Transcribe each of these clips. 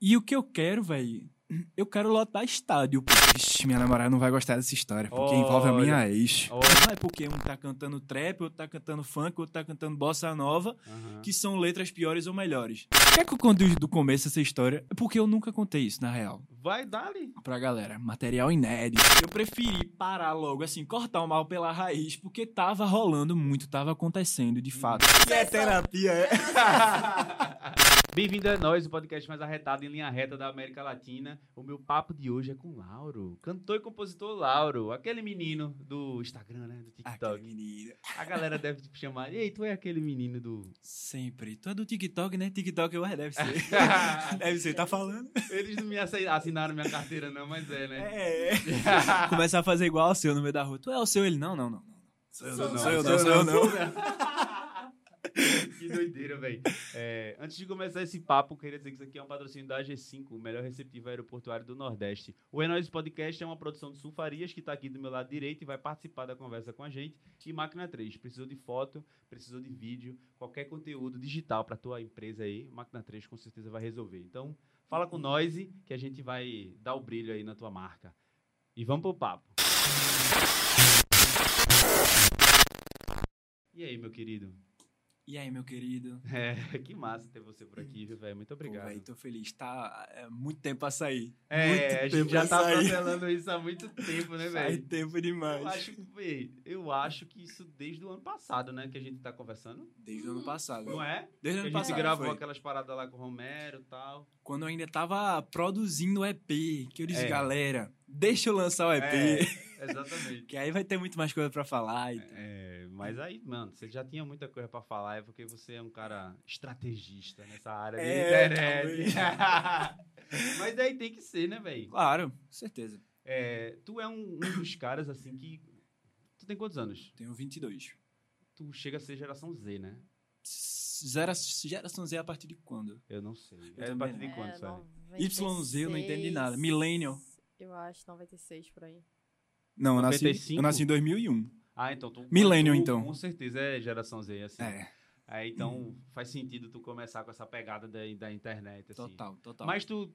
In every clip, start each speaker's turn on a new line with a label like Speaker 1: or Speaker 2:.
Speaker 1: E o que eu quero, velho, eu quero lotar estádio. Ixi, minha namorada não vai gostar dessa história, porque
Speaker 2: Olha.
Speaker 1: envolve a minha ex.
Speaker 2: Olha.
Speaker 1: Não é porque um tá cantando trap, outro tá cantando funk, outro tá cantando bossa nova,
Speaker 2: Aham.
Speaker 1: que são letras piores ou melhores. Quer que eu conte do começo essa história? É porque eu nunca contei isso, na real.
Speaker 2: Vai, dali.
Speaker 1: Pra galera, material inédito. Eu preferi parar logo, assim, cortar o mal pela raiz, porque tava rolando muito, tava acontecendo, de fato.
Speaker 2: Hum.
Speaker 1: E é terapia, é?
Speaker 2: Bem-vindo a nós, o podcast mais arretado em linha reta da América Latina. O meu papo de hoje é com Lauro, cantor e compositor Lauro, aquele menino do Instagram, né? Do TikTok.
Speaker 1: Aquele menino.
Speaker 2: A galera deve te chamar, ei, tu é aquele menino do.
Speaker 1: Sempre. Tu é do TikTok, né? TikTok, ué, deve ser. deve ser, tá falando?
Speaker 2: Eles não me assi- assinaram minha carteira, não, mas é, né?
Speaker 1: É. Começar a fazer igual ao seu no meio da rua. Tu é o seu, ele? Não, não, não. não. Sou eu,
Speaker 2: Sou
Speaker 1: não, sou eu, não, sou eu, não.
Speaker 2: que doideira, velho. É, antes de começar esse papo, queria dizer que isso aqui é um patrocínio da AG5, o melhor receptivo aeroportuário do Nordeste. O É Nóis Podcast é uma produção de Sulfarias, que está aqui do meu lado direito e vai participar da conversa com a gente. E Máquina 3, precisou de foto, precisou de vídeo, qualquer conteúdo digital para tua empresa aí, Máquina 3 com certeza vai resolver. Então, fala com nós que a gente vai dar o brilho aí na tua marca. E vamos pro papo. E aí, meu querido?
Speaker 1: E aí, meu querido?
Speaker 2: É, que massa ter você por aqui, viu, velho? Muito obrigado.
Speaker 1: Pô, véi, tô feliz. Tá é, muito tempo pra sair.
Speaker 2: é,
Speaker 1: muito
Speaker 2: a gente já tá
Speaker 1: sair.
Speaker 2: protelando isso há muito tempo, né,
Speaker 1: Faz
Speaker 2: velho?
Speaker 1: tempo demais.
Speaker 2: Eu acho, que, véi, eu acho que isso desde o ano passado, né, que a gente tá conversando.
Speaker 1: Desde o ano passado.
Speaker 2: Não é?
Speaker 1: Desde o
Speaker 2: Que a
Speaker 1: ano
Speaker 2: gente
Speaker 1: passado.
Speaker 2: gravou
Speaker 1: foi.
Speaker 2: aquelas paradas lá com o Romero e tal.
Speaker 1: Quando eu ainda tava produzindo o EP, que eu disse,
Speaker 2: É.
Speaker 1: galera, deixa eu lançar o EP.
Speaker 2: É, exatamente.
Speaker 1: Que aí vai ter muito mais coisa pra falar. E...
Speaker 2: É, mas aí, mano, você já tinha muita coisa pra falar, é porque você é um cara estrategista nessa área de
Speaker 1: É,
Speaker 2: internet. mas aí tem que ser, né, velho?
Speaker 1: Claro, com certeza.
Speaker 2: É, tu é um, um dos caras, assim, que... Tu tem quantos anos?
Speaker 1: Tenho 22.
Speaker 2: Tu chega a ser geração Z, né?
Speaker 1: Zera, geração Z a partir de quando?
Speaker 2: Eu não sei.
Speaker 1: Eu
Speaker 2: é a partir de
Speaker 1: não.
Speaker 2: quando, sabe?
Speaker 1: YZ eu não entendi nada.
Speaker 3: 96,
Speaker 1: Millennial.
Speaker 3: Eu acho 96 por aí.
Speaker 1: Não, eu nasci,
Speaker 2: 95?
Speaker 1: eu nasci em 2001.
Speaker 2: Ah, então tu.
Speaker 1: Millennial,
Speaker 2: tu,
Speaker 1: então.
Speaker 2: Com certeza é geração Z, assim.
Speaker 1: É,
Speaker 2: Aí então faz sentido tu começar com essa pegada da, da internet, assim.
Speaker 1: total, total.
Speaker 2: Mas tu,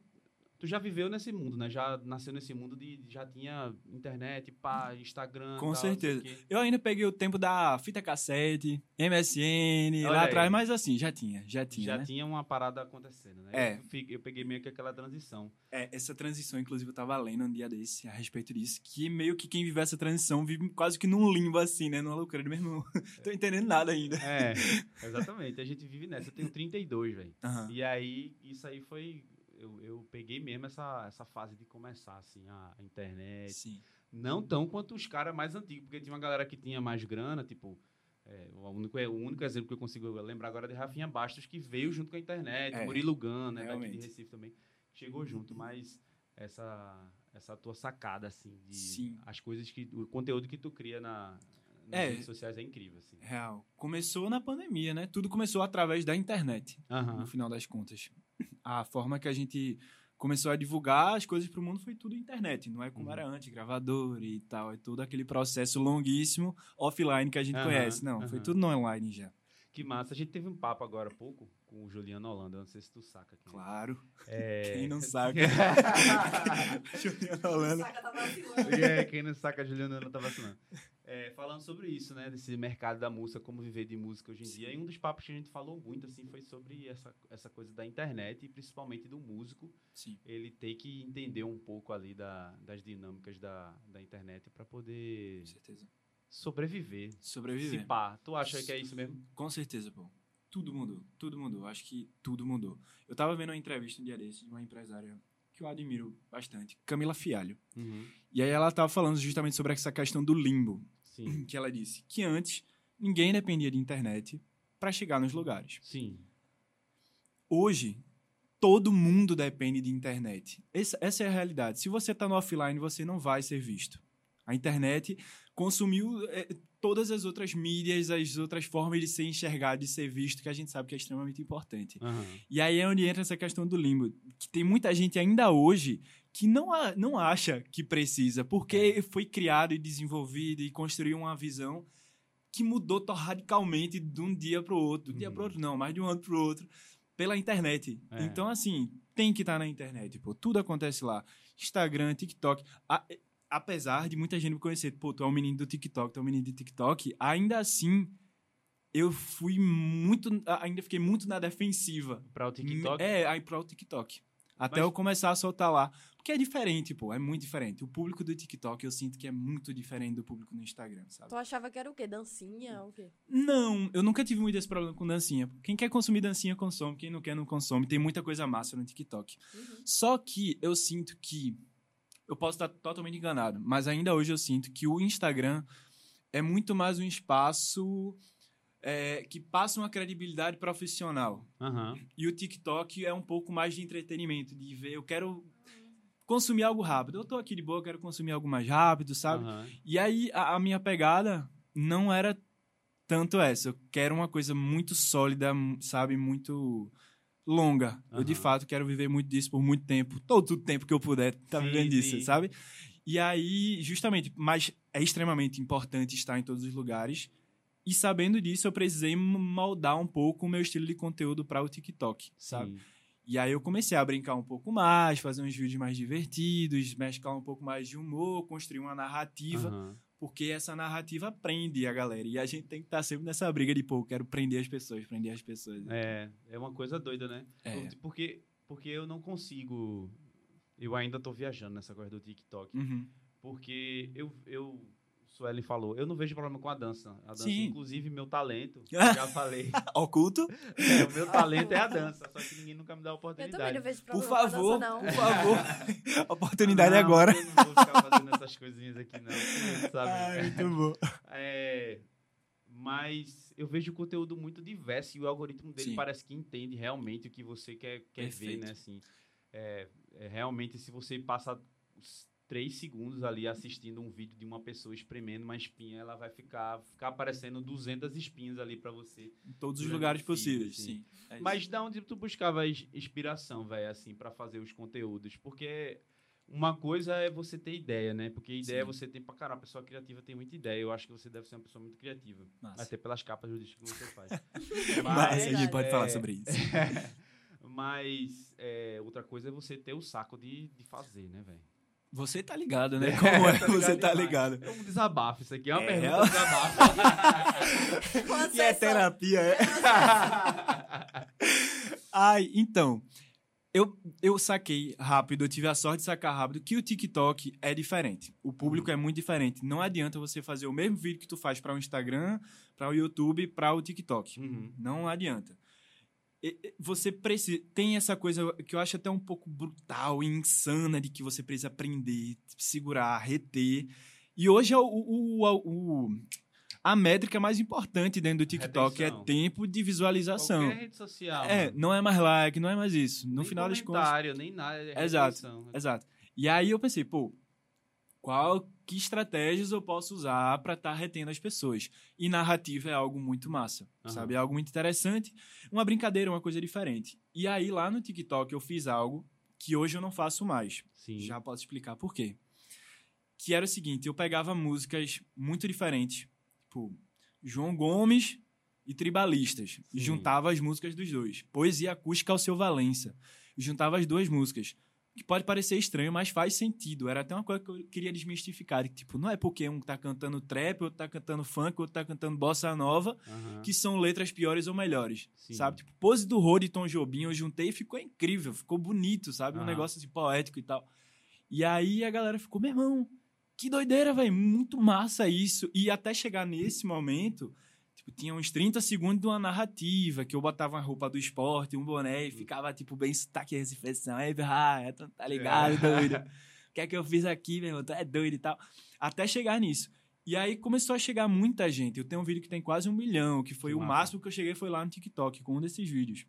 Speaker 2: tu já viveu nesse mundo, né? Já nasceu nesse mundo de. Já tinha internet, pá, Instagram.
Speaker 1: Com
Speaker 2: tal,
Speaker 1: certeza. Eu ainda peguei o tempo da fita cassete, MSN,
Speaker 2: Olha
Speaker 1: lá
Speaker 2: aí.
Speaker 1: atrás, mas assim, já tinha, já tinha,
Speaker 2: Já
Speaker 1: né?
Speaker 2: tinha uma parada acontecendo, né?
Speaker 1: É.
Speaker 2: Eu, eu peguei meio que aquela transição.
Speaker 1: É, essa transição, inclusive, eu tava lendo um dia desse a respeito disso, que meio que quem vive essa transição vive quase que num limbo, assim, né? Numa loucura do meu irmão. Tô entendendo nada ainda.
Speaker 2: É, exatamente. A gente vive nessa. Eu tenho 32, velho.
Speaker 1: Aham.
Speaker 2: E aí, isso aí foi. Eu, eu peguei mesmo essa, essa fase de começar, assim, a, a internet.
Speaker 1: Sim.
Speaker 2: Não tão quanto os caras mais antigos, porque tinha uma galera que tinha mais grana, tipo. é, o, único, o único exemplo que eu consigo lembrar agora é de Rafinha Bastos, que veio junto com a internet,
Speaker 1: É,
Speaker 2: Murilo Gun, né, daqui de. Recife também, chegou junto, mas essa, essa tua sacada, assim, de
Speaker 1: Sim.
Speaker 2: as coisas que. O conteúdo que tu cria na, nas
Speaker 1: É.
Speaker 2: redes sociais é incrível, assim.
Speaker 1: Real. Começou na pandemia, né? Tudo começou através da internet,
Speaker 2: Aham.
Speaker 1: no final das contas. A forma que a gente começou a divulgar as coisas pro mundo foi tudo internet, não é como
Speaker 2: Uhum.
Speaker 1: era antes, gravador e tal, é todo aquele processo longuíssimo offline que a gente
Speaker 2: Aham,
Speaker 1: conhece. Não, foi
Speaker 2: aham.
Speaker 1: tudo no online já.
Speaker 2: Que massa. A gente teve um papo agora há pouco com o Juliano Holanda, eu não sei se tu saca. Quem é.
Speaker 1: Claro.
Speaker 2: É...
Speaker 1: Quem não saca. Juliana Holanda.
Speaker 3: Saca tá vacilando.
Speaker 2: É, quem não saca, a Juliana não tá vacilando. É, falando sobre isso, né? Desse mercado da música, como viver de música hoje em dia. E um dos papos que a gente falou muito, assim, foi sobre essa, essa coisa da internet e principalmente do músico.
Speaker 1: Sim.
Speaker 2: Ele ter que entender um pouco ali da, das dinâmicas da, da internet para poder
Speaker 1: Com certeza.
Speaker 2: sobreviver. Se
Speaker 1: Sobreviver.
Speaker 2: pá. Tu acha que é isso mesmo?
Speaker 1: Com certeza, pô. Tudo mudou. Tudo mudou. Acho que tudo mudou. Eu tava vendo uma entrevista um dia desse de uma empresária que eu admiro bastante, Camila Fialho. E aí ela tava falando justamente sobre essa questão do limbo,
Speaker 2: Sim.
Speaker 1: que ela disse que antes ninguém dependia de internet para chegar nos lugares.
Speaker 2: Sim.
Speaker 1: Hoje, todo mundo depende de internet. Essa, essa é a realidade. Se você está no offline, você não vai ser visto. A internet consumiu é, todas as outras mídias, as outras formas de ser enxergado, de ser visto, que a gente sabe que é extremamente importante.
Speaker 2: Aham.
Speaker 1: E aí é onde entra essa questão do limbo. Que tem muita gente ainda hoje que não, a- não acha que precisa, porque foi criado e desenvolvido e construiu uma visão que mudou radicalmente de um dia para o outro. De um dia
Speaker 2: Uhum.
Speaker 1: para outro, não, mas de um ano para o outro, pela internet.
Speaker 2: É.
Speaker 1: Então, assim, tem que estar na internet, pô. Tudo acontece lá. Instagram, TikTok. A- apesar de muita gente me conhecer, pô, tu é um menino do TikTok, tu é um menino do TikTok, ainda assim, eu fui muito. Ainda fiquei muito na defensiva.
Speaker 2: Pra o TikTok?
Speaker 1: É, aí pro TikTok. Até
Speaker 2: Mas-
Speaker 1: eu começar a soltar lá. Porque é diferente, pô. É muito diferente. O público do TikTok eu sinto que é muito diferente do público no Instagram, sabe?
Speaker 3: Tu achava que era o quê? Dancinha? O quê?
Speaker 1: Não, eu nunca tive muito esse problema com dancinha. Quem quer consumir dancinha, consome. Quem não quer, não consome. Tem muita coisa massa no TikTok.
Speaker 3: Uhum.
Speaker 1: Só que eu sinto que. Eu posso estar totalmente enganado, mas ainda hoje eu sinto que o Instagram é muito mais um espaço é, que passa uma credibilidade profissional.
Speaker 2: Aham.
Speaker 1: E o TikTok é um pouco mais de entretenimento, de ver. Eu quero consumir algo rápido. Eu tô aqui de boa, eu quero consumir algo mais rápido, sabe?
Speaker 2: aham.
Speaker 1: E aí a, a minha pegada não era tanto essa. Eu quero uma coisa muito sólida, sabe? Muito longa. Eu, de fato, quero viver muito disso por muito tempo. Todo o tempo que eu puder tá
Speaker 2: Sim,
Speaker 1: vivendo disso, sabe? E aí, justamente, mas é extremamente importante estar em todos os lugares. E sabendo disso, eu precisei moldar um pouco o meu estilo de conteúdo para o TikTok, sabe?
Speaker 2: Sim.
Speaker 1: E aí eu comecei a brincar um pouco mais, fazer uns vídeos mais divertidos, mesclar um pouco mais de humor, construir uma narrativa,
Speaker 2: Aham.
Speaker 1: porque essa narrativa prende a galera. E a gente tem que estar sempre nessa briga de, pô, eu quero prender as pessoas, prender as pessoas.
Speaker 2: É, é uma coisa doida, né?
Speaker 1: É.
Speaker 2: Porque, porque eu não consigo. Eu ainda tô viajando nessa coisa do TikTok.
Speaker 1: Uhum.
Speaker 2: Porque eu, eu Suelen falou, eu não vejo problema com a dança. A dança,
Speaker 1: Sim.
Speaker 2: inclusive, meu talento, já falei.
Speaker 1: Oculto?
Speaker 2: É, o meu talento é a dança, só que ninguém nunca me dá a
Speaker 3: Eu também
Speaker 2: oportunidade.
Speaker 3: não vejo
Speaker 1: Por
Speaker 3: problema com a
Speaker 1: favor,
Speaker 3: dança, não.
Speaker 1: por favor. Oportunidade
Speaker 2: Não,
Speaker 1: agora.
Speaker 2: Eu não vou ficar fazendo essas coisinhas aqui, não. Sabe?
Speaker 1: Ai, muito bom.
Speaker 2: É, mas eu vejo conteúdo muito diverso e o algoritmo dele
Speaker 1: Sim.
Speaker 2: parece que entende realmente o que você quer, quer ver, né? Assim, é, é, realmente, se você passa três segundos ali assistindo um vídeo de uma pessoa espremendo uma espinha, ela vai ficar, ficar aparecendo 200 espinhas ali pra você.
Speaker 1: Em todos os lugares possíveis,
Speaker 2: assim.
Speaker 1: sim. É.
Speaker 2: Mas da onde tu buscava inspiração, velho, assim, pra fazer os conteúdos? Porque uma coisa é você ter ideia, né? Porque ideia
Speaker 1: Sim.
Speaker 2: você tem pra caramba. A pessoa criativa tem muita ideia. Eu acho que você deve ser uma pessoa muito criativa.
Speaker 1: Massa.
Speaker 2: Até pelas capas do disco que você faz.
Speaker 1: Massa, a gente
Speaker 3: verdade.
Speaker 1: pode
Speaker 2: é,
Speaker 1: falar sobre isso.
Speaker 2: Mas é, outra coisa é você ter o saco de, de fazer, né, velho?
Speaker 1: Você tá ligado, né? Como é?
Speaker 2: Tá
Speaker 1: Você tá
Speaker 2: demais.
Speaker 1: ligado.
Speaker 2: É um desabafo. Isso aqui é uma
Speaker 1: É.
Speaker 2: pergunta de desabafo.
Speaker 3: Com
Speaker 1: Que é terapia, é? Ai, então. Eu, eu saquei rápido, eu tive a sorte de sacar rápido que o TikTok é diferente. O público é muito diferente. Não adianta você fazer o mesmo vídeo que tu faz para o Instagram, para o YouTube, para o TikTok.
Speaker 2: Uhum.
Speaker 1: Não adianta. Você precisa. Tem essa coisa que eu acho até um pouco brutal e insana de que você precisa aprender, segurar, reter. E hoje é o, o, o- o- a métrica mais importante dentro do TikTok
Speaker 2: Retenção.
Speaker 1: é tempo de visualização.
Speaker 2: Qualquer rede social.
Speaker 1: É,
Speaker 2: mano.
Speaker 1: não é mais like, não é mais isso. No
Speaker 2: Nem
Speaker 1: final das contas.
Speaker 2: nem nada. É
Speaker 1: Exato.
Speaker 2: retenção.
Speaker 1: Exato. E aí eu pensei, pô, qual que estratégias eu posso usar para estar retendo as pessoas? E narrativa é algo muito massa,
Speaker 2: Aham.
Speaker 1: sabe? É algo muito interessante, uma brincadeira, uma coisa diferente. E aí lá no TikTok eu fiz algo que hoje eu não faço mais.
Speaker 2: Sim.
Speaker 1: Já posso explicar por quê. Que era o seguinte, eu pegava músicas muito diferentes, tipo João Gomes e Tribalistas, e
Speaker 2: Sim.
Speaker 1: juntava as músicas dos dois. Poesia acústica ao seu Valença. E juntava as duas músicas. Que pode parecer estranho, mas faz sentido. Era até uma coisa que eu queria desmistificar. Que, tipo, não é porque um tá cantando trap, outro tá cantando funk, outro tá cantando bossa nova,
Speaker 2: Aham.
Speaker 1: que são letras piores ou melhores.
Speaker 2: Sim.
Speaker 1: Sabe? Tipo, pose do Rod e Tom Jobim eu juntei e ficou incrível, ficou bonito, sabe? Um
Speaker 2: Aham.
Speaker 1: negócio assim poético e tal. E aí a galera ficou, meu irmão, que doideira, velho, muito massa isso. E até chegar nesse momento, tinha uns 30 segundos de uma narrativa, que eu botava uma roupa do esporte, um boné, e ficava, tipo, bem sotaque recifração. Aí, ah, tá ligado, doido? O que é que eu fiz aqui, meu irmão? Tu é doido e tal. Até chegar nisso. E aí começou a chegar muita gente. Eu tenho um vídeo que tem quase um milhão, que foi
Speaker 2: Que
Speaker 1: o
Speaker 2: massa.
Speaker 1: máximo que eu cheguei foi lá no TikTok, com um desses vídeos.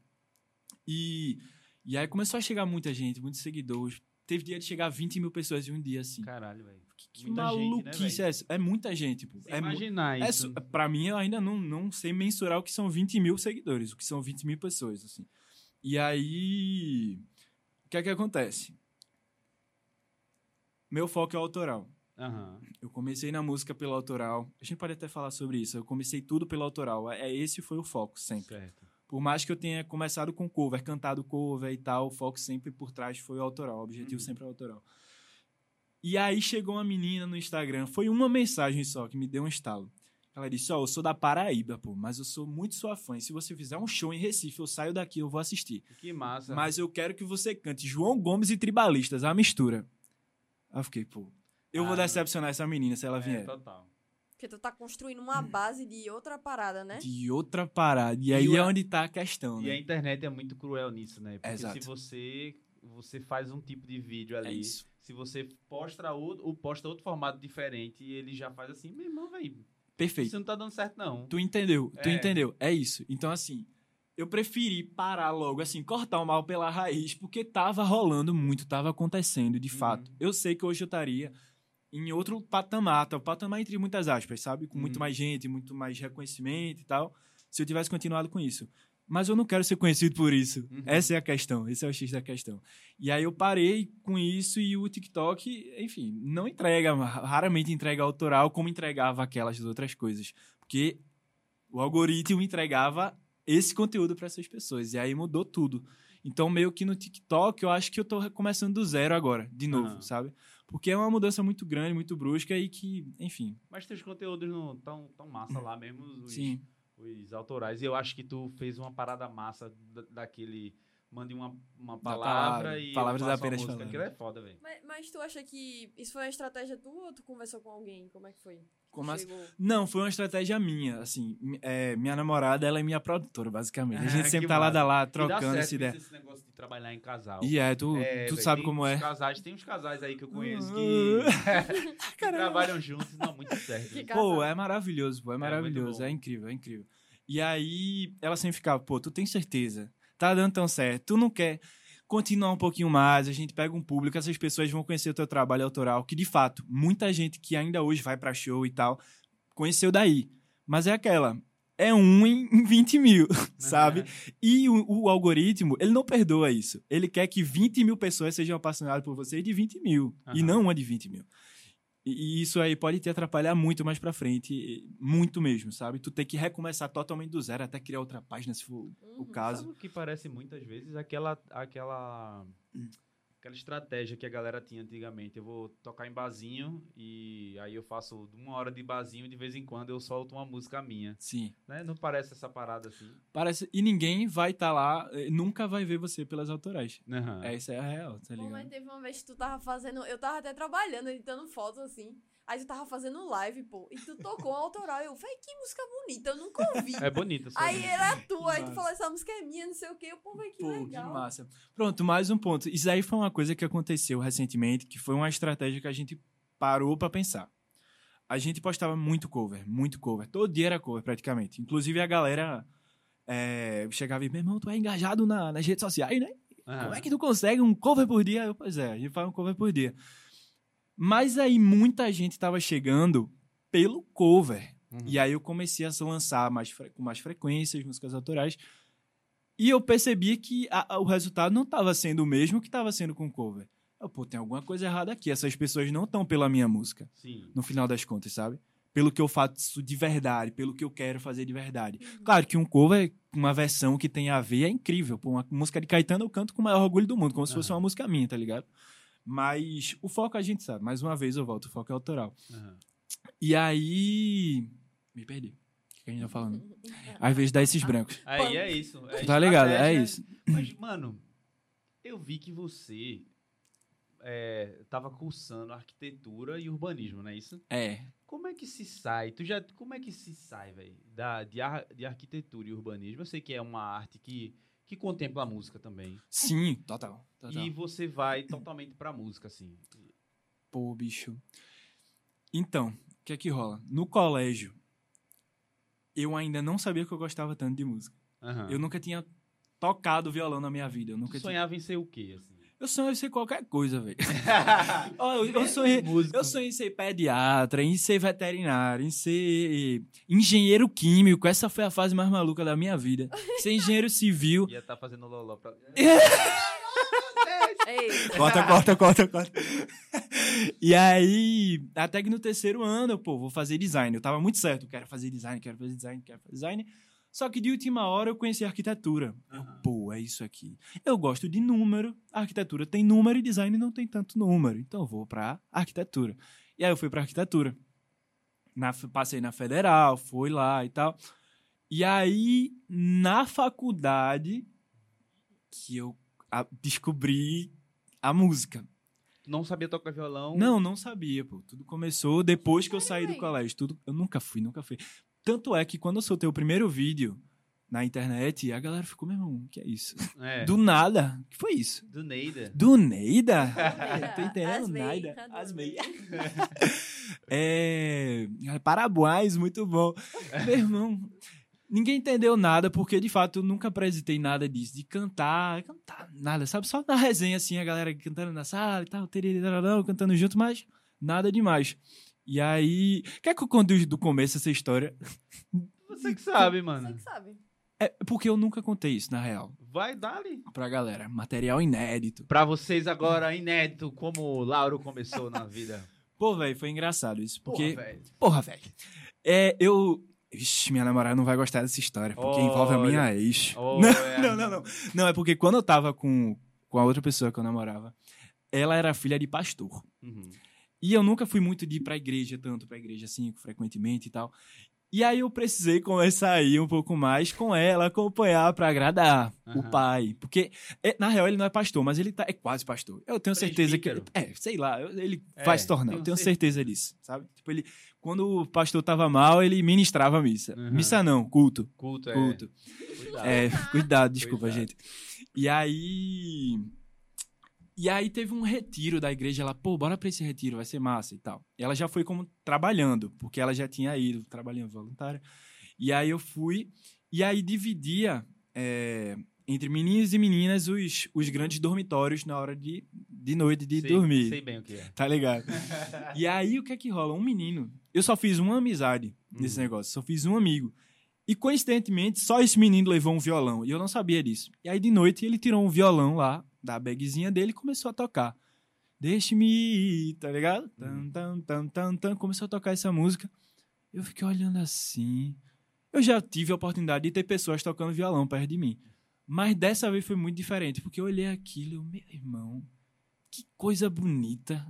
Speaker 1: E, e aí começou a chegar muita gente, muitos seguidores. Teve dia de chegar a 20 mil pessoas em um dia, assim.
Speaker 2: Caralho, velho.
Speaker 1: Que
Speaker 2: muita gente, né,
Speaker 1: maluquice é essa? É muita gente.
Speaker 2: Sem
Speaker 1: É, mu-
Speaker 2: imaginar
Speaker 1: é
Speaker 2: isso.
Speaker 1: su- pra mim, eu ainda não, não sei mensurar o que são 20 mil seguidores, o que são 20 mil pessoas, assim. E aí, o que é que acontece? Meu foco é o autoral.
Speaker 2: Aham.
Speaker 1: Eu comecei na música pelo autoral. A gente pode até falar sobre isso. Eu comecei tudo pelo autoral. É esse foi o foco sempre.
Speaker 2: Certo.
Speaker 1: Por mais que eu tenha começado com cover, cantado cover e tal, o foco sempre por trás foi o autoral, o objetivo
Speaker 2: Uhum.
Speaker 1: sempre é o autoral. E aí chegou uma menina no Instagram, foi uma mensagem só que me deu um estalo. Ela disse: Ó, eu sou da Paraíba, pô, mas eu sou muito sua fã. E se você fizer um show em Recife, eu saio daqui, eu vou assistir.
Speaker 2: Que massa.
Speaker 1: Mas eu quero que você cante João Gomes e Tribalistas, a mistura. Aí eu fiquei, pô, eu vou
Speaker 2: Ah,
Speaker 1: decepcionar essa menina se ela
Speaker 2: é,
Speaker 1: vier.
Speaker 2: total.
Speaker 3: Porque tu tá construindo uma base de outra parada, né?
Speaker 1: De outra parada. E aí
Speaker 2: E o-
Speaker 1: é onde tá a questão,
Speaker 2: E a
Speaker 1: né?
Speaker 2: internet é muito cruel nisso, né? Porque
Speaker 1: Exato.
Speaker 2: se você você faz um tipo de vídeo ali,
Speaker 1: É isso.
Speaker 2: Se você posta outro, ou posta outro formato diferente, ele já faz assim, meu irmão, velho,
Speaker 1: Perfeito.
Speaker 2: isso não tá dando certo não.
Speaker 1: Tu entendeu, tu
Speaker 2: É.
Speaker 1: entendeu. É isso. Então, assim, eu preferi parar logo, assim, cortar o mal pela raiz, porque tava rolando muito, tava acontecendo, de
Speaker 2: Uhum.
Speaker 1: fato. Eu sei que hoje eu estaria em outro patamar, tá? o patamar entre muitas aspas, sabe? Com muito
Speaker 2: Uhum.
Speaker 1: mais gente, muito mais reconhecimento e tal, se eu tivesse continuado com isso. Mas eu não quero ser conhecido por isso.
Speaker 2: Uhum.
Speaker 1: Essa é a questão, esse é o X da questão. E aí eu parei com isso e o TikTok, enfim, não entrega, raramente entrega autoral como entregava aquelas outras coisas. Porque o algoritmo entregava esse conteúdo para essas pessoas. E aí mudou tudo. Então, meio que no TikTok, eu acho que eu tô começando do zero agora, de novo, sabe? Porque é uma mudança muito grande, muito brusca e que, enfim,
Speaker 2: Mas teus conteúdos não tão, tão massa lá mesmo, os,
Speaker 1: sim.
Speaker 2: Os autorais. E eu acho que tu fez uma parada massa da- daquele. Mande uma, uma
Speaker 1: palavra,
Speaker 2: palavra e.
Speaker 1: palavras
Speaker 2: faço uma
Speaker 1: apenas
Speaker 2: música.
Speaker 1: falando.
Speaker 2: Aquilo é foda, velho.
Speaker 3: Mas, mas tu acha que isso foi uma estratégia tua ou tu conversou com alguém? Como é que foi?
Speaker 1: Como assim?
Speaker 3: Chegou.
Speaker 1: Não, foi uma estratégia minha, assim, é, minha namorada, ela é minha produtora, basicamente. A gente sempre tá lado a lado,
Speaker 2: E dá
Speaker 1: trocando essa ideia.
Speaker 2: Esse negócio de trabalhar em casal.
Speaker 1: E é, tu,
Speaker 2: É,
Speaker 1: tu
Speaker 2: velho,
Speaker 1: sabe
Speaker 2: tem
Speaker 1: como
Speaker 2: uns
Speaker 1: é.
Speaker 2: Casais, tem uns casais aí que eu conheço
Speaker 1: Uh.
Speaker 2: que, que trabalham juntos e não muito certo.
Speaker 1: Pô, é maravilhoso, pô, é
Speaker 2: muito
Speaker 1: maravilhoso, é incrível, é incrível. E aí, ela sempre ficava, pô, tu tem certeza? Tá dando tão certo, tu não quer continuar um pouquinho mais, a gente pega um público, essas pessoas vão conhecer o teu trabalho autoral, que de fato, muita gente que ainda hoje vai pra show e tal, conheceu daí. Mas é aquela, é um em 20 mil, sabe? E o, o algoritmo, ele não perdoa isso. Ele quer que 20 mil pessoas sejam apaixonadas por você de 20 mil. E
Speaker 2: Aham.
Speaker 1: não uma de 20 mil. E, e isso aí pode te atrapalhar muito mais pra frente. Muito mesmo, sabe? Tu tem que recomeçar totalmente do zero até criar outra página, se for o
Speaker 3: Uhum.
Speaker 1: caso.
Speaker 2: Sabe o que parece muitas vezes? Aquela, aquela, aquela estratégia que a galera tinha antigamente. Eu vou tocar em barzinho e aí eu faço uma hora de barzinho e de vez em quando eu solto uma música minha.
Speaker 1: Sim.
Speaker 2: Né? Não parece essa parada assim?
Speaker 1: Parece... E ninguém vai estar lá, eh, nunca vai ver você pelas autorais.
Speaker 2: Aham.
Speaker 1: Essa é a real, tá
Speaker 3: Pô, mas
Speaker 1: ligado?
Speaker 3: teve uma vez que tu tava fazendo. Eu tava até trabalhando, editando fotos assim. Aí tu tava fazendo live, pô. E tu tocou um autoral. Eu, véi, que música bonita, eu nunca ouvi.
Speaker 2: É bonita.
Speaker 3: Aí era tu, aí tu
Speaker 1: massa.
Speaker 3: falou, essa música é minha, não sei o quê. Eu, pô, véi, que
Speaker 1: Pô, que
Speaker 3: legal.
Speaker 1: massa. Pronto, mais um ponto. Isso aí foi uma coisa que aconteceu recentemente, que foi uma estratégia que a gente parou pra pensar. A gente postava muito cover, muito cover. Todo dia era cover, praticamente. Inclusive, a galera é, chegava e, meu irmão, tu é engajado na- nas redes sociais, né?
Speaker 2: Aham.
Speaker 1: Como é que tu consegue um cover por dia? Eu, pois é, a gente faz um cover por dia. Mas aí muita gente tava chegando pelo cover.
Speaker 2: Uhum.
Speaker 1: E aí eu comecei a lançar mais com mais frequências músicas autorais. E eu percebi que a- a- o resultado não estava sendo o mesmo que estava sendo com cover. Eu, pô, tem alguma coisa errada aqui. Essas pessoas não estão pela minha música,
Speaker 2: Sim.
Speaker 1: no final das contas, sabe? Pelo que eu faço de verdade, pelo que eu quero fazer de verdade.
Speaker 3: Uhum.
Speaker 1: Claro que um cover, uma versão que tem a ver, é incrível. Pô, uma música de Caetano eu canto com o maior orgulho do mundo, como se fosse uma música minha, tá ligado? Mas o foco a gente sabe. Mais uma vez eu volto, o foco é autoral.
Speaker 2: Aham.
Speaker 1: E aí. Me perdi. O que a gente tá falando? Às vezes dá esses brancos.
Speaker 2: Aí é isso. é
Speaker 1: Tá ligado? É isso.
Speaker 2: Mas, mano, eu vi que você é, tava cursando arquitetura e urbanismo, não é isso?
Speaker 1: É.
Speaker 2: Como é que se sai? Tu já, como é que se sai, velho, da de, ar- de arquitetura e urbanismo? Eu sei que é uma arte que, que contempla a música também.
Speaker 1: Sim, total. total.
Speaker 2: E você vai totalmente pra música, assim.
Speaker 1: Pô, bicho. Então, o que é que rola? No colégio, eu ainda não sabia que eu gostava tanto de música.
Speaker 2: Aham.
Speaker 1: Eu nunca tinha tocado violão na minha vida. Eu nunca
Speaker 2: Tu
Speaker 1: tinha...
Speaker 2: sonhava em ser o quê, assim?
Speaker 1: Eu sonhava em ser qualquer coisa, velho. Eu, eu sonhei.
Speaker 2: Músico.
Speaker 1: Eu sonhei em ser pediatra, em ser veterinário, em ser engenheiro químico. Essa foi a fase mais maluca da minha vida. Ser engenheiro civil.
Speaker 2: Ia estar fazendo loló pra...
Speaker 1: Corta, corta, corta, corta. E aí, até que no terceiro ano, eu, pô, vou fazer design. Eu tava muito certo, quero fazer design, quero fazer design, quero fazer design. Só que de última hora eu conheci arquitetura. Eu, pô, é isso aqui. Eu gosto de número, a arquitetura tem número e design não tem tanto número. Então eu vou pra arquitetura. E aí eu fui pra arquitetura. Na, passei na federal, fui lá e tal. E aí, na faculdade, que eu a- descobri a música.
Speaker 2: Não sabia tocar violão.
Speaker 1: Não, não sabia, pô. Tudo começou depois que eu saí do colégio. Tudo, eu nunca fui, nunca fui. Tanto é que quando eu soltei o primeiro vídeo na internet, a galera ficou, meu irmão, o que é isso?
Speaker 2: É.
Speaker 1: Do nada. O que foi isso?
Speaker 2: Do Neida.
Speaker 1: Do Neida?
Speaker 3: Neida.
Speaker 1: Tô entendendo. Neida.
Speaker 3: Cadê
Speaker 1: Asmei. é... Parabéns, muito bom. Meu irmão, ninguém entendeu nada, porque de fato eu nunca apresentei nada disso, de cantar, cantar nada, sabe? Só na resenha, assim, a galera cantando na sala e tal, cantando junto, mas nada demais. E aí, quer que eu conte do começo essa história?
Speaker 2: Você que sabe,
Speaker 3: Você
Speaker 2: mano.
Speaker 3: que sabe.
Speaker 1: É porque eu nunca contei isso, na real,
Speaker 2: Vai, dali.
Speaker 1: pra galera. Material inédito.
Speaker 2: Pra vocês agora, inédito, como o Lauro começou na vida.
Speaker 1: Pô, velho, foi engraçado isso, porque...
Speaker 2: Porra, velho.
Speaker 1: Porra, velho. É, eu. Ixi, minha namorada não vai gostar dessa história, porque envolve a minha ex.
Speaker 2: Olha.
Speaker 1: Não, não, não. Não, é porque quando eu tava com, com a outra pessoa que eu namorava, ela era filha de pastor.
Speaker 2: Uhum.
Speaker 1: E eu nunca fui muito de ir pra igreja, tanto pra igreja assim, frequentemente e tal. E aí eu precisei começar a ir um pouco mais com ela, acompanhar pra agradar o
Speaker 2: Aham.
Speaker 1: pai. Porque, é, na real, ele não é pastor, mas ele tá, é quase pastor. Eu tenho certeza que. É, sei lá, ele
Speaker 2: É,
Speaker 1: vai se tornar,
Speaker 2: tenho
Speaker 1: eu tenho
Speaker 2: cer-
Speaker 1: certeza disso, sabe? Tipo, ele. Quando o pastor tava mal, ele ministrava a missa.
Speaker 2: Uhum.
Speaker 1: Missa não, culto.
Speaker 2: Culto, é.
Speaker 1: Culto.
Speaker 2: Cuidado.
Speaker 1: É, cuidado, desculpa,
Speaker 2: Cuidado.
Speaker 1: gente. E aí. E aí teve um retiro da igreja, ela, pô, bora pra esse retiro, vai ser massa e tal. E ela já foi como trabalhando, porque ela já tinha ido, trabalhando voluntária. E aí eu fui, e aí dividia é, entre meninos e meninas os, os grandes dormitórios na hora de, de noite de
Speaker 2: sei,
Speaker 1: dormir.
Speaker 2: Sei bem o que é.
Speaker 1: Tá ligado? e aí, o que é que rola? Um menino. Eu só fiz uma amizade nesse
Speaker 2: Uhum.
Speaker 1: negócio, só fiz um amigo. E coincidentemente, só esse menino levou um violão. E eu não sabia disso. E aí, de noite, ele tirou um violão lá, da bagzinha dele, e começou a tocar. Deixe-me ir, tá ligado? Tan, tan, tan, tan, tan. Começou a tocar essa música. Eu fiquei olhando assim. Eu já tive a oportunidade de ter pessoas tocando violão perto de mim. Mas dessa vez foi muito diferente, porque eu olhei aquilo e eu, meu irmão, que coisa bonita.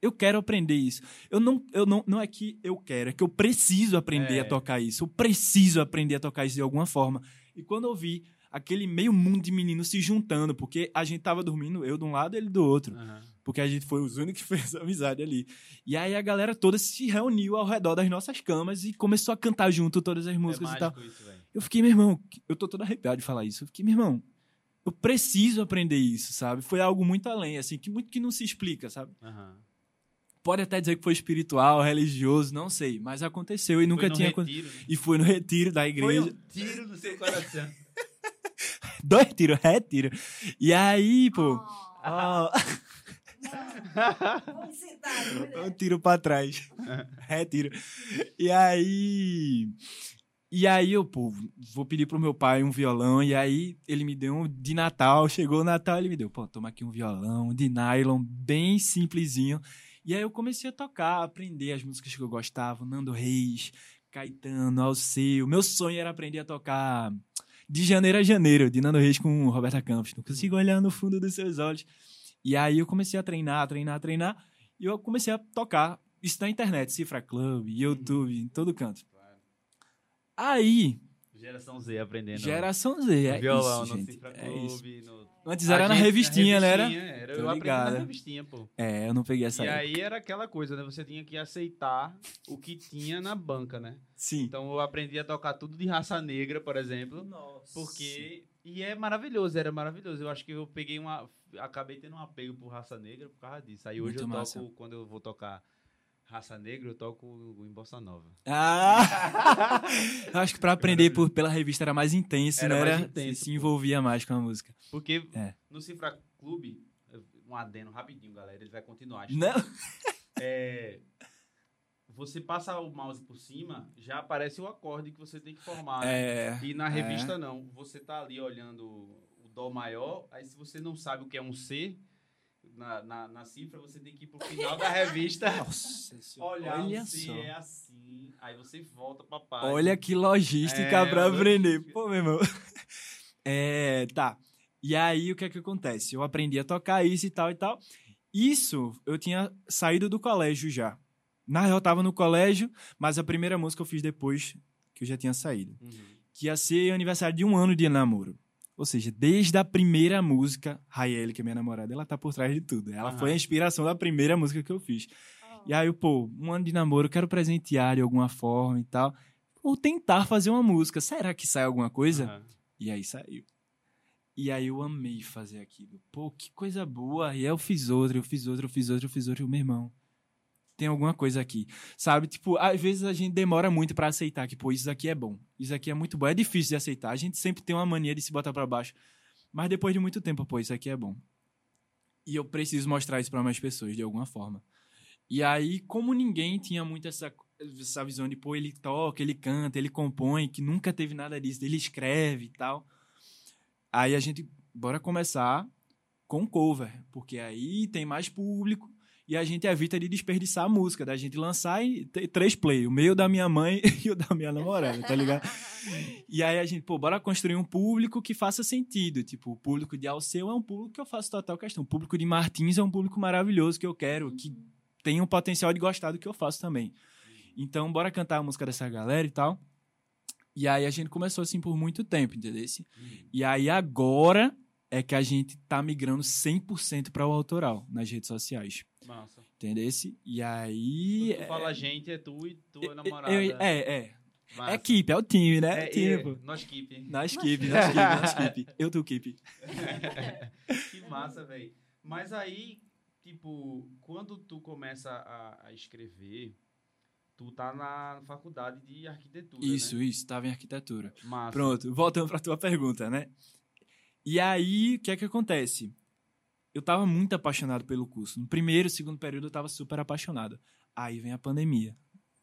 Speaker 1: Eu quero aprender isso. Eu não, eu não, não é que eu quero, é que eu preciso aprender
Speaker 2: É.
Speaker 1: a tocar isso. Eu preciso aprender a tocar isso de alguma forma. E quando eu vi aquele meio mundo de meninos se juntando, porque a gente tava dormindo, eu de um lado, ele do outro.
Speaker 2: Aham.
Speaker 1: Porque a gente foi os únicos que fez amizade ali. E aí a galera toda se reuniu ao redor das nossas camas e começou a cantar junto todas as
Speaker 2: É
Speaker 1: músicas e tal.
Speaker 2: isso.
Speaker 1: Eu fiquei, meu irmão, eu tô todo arrepiado de falar isso. Eu fiquei, meu irmão, eu preciso aprender isso, sabe? Foi algo muito além, assim, que muito que não se explica, sabe?
Speaker 2: Aham.
Speaker 1: Pode até dizer que foi espiritual, religioso, não sei, mas aconteceu e nunca
Speaker 2: Foi no
Speaker 1: tinha
Speaker 2: retiro, né?
Speaker 1: E foi no retiro da
Speaker 2: Foi
Speaker 1: igreja.
Speaker 2: um tiro no seu coração.
Speaker 1: Dois tiros, retiro. E aí, pô, ó,
Speaker 3: Vamos sentar.
Speaker 1: um tiro pra trás. retiro. E aí. E aí eu, pô, vou pedir pro meu pai um violão. E aí ele me deu um de Natal. Chegou o Natal, ele me deu, pô, toma aqui um violão de nylon, bem simplesinho. E aí eu comecei a tocar, a aprender as músicas que eu gostava. Nando Reis, Caetano, Alceu. Meu sonho era aprender a tocar de janeiro a janeiro, de Nando Reis com Roberta Campos. Não consigo olhar no fundo dos seus olhos. E aí eu comecei a treinar, treinar, treinar. E eu comecei a tocar isso na internet, Cifra Club, YouTube, em todo canto. Aí,
Speaker 2: Geração Z aprendendo.
Speaker 1: geração Z, é
Speaker 2: violão
Speaker 1: isso,
Speaker 2: no
Speaker 1: gente.
Speaker 2: Cifra
Speaker 1: É isso.
Speaker 2: Clube. No...
Speaker 1: Antes era na
Speaker 2: gente-
Speaker 1: revistinha, né? Era?
Speaker 2: revistinha, era. Eu aprendi na revistinha, pô.
Speaker 1: É, eu não peguei essa
Speaker 2: E
Speaker 1: época.
Speaker 2: aí era aquela coisa, né? Você tinha que aceitar o que tinha na banca, né?
Speaker 1: Sim.
Speaker 2: Então eu aprendi a tocar tudo de raça negra, por exemplo.
Speaker 1: Nossa.
Speaker 2: Porque. E é maravilhoso, era maravilhoso. Eu acho que eu peguei uma. Acabei tendo um apego por raça negra por causa disso. Aí hoje
Speaker 1: Muito
Speaker 2: eu toco,
Speaker 1: massa.
Speaker 2: quando eu vou tocar raça negra, eu toco em Bossa Nova.
Speaker 1: Ah! acho que pra aprender por, pela revista era mais intenso,
Speaker 2: Era
Speaker 1: né?
Speaker 2: mais
Speaker 1: Era,
Speaker 2: intenso,
Speaker 1: se
Speaker 2: pô.
Speaker 1: envolvia mais com a música.
Speaker 2: Porque
Speaker 1: É.
Speaker 2: no Cifra Clube, um adeno rapidinho, galera, ele vai continuar.
Speaker 1: Não?
Speaker 2: É, você passa o mouse por cima, já aparece o acorde que você tem que formar. né?
Speaker 1: É.
Speaker 2: E na revista não. Você tá ali olhando o dó maior, aí se você não sabe o que é um C, na, na, na cifra, você tem que ir pro final da revista.
Speaker 1: Nossa senhora.
Speaker 2: Olhar
Speaker 1: Olha
Speaker 2: se
Speaker 1: só.
Speaker 2: é assim. Aí você volta pra página.
Speaker 1: Olha que logística
Speaker 2: É,
Speaker 1: pra aprender.
Speaker 2: logística.
Speaker 1: Pô, meu irmão. É, tá. E aí, o que é que acontece? Eu aprendi a tocar isso e tal e tal. Isso, eu tinha saído do colégio já. Na real, eu tava no colégio, mas a primeira música eu fiz depois que eu já tinha saído.
Speaker 2: Uhum.
Speaker 1: Que ia ser aniversário de um ano de namoro. Ou seja, desde a primeira música, Raiele, que é minha namorada, ela tá por trás de tudo. Ela foi a inspiração da primeira música que eu fiz.
Speaker 3: Ah.
Speaker 1: E aí, eu, pô, um ano de namoro, eu quero presentear de alguma forma e tal. Ou tentar fazer uma música. Será que sai alguma coisa? E aí saiu. E aí eu amei fazer aquilo. Pô, que coisa boa. E aí eu fiz outra, eu fiz outra, eu fiz outra, eu fiz outra. E o meu irmão, tem alguma coisa aqui. Sabe? Tipo, às vezes a gente demora muito pra aceitar que, pô, isso aqui é bom. Isso aqui é muito bom. É difícil de aceitar. A gente sempre tem uma mania de se botar pra baixo. Mas depois de muito tempo, pô, isso aqui é bom. E eu preciso mostrar isso pra mais pessoas, de alguma forma. E aí, como ninguém tinha muito essa, essa visão de, pô, ele toca, ele canta, ele compõe, que nunca teve nada disso, ele escreve e tal. Aí a gente, bora começar com cover, porque aí tem mais público e a gente evita de desperdiçar a música, da gente lançar e três play, o meu da minha mãe e o da minha namorada, tá ligado? E aí a gente, pô, bora construir um público que faça sentido. Tipo, o público de Alceu é um público que eu faço total questão. O público de Martins é um público maravilhoso que eu quero, que tem um potencial de gostar do que eu faço também. Então, bora cantar a música dessa galera e tal. E aí a gente começou assim por muito tempo, entendeu? E aí agora é que a gente tá migrando 100% para o autoral nas redes sociais.
Speaker 2: Massa.
Speaker 1: Entendeu? E aí.
Speaker 2: Quando tu fala gente, é tu e tua
Speaker 1: é,
Speaker 2: namorada.
Speaker 1: eu- é, é.
Speaker 2: Massa.
Speaker 1: É equipe, é o time, né?
Speaker 2: É,
Speaker 1: o time,
Speaker 2: é, nós keep.
Speaker 1: Nós equipe, nós equipe, nós equipe. Eu tô equipe.
Speaker 2: que massa, velho. Mas aí, tipo, quando tu começa a, a escrever, tu tá na faculdade de arquitetura,
Speaker 1: Isso,
Speaker 2: né?
Speaker 1: isso, tava em arquitetura.
Speaker 2: Massa.
Speaker 1: Pronto, voltando pra tua pergunta, né? E aí, o que é que acontece? Eu tava muito apaixonado pelo curso. No primeiro, segundo período, eu tava super apaixonado. Aí vem a pandemia.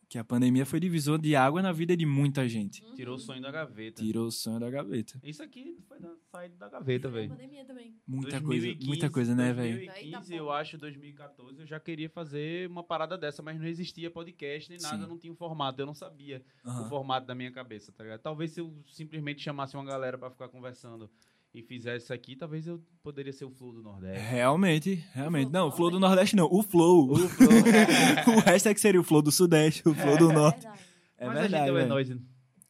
Speaker 1: Que a pandemia foi divisor de água na vida de muita gente.
Speaker 2: Tirou o sonho da gaveta.
Speaker 1: Tirou o sonho da gaveta.
Speaker 2: Isso aqui foi da saída da gaveta,
Speaker 3: Foi a
Speaker 2: velho.
Speaker 3: pandemia também.
Speaker 1: Muita
Speaker 2: 2015,
Speaker 1: coisa, muita coisa, né, velho?
Speaker 2: 2015, eu acho, 2014, eu já queria fazer uma parada dessa, mas não existia podcast nem nada,
Speaker 1: Sim.
Speaker 2: não tinha um formato, eu não sabia o
Speaker 1: Aham.
Speaker 2: formato da minha cabeça, tá ligado? Talvez se eu simplesmente chamasse uma galera pra ficar conversando e fizesse isso aqui, talvez eu poderia ser o Flow do Nordeste.
Speaker 1: Realmente, realmente.
Speaker 3: Do
Speaker 1: Não, o flow do
Speaker 3: Nordeste.
Speaker 1: Não, o flow. O,
Speaker 2: Flow.
Speaker 1: resto é que seria o flow do Sudeste, o flow do Norte.
Speaker 3: verdade.
Speaker 1: É
Speaker 2: mas
Speaker 1: verdade.
Speaker 2: a gente é
Speaker 1: velho.
Speaker 2: nóis,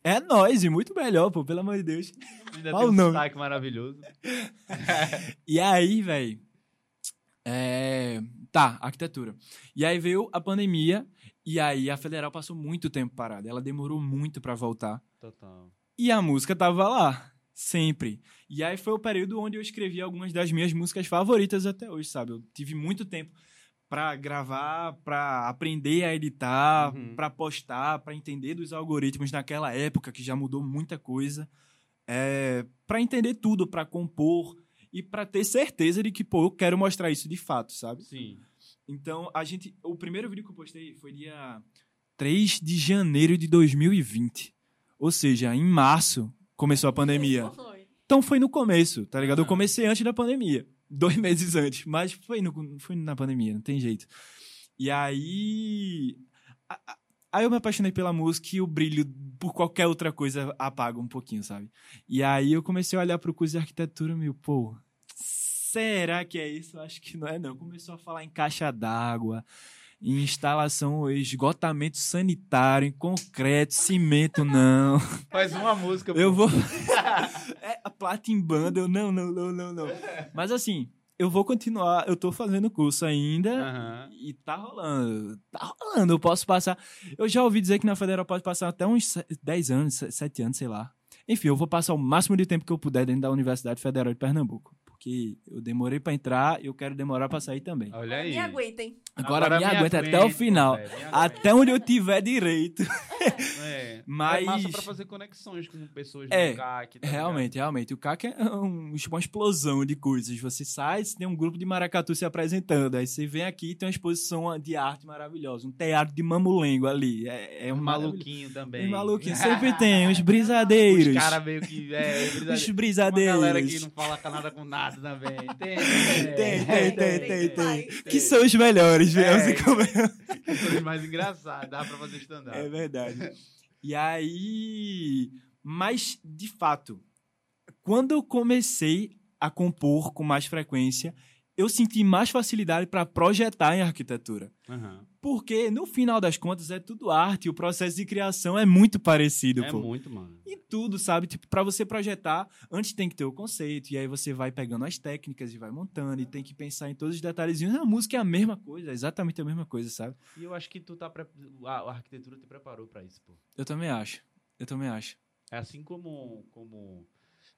Speaker 1: É nóis, e muito melhor, pô, pelo amor de Deus.
Speaker 2: ainda
Speaker 1: Olha
Speaker 2: tem
Speaker 1: o
Speaker 2: um
Speaker 1: nome.
Speaker 2: sotaque maravilhoso.
Speaker 1: E aí, velho. É... Tá, arquitetura. E aí veio a pandemia, e aí a federal passou muito tempo parada. Ela demorou muito pra voltar.
Speaker 2: Total.
Speaker 1: E a música tava lá, sempre. E aí foi o período onde eu escrevi algumas das minhas músicas favoritas até hoje, sabe? Eu tive muito tempo pra gravar, pra aprender a editar,
Speaker 2: Uhum.
Speaker 1: pra postar, pra entender dos algoritmos naquela época que já mudou muita coisa. É, para entender tudo, pra compor e pra ter certeza de que, pô, eu quero mostrar isso de fato, sabe?
Speaker 2: Sim.
Speaker 1: Então, a gente. O primeiro vídeo que eu postei foi dia 3 de janeiro de 2020. Ou seja, em março começou a pandemia.
Speaker 3: Foi.
Speaker 1: Então foi no começo, tá ligado? Eu
Speaker 2: Ah.
Speaker 1: comecei antes da pandemia. Dois meses antes. Mas foi, no, foi na pandemia, não tem jeito. E aí. Aí eu me apaixonei pela música e o brilho por qualquer outra coisa apaga um pouquinho, sabe? E aí eu comecei a olhar pro curso de arquitetura, meu, pô, será que é isso? Acho que não é, não. Começou a falar em caixa d'água, em instalação, esgotamento sanitário, em concreto, cimento, não.
Speaker 2: Faz uma música.
Speaker 1: Eu
Speaker 2: pô.
Speaker 1: vou. é, a platimbanda, eu não, não, não, não, não. Mas assim, eu vou continuar, eu tô fazendo curso ainda.
Speaker 2: Aham.
Speaker 1: E tá rolando, tá rolando, eu posso passar. Eu já ouvi dizer que na Federal pode passar até uns se- 10 anos, 7 anos, sei lá. Enfim, eu vou passar o máximo de tempo que eu puder dentro da Universidade Federal de Pernambuco. Porque eu demorei pra entrar e eu quero demorar pra sair também.
Speaker 2: Olha aí.
Speaker 3: Me aguentem.
Speaker 1: Agora, me aguenta até o final. Até onde eu tiver direito.
Speaker 2: É.
Speaker 1: Mas-
Speaker 2: É massa pra fazer conexões com pessoas
Speaker 1: É,
Speaker 2: do CAC. tá
Speaker 1: Realmente, realmente. O CAC é um- uma explosão de coisas. Você sai, você tem um grupo de maracatu se apresentando. Aí você vem aqui e tem uma exposição de arte maravilhosa. Um teatro de mamulengo ali. É, é
Speaker 2: ligado?
Speaker 1: um
Speaker 2: Um
Speaker 1: maluquinho.
Speaker 2: maluquinho também.
Speaker 1: Os maluquinhos sempre tem, os brisadeiros.
Speaker 2: Os caras meio que. É,
Speaker 1: Os
Speaker 2: brisadeiro. Uma
Speaker 1: brisadeiros.
Speaker 2: galera que não fala nada com nada também. Tem,
Speaker 1: Tem, tem, tem, tem, tem. Que são os melhores, viu?
Speaker 2: É.
Speaker 1: Você come-
Speaker 2: Pessoas mais engraçadas. Dá pra fazer stand-up.
Speaker 1: É verdade. E aí. Mas, de fato, quando eu comecei a compor com mais frequência, eu senti mais facilidade para projetar em arquitetura.
Speaker 2: Aham.
Speaker 1: Porque, no final das contas, é tudo arte. O processo de criação é muito parecido,
Speaker 2: É
Speaker 1: pô.
Speaker 2: muito, mano.
Speaker 1: E tudo, sabe? Tipo, para você projetar, antes tem que ter o conceito, e aí você vai pegando as técnicas e vai montando, e tem que pensar em todos os detalhezinhos. A música é a mesma coisa, é exatamente a mesma coisa, sabe?
Speaker 2: E eu acho que tu tá. Pre... A, arquitetura te preparou pra isso, pô.
Speaker 1: Eu também acho. Eu também acho.
Speaker 2: É assim como, como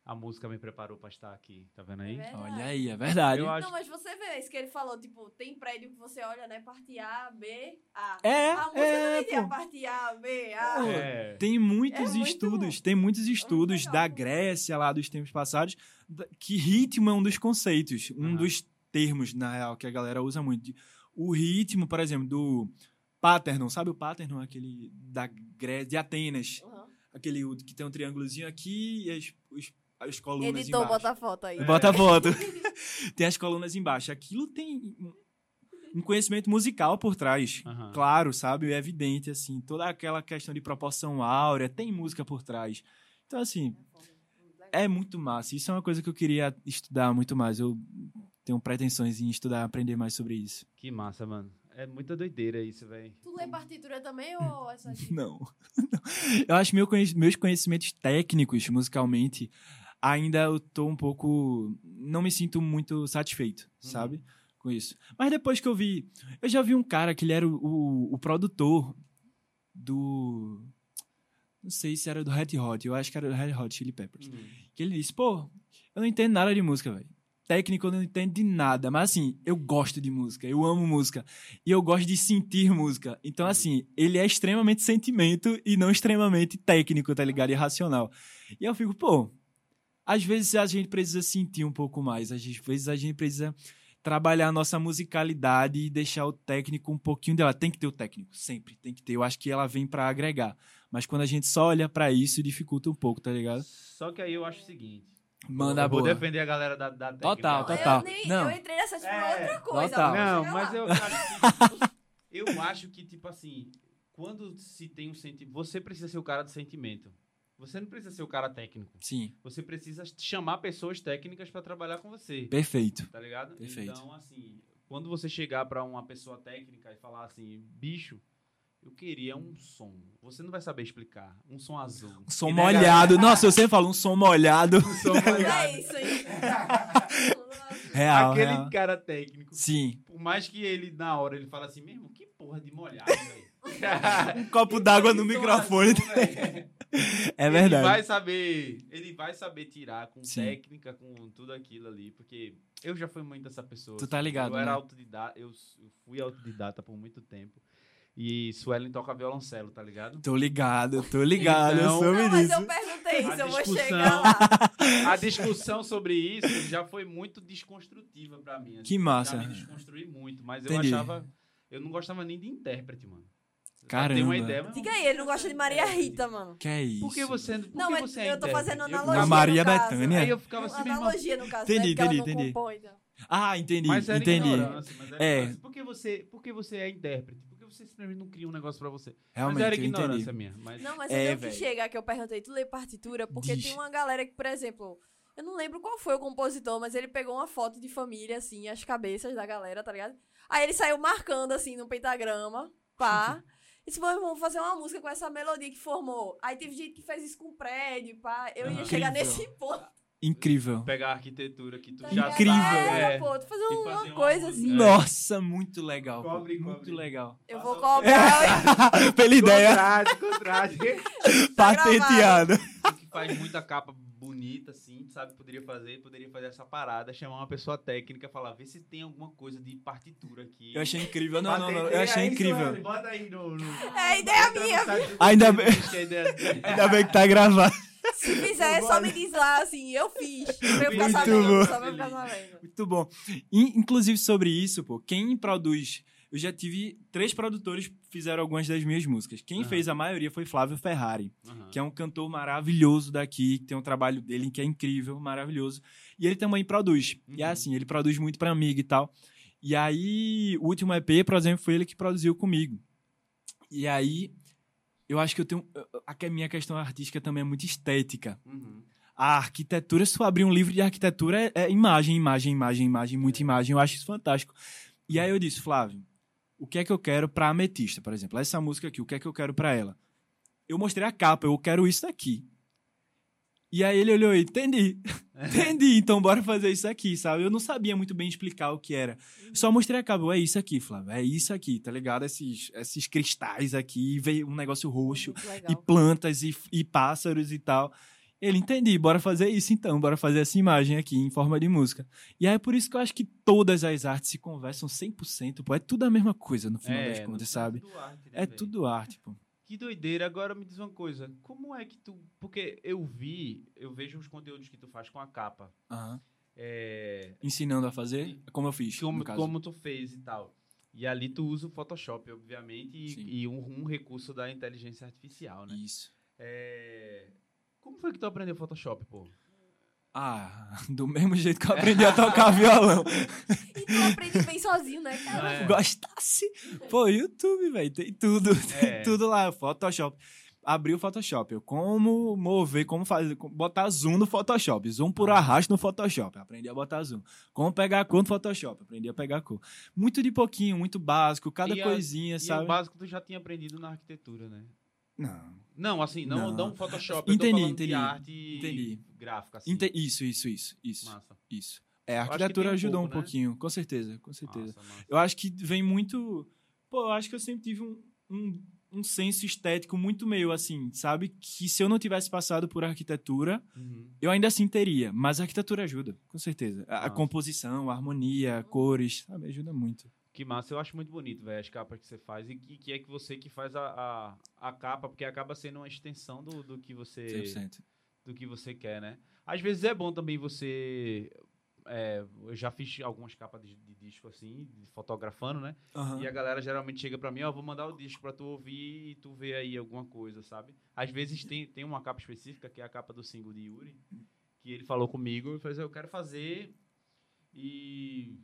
Speaker 2: a música me preparou pra estar aqui. Tá vendo aí?
Speaker 3: É.
Speaker 1: Olha aí, é verdade.
Speaker 2: Eu acho
Speaker 3: Não, mas você vê isso que ele falou, tipo, tem prédio que você olha, né? Parte A, B, A.
Speaker 1: É,
Speaker 3: a música
Speaker 1: é,
Speaker 3: também tem a
Speaker 1: pô.
Speaker 3: parte A, B, A.
Speaker 2: É.
Speaker 1: Tem muitos
Speaker 3: É muito
Speaker 1: estudos,
Speaker 3: bom.
Speaker 1: tem muitos estudos da Grécia lá dos tempos passados, que ritmo é um dos conceitos, um
Speaker 2: Aham.
Speaker 1: dos termos, na real, que a galera usa muito. O ritmo, por exemplo, do Paternon, sabe o Paternon? Aquele da Grécia, de Atenas,
Speaker 3: Uhum.
Speaker 1: aquele que tem um triângulozinho aqui e as, os- as colunas
Speaker 3: Editor,
Speaker 1: embaixo.
Speaker 3: bota a foto aí.
Speaker 1: Bota a foto. tem as colunas embaixo. Aquilo tem um- conhecimento musical por trás. Claro, sabe? É evidente, assim. Toda aquela questão de proporção áurea, tem música por trás. Então, assim, é muito massa. Isso é uma coisa que eu queria estudar muito mais. Eu tenho pretensões em estudar, aprender mais sobre isso.
Speaker 2: Que massa, mano. É muita doideira isso, velho.
Speaker 3: Tu lê partitura também ou é só assim?
Speaker 1: Não. Eu acho meu meus conhecimentos técnicos, musicalmente, ainda eu tô um pouco. Não me sinto muito satisfeito, sabe? Com isso. Mas depois que eu vi. Eu já vi um cara que ele era o, o, o produtor do. Não sei se era do Red Hot, eu acho que era do Red Hot Chili Peppers.
Speaker 2: Hum.
Speaker 1: Que ele disse: pô, eu não entendo nada de música, velho. Técnico eu não entendo de nada, mas assim, eu gosto de música, eu amo música. E eu gosto de sentir música. Então, assim, ele é extremamente sentimento e não extremamente técnico, tá ligado? E racional. E eu fico, pô, às vezes a gente precisa sentir um pouco mais, às vezes a gente precisa trabalhar a nossa musicalidade e deixar o técnico um pouquinho dela. Tem que ter o técnico, sempre, tem que ter. Eu acho que ela vem pra agregar. Mas quando a gente só olha pra isso, dificulta um pouco, tá ligado?
Speaker 2: Só que aí eu acho o seguinte.
Speaker 1: Manda
Speaker 2: eu vou
Speaker 1: boa.
Speaker 2: defender a galera da, da técnica.
Speaker 1: Total, total.
Speaker 3: Eu, nem,
Speaker 1: Não.
Speaker 3: eu entrei nessa tipo
Speaker 2: É,
Speaker 3: outra coisa.
Speaker 1: total.
Speaker 2: Não, mas eu acho que. eu acho que, tipo assim, quando se tem um sentimento. Você precisa ser o cara do sentimento. Você não precisa ser o cara técnico.
Speaker 1: Sim,
Speaker 2: Você precisa chamar pessoas técnicas pra trabalhar com você.
Speaker 1: perfeito.
Speaker 2: Tá ligado?
Speaker 1: Perfeito.
Speaker 2: Então, assim, quando você chegar pra uma pessoa técnica e falar assim, bicho, eu queria um som. Você não vai saber explicar. Um som azul.
Speaker 1: Um som
Speaker 2: E a
Speaker 1: molhado. Nossa, eu sempre falo um som molhado.
Speaker 2: Um som molhado.
Speaker 3: É isso aí.
Speaker 1: Real,
Speaker 2: Aquele
Speaker 1: real.
Speaker 2: cara técnico.
Speaker 1: Sim.
Speaker 2: Por mais que ele, na hora, ele fala assim, mesmo, que porra de molhado, velho.
Speaker 1: Um copo d'água no microfone.
Speaker 2: azul,
Speaker 1: É
Speaker 2: Ele
Speaker 1: verdade.
Speaker 2: vai saber, ele vai saber tirar com
Speaker 1: Sim.
Speaker 2: técnica, com tudo aquilo ali, porque eu já fui muito essa pessoa.
Speaker 1: Tu tá ligado,
Speaker 2: Eu era
Speaker 1: né?
Speaker 2: autodidata, eu, fui autodidata por muito tempo. E Suelen toca violoncelo, tá ligado?
Speaker 1: Tô ligado, tô ligado,
Speaker 2: Então-
Speaker 1: eu soube
Speaker 3: Não, mas eu perguntei isso,
Speaker 2: A
Speaker 3: eu vou
Speaker 2: discussão-
Speaker 3: chegar lá.
Speaker 2: A discussão sobre isso já foi muito desconstrutiva pra mim. assim.
Speaker 1: Que massa.
Speaker 2: Já me desconstruí muito, mas
Speaker 1: Entendi.
Speaker 2: eu achava. Eu não gostava nem de intérprete, mano.
Speaker 1: Caramba.
Speaker 2: Tem uma ideia, mas
Speaker 3: Diga aí, ele não gosta de Maria Rita, mano.
Speaker 1: Que é isso?
Speaker 2: Por que você, por
Speaker 3: Não,
Speaker 2: que
Speaker 3: mas
Speaker 2: você é
Speaker 3: eu tô
Speaker 2: intérprete?
Speaker 3: fazendo analogia.
Speaker 1: A Maria
Speaker 3: no caso.
Speaker 1: Bethânia.
Speaker 2: Aí eu ficava assim,
Speaker 3: analogia, no caso,
Speaker 1: Entendi,
Speaker 3: né? Porque ela
Speaker 1: entendi,
Speaker 3: não
Speaker 1: entendi.
Speaker 3: compõe, então.
Speaker 1: Ah, entendi,
Speaker 2: Mas era
Speaker 1: entendi.
Speaker 2: ignorância, mas era
Speaker 1: É.
Speaker 2: ignorância. Por que você, por que você é intérprete? Por que você simplesmente não cria um negócio pra você?
Speaker 1: Realmente,
Speaker 2: mas era ignorância
Speaker 1: entendi.
Speaker 2: minha. Mas...
Speaker 3: Não, mas
Speaker 1: É,
Speaker 3: que chegar que eu perguntei, tu lê partitura? Porque
Speaker 1: Diz.
Speaker 3: tem uma galera que, por exemplo, eu não lembro qual foi o compositor, mas ele pegou uma foto de família, assim, as cabeças da galera, tá ligado? Aí ele saiu marcando, assim, no pentagrama, pá. E disse, "Bom, vamos fazer uma música com essa melodia que formou. Aí teve gente que fez isso com prédio, pá. Eu ia chegar
Speaker 1: Incrível.
Speaker 3: nesse ponto.
Speaker 1: Incrível.
Speaker 2: Pegar a arquitetura que tu
Speaker 3: tá
Speaker 2: já?
Speaker 1: Incrível.
Speaker 2: sabe,
Speaker 3: É,
Speaker 2: é.
Speaker 3: pô, tu fazer uma,
Speaker 2: fazer uma
Speaker 3: coisa
Speaker 2: música.
Speaker 3: assim.
Speaker 1: Nossa, muito legal.
Speaker 2: Cobre,
Speaker 1: muito
Speaker 2: cobre.
Speaker 1: legal.
Speaker 3: Eu vou cobrar.
Speaker 1: Pela ideia,
Speaker 2: Contrate, contrate.
Speaker 1: patenteada.
Speaker 2: Tu que faz muita capa bonita, assim, sabe poderia fazer, poderia fazer essa parada, chamar uma pessoa técnica, falar, vê se tem alguma coisa de partitura aqui.
Speaker 1: Eu achei incrível. Não, não, não. Eu achei
Speaker 2: aí,
Speaker 1: incrível.
Speaker 2: Bota aí no... no...
Speaker 3: É ideia minha.
Speaker 1: Ainda bem-
Speaker 2: é.
Speaker 1: Ainda bem que tá gravado.
Speaker 3: Se fizer, só me diz lá assim, eu fiz. Pra eu ficar
Speaker 2: Muito
Speaker 3: sabendo,
Speaker 1: bom.
Speaker 3: só pra eu ficar sabendo.
Speaker 1: Muito bom. In- inclusive sobre isso, pô, quem produz. Eu já tive três produtores que fizeram algumas das minhas músicas. Quem
Speaker 2: Aham.
Speaker 1: fez a maioria foi Flávio Ferrari,
Speaker 2: Aham.
Speaker 1: que é um cantor maravilhoso daqui, que tem um trabalho dele que é incrível, maravilhoso. E ele também produz. E é
Speaker 2: Uhum.
Speaker 1: assim, ele produz muito pra amiga e tal. E aí, o último EP, por exemplo, foi ele que produziu comigo. E aí, eu acho que eu tenho. A minha questão artística também é muito estética.
Speaker 2: Uhum.
Speaker 1: A arquitetura, se tu abrir um livro de arquitetura, é, é imagem, imagem, imagem, imagem, muita imagem. Eu acho isso fantástico. E aí eu disse, Flávio, o que é que eu quero pra Ametista, por exemplo? Essa música aqui, o que é que eu quero pra ela? Eu mostrei a capa, eu quero isso aqui. E aí ele olhou e entendi. entendi, então bora fazer isso aqui, sabe? Eu não sabia muito bem explicar o que era. Só mostrei a capa, é isso aqui, Flávio, é isso aqui, tá ligado? Esses, esses cristais aqui, veio um negócio roxo e plantas e, e pássaros e tal. Ele entendi, bora fazer isso então, bora fazer essa imagem aqui em forma de música. E aí é por isso que eu acho que todas as artes se conversam 100%, pô, é tudo a mesma coisa no final das
Speaker 2: no
Speaker 1: contas, sabe?
Speaker 2: tudo arte, né,
Speaker 1: É
Speaker 2: velho?
Speaker 1: tudo arte, pô.
Speaker 2: Que doideira. Agora me diz uma coisa. Como é que tu... Porque eu vi, eu vejo os conteúdos que tu faz com a capa.
Speaker 1: Aham.
Speaker 2: É...
Speaker 1: Ensinando a fazer, como eu fiz,
Speaker 2: Como,
Speaker 1: no caso.
Speaker 2: como tu fez e tal. E ali tu usa o Photoshop, obviamente, e, e um, um recurso da inteligência artificial, né?
Speaker 1: Isso.
Speaker 2: É... Como foi que tu aprendeu Photoshop, pô?
Speaker 1: Ah, do mesmo jeito que eu aprendi a tocar violão.
Speaker 3: E tu aprende bem sozinho, né, cara?
Speaker 2: É.
Speaker 1: Gostasse. Pô, YouTube, velho, tem tudo. Tem
Speaker 2: É.
Speaker 1: tudo lá, Photoshop. Abri o Photoshop. Eu como mover, como fazer, botar zoom no Photoshop. Zoom por
Speaker 2: Ah.
Speaker 1: arrasto no Photoshop. Aprendi a botar zoom. Como pegar a cor no Photoshop. Aprendi a pegar a cor. Muito de pouquinho, muito básico, cada
Speaker 2: E a-
Speaker 1: coisinha,
Speaker 2: E
Speaker 1: sabe?
Speaker 2: o básico tu já tinha aprendido na arquitetura, né?
Speaker 1: Não.
Speaker 2: Não, assim, não,
Speaker 1: Não.
Speaker 2: não, Photoshop.
Speaker 1: Entendi, entendi,
Speaker 2: arte
Speaker 1: entendi.
Speaker 2: gráfica, assim.
Speaker 1: Inte- Isso, isso, isso, isso.
Speaker 2: Massa.
Speaker 1: Isso. É, a arquitetura
Speaker 2: um
Speaker 1: ajudou
Speaker 2: pouco,
Speaker 1: um
Speaker 2: né?
Speaker 1: pouquinho, com certeza, com certeza. Eu acho que vem muito. Pô, eu acho que eu sempre tive um, um, um senso estético muito meio assim, sabe? Que se eu não tivesse passado por arquitetura,
Speaker 2: Uhum.
Speaker 1: eu ainda assim teria. Mas a arquitetura ajuda, com certeza. A, a composição, a harmonia, cores, sabe? Ajuda muito.
Speaker 2: Que massa, eu acho muito bonito, velho, as capas que você faz. E que, que é que você que faz a, a, a capa, porque acaba sendo uma extensão do, do que você
Speaker 1: 100%.
Speaker 2: do que você quer, né? Às vezes é bom também você. é, eu já fiz algumas capas de, de disco assim, de fotografando, né?
Speaker 1: Aham.
Speaker 2: E a galera geralmente chega pra mim, ó, vou mandar o disco pra tu ouvir e tu ver aí alguma coisa, sabe? Às vezes tem, tem uma capa específica, que é a capa do single de Yuri, que ele falou comigo, e falou assim, eu quero fazer e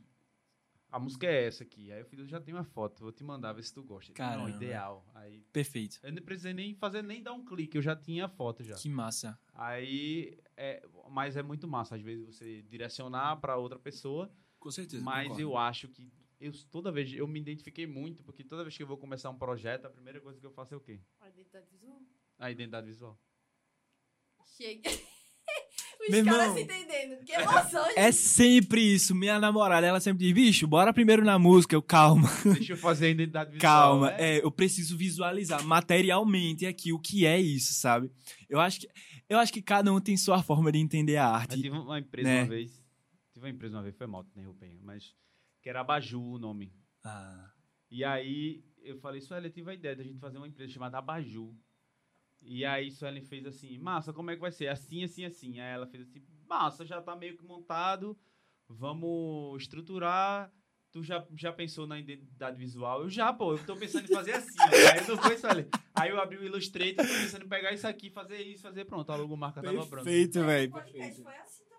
Speaker 2: a música é essa aqui. Aí eu falei, eu já tenho uma foto, vou te mandar, ver se tu gosta. Não, ideal. Aí
Speaker 1: Perfeito.
Speaker 2: eu não precisei nem fazer, nem dar um clique, eu já tinha a foto já.
Speaker 1: Que massa.
Speaker 2: Aí, é, mas é muito massa, às vezes, você direcionar pra outra pessoa,
Speaker 1: Com certeza.
Speaker 2: mas
Speaker 1: concordo.
Speaker 2: eu acho que eu, toda vez, eu me identifiquei muito, porque toda vez que eu vou começar um projeto, a primeira coisa que eu faço é o quê?
Speaker 3: A identidade visual.
Speaker 2: A identidade visual.
Speaker 3: Chega. Os
Speaker 1: Meu
Speaker 3: caras
Speaker 1: irmão,
Speaker 3: se entendendo. Que emoção, gente.
Speaker 1: É sempre isso. Minha namorada, ela sempre diz, bicho, bora primeiro na música. Eu, calma.
Speaker 2: Deixa eu fazer a identidade visual.
Speaker 1: Calma,
Speaker 2: né?
Speaker 1: é, eu preciso visualizar materialmente aqui o que é isso, sabe? Eu acho que eu acho que cada um tem sua forma de entender a
Speaker 2: Eu
Speaker 1: arte.
Speaker 2: tive uma empresa
Speaker 1: né?
Speaker 2: uma vez, tive uma empresa uma vez, foi mal, né, Rupem, mas que era Abaju o nome.
Speaker 1: Ah,
Speaker 2: E aí eu falei, Suelen, eu tive a ideia de a gente fazer uma empresa chamada Abaju. E aí Suelen fez assim, massa, como é que vai ser? Assim, assim, assim. Aí ela fez assim, massa, já tá meio que montado, vamos estruturar. Tu já, já pensou na identidade visual? Eu já, pô, eu tô pensando em fazer assim. Aí eu não foi, Suelen. Aí eu abri o Illustrator, tô pensando em pegar isso aqui, fazer isso, fazer pronto. A logomarca tava pronta.
Speaker 1: perfeito, velho.
Speaker 3: O podcast
Speaker 1: perfeito.
Speaker 3: foi assim.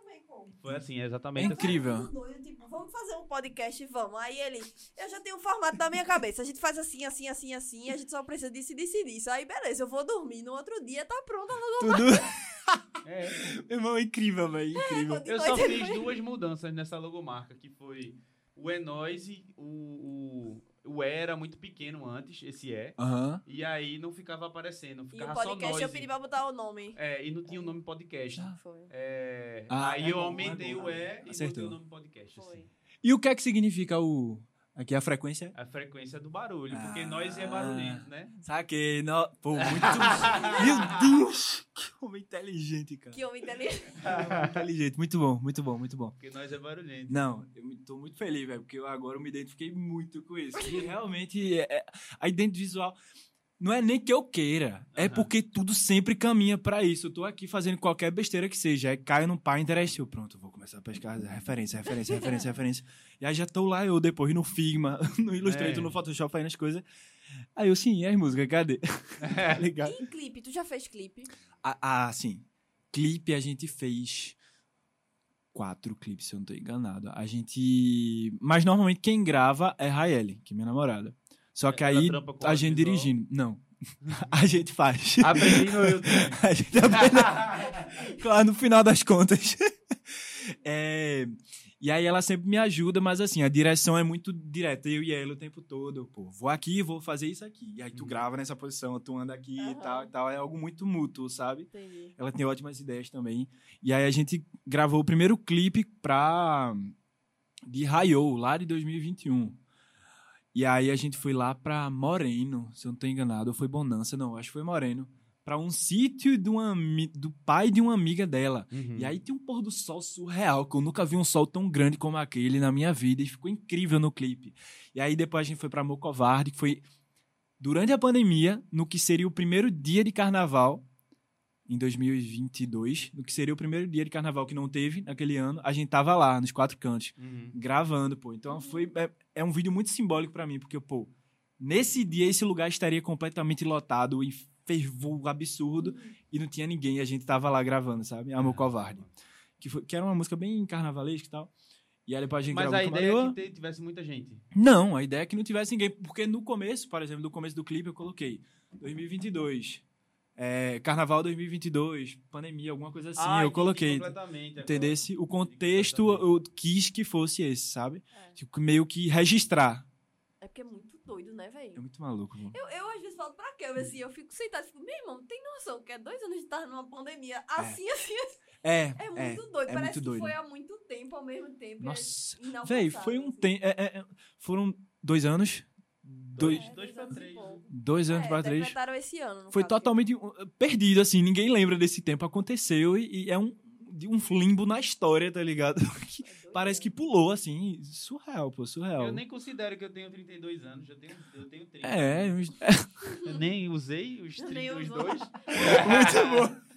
Speaker 2: Foi assim,
Speaker 1: É
Speaker 2: exatamente.
Speaker 1: incrível.
Speaker 3: Todo doido, tipo, vamos fazer um podcast, vamos. Aí ele, eu já tenho um formato na minha cabeça. A gente faz assim, assim, assim, assim. A gente só precisa disso, disso e disso. Aí, beleza, eu vou dormir. No outro dia tá pronta a.
Speaker 1: Tudo.
Speaker 2: É.
Speaker 1: Meu irmão, é incrível, velho. Incrível.
Speaker 2: Eu só fiz duas mudanças nessa logomarca, que foi o E-Noise, o, o, o E era muito pequeno antes, esse E,
Speaker 1: Aham.
Speaker 2: e aí não ficava aparecendo,
Speaker 3: E o
Speaker 2: ficava só
Speaker 3: podcast eu pedi pra botar o nome.
Speaker 2: É, e não tinha o nome podcast.
Speaker 3: Foi.
Speaker 2: É,
Speaker 1: Ah,
Speaker 2: aí
Speaker 1: é
Speaker 2: eu
Speaker 1: bom,
Speaker 2: aumentei
Speaker 1: é bom.
Speaker 2: o E e
Speaker 1: Acertou.
Speaker 2: botei o nome podcast.
Speaker 3: Foi.
Speaker 2: Assim.
Speaker 1: E o que é que significa o Aqui a frequência é.
Speaker 2: A frequência do barulho, porque
Speaker 1: Ah.
Speaker 2: nós é barulhento, né?
Speaker 1: Saquei. No... Pô, muito. Meu Deus! Que homem inteligente, cara.
Speaker 3: Que homem inteligente.
Speaker 1: inteligente. Muito bom, muito bom, muito bom.
Speaker 2: Porque nós é barulhento.
Speaker 1: Não, eu tô muito feliz, velho, porque eu agora eu me identifiquei muito com isso. E realmente é- é- a identidade visual não é nem que eu queira, é
Speaker 2: Aham.
Speaker 1: porque tudo sempre caminha pra isso. Eu tô aqui fazendo qualquer besteira que seja, aí caio num Pinterest, eu pronto, vou começar a pescar referência, referência, referência, referência. E aí já tô lá eu depois no Figma, no Illustrator,
Speaker 2: É.
Speaker 1: no Photoshop, fazendo as coisas. Aí eu sim, e as músicas, cadê? tá ligado?
Speaker 3: E clipe? Tu já fez clipe?
Speaker 1: Ah, ah, sim. Clipe a gente fez quatro clipes, se eu não tô enganado. A gente. Mas normalmente quem grava é Raeli, que é minha namorada. Só que
Speaker 2: Ela
Speaker 1: aí a gente dirigindo. Não. a gente faz.
Speaker 2: Aprendi no YouTube.
Speaker 1: a gente aprende. claro, no final das contas. É, E aí ela sempre me ajuda, mas assim, a direção é muito direta. Eu e ela o tempo todo. Pô, vou aqui, vou fazer isso aqui. E aí tu
Speaker 2: Uhum.
Speaker 1: grava nessa posição, tu anda aqui e
Speaker 3: Aham.
Speaker 1: tal e tal. É algo muito mútuo, sabe?
Speaker 3: Entendi.
Speaker 1: Ela tem ótimas ideias também. E aí a gente gravou o primeiro clipe pra. de Rayo, lá de 2021. E aí a gente foi lá pra Moreno, se eu não tô enganado, ou foi Bonança, não, acho que foi Moreno. Pra um sítio ami- do pai de uma amiga dela.
Speaker 2: Uhum.
Speaker 1: E aí tem um pôr do sol surreal, que eu nunca vi um sol tão grande como aquele na minha vida, e ficou incrível no clipe. E aí depois a gente foi pra Mocovarde, que foi durante a pandemia, no que seria o primeiro dia de carnaval, em 2022, no que seria o primeiro dia de carnaval que não teve naquele ano, a gente tava lá, nos quatro cantos,
Speaker 2: Uhum.
Speaker 1: gravando, pô. Então foi, é, é um vídeo muito simbólico pra mim, porque, pô, nesse dia esse lugar estaria completamente lotado, em fervor absurdo, e não tinha ninguém, e a gente tava lá gravando, sabe? Amor Covarde. Que, foi, que era uma música bem carnavalesca e tal. E aí depois a gente
Speaker 2: Mas a ideia é que tivesse muita gente.
Speaker 1: Não, a ideia é que não tivesse ninguém. Porque no começo, por exemplo, no começo do clipe eu coloquei 2022, é, Carnaval 2022, pandemia, alguma coisa assim.
Speaker 2: Ah,
Speaker 1: eu coloquei.
Speaker 2: completamente.
Speaker 1: Entendesse? O contexto eu quis que fosse esse, sabe?
Speaker 3: É.
Speaker 1: Tipo, meio que registrar.
Speaker 3: É porque é muito doido, né,
Speaker 1: É
Speaker 3: velho?
Speaker 1: muito maluco, pô.
Speaker 3: Eu, eu às vezes falo pra câmera assim, eu fico sentada e fico, meu irmão, tem noção que é dois anos de estar numa pandemia assim, assim, assim.
Speaker 1: É,
Speaker 3: É
Speaker 1: é.
Speaker 3: muito doido.
Speaker 1: é
Speaker 3: Parece
Speaker 1: muito
Speaker 3: que
Speaker 1: doido.
Speaker 3: foi há muito tempo ao mesmo tempo. e é
Speaker 1: Nossa. Véi, foi um
Speaker 3: assim.
Speaker 1: tempo. foram dois anos? Dois,
Speaker 2: Dois, dois
Speaker 3: e
Speaker 2: três.
Speaker 3: pouco.
Speaker 1: dois anos
Speaker 3: É,
Speaker 1: pra três.
Speaker 3: esse ano. no
Speaker 1: Foi
Speaker 3: caso.
Speaker 1: totalmente uh, perdido, assim. Ninguém lembra desse tempo. Aconteceu e, e é um, um limbo na história, tá ligado? Que
Speaker 3: É
Speaker 1: Parece
Speaker 3: né?
Speaker 1: que pulou, assim. Surreal, pô, surreal.
Speaker 2: Eu nem considero que eu tenho 32 anos, eu tenho, eu tenho 30.
Speaker 1: É, eu-
Speaker 2: Eu nem usei os
Speaker 3: Eu nem
Speaker 2: 30 os
Speaker 3: usou.
Speaker 2: dois.
Speaker 1: muito bom.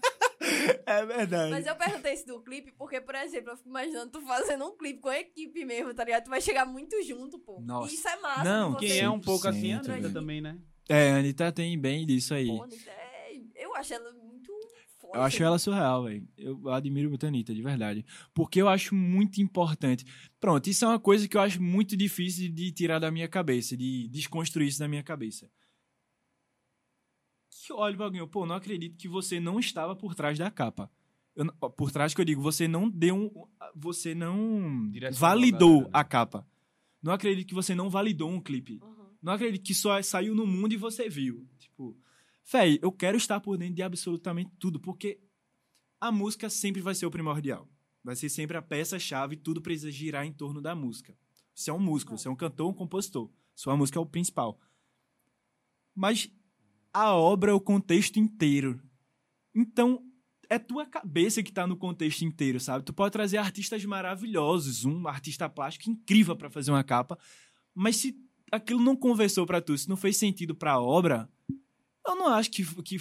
Speaker 1: É verdade.
Speaker 3: Mas eu perguntei isso do clipe porque, por exemplo, eu fico imaginando tu fazendo um clipe com a equipe mesmo, tá ligado? Tu vai chegar muito junto, pô.
Speaker 1: Nossa.
Speaker 3: Isso é massa.
Speaker 1: Não,
Speaker 2: Quem é um pouco assim, a
Speaker 1: 100%,
Speaker 2: Anitta também, né?
Speaker 1: É, a Anitta tem bem disso aí.
Speaker 3: Pô, Anitta, é- Eu acho ela muito foda.
Speaker 1: Eu acho ela surreal, velho. Eu admiro muito a Anitta, de verdade. Porque eu acho muito importante. Pronto, isso é uma coisa que eu acho muito difícil de tirar da minha cabeça, de desconstruir isso da minha cabeça. Que eu olho pra alguém, eu, pô, não acredito que você não estava por trás da capa. Eu por trás que eu digo, você não deu um. Você não validou
Speaker 2: a né?
Speaker 1: a capa. Não acredito que você não validou um clipe.
Speaker 3: Uhum.
Speaker 1: Não acredito que só saiu no mundo e você viu. Tipo, véi, eu quero estar por dentro de absolutamente tudo, porque a música sempre vai ser o primordial. Vai ser sempre a peça-chave, tudo precisa girar em torno da música. Você é um músico, você é um cantor, um compositor. Sua música é o principal. Mas a obra é o contexto inteiro. Então, é tua cabeça que tá no contexto inteiro, sabe? Tu pode trazer artistas maravilhosos, um artista plástico incrível para fazer uma capa, mas se aquilo não conversou pra tu, se não fez sentido pra obra, eu não acho que, que,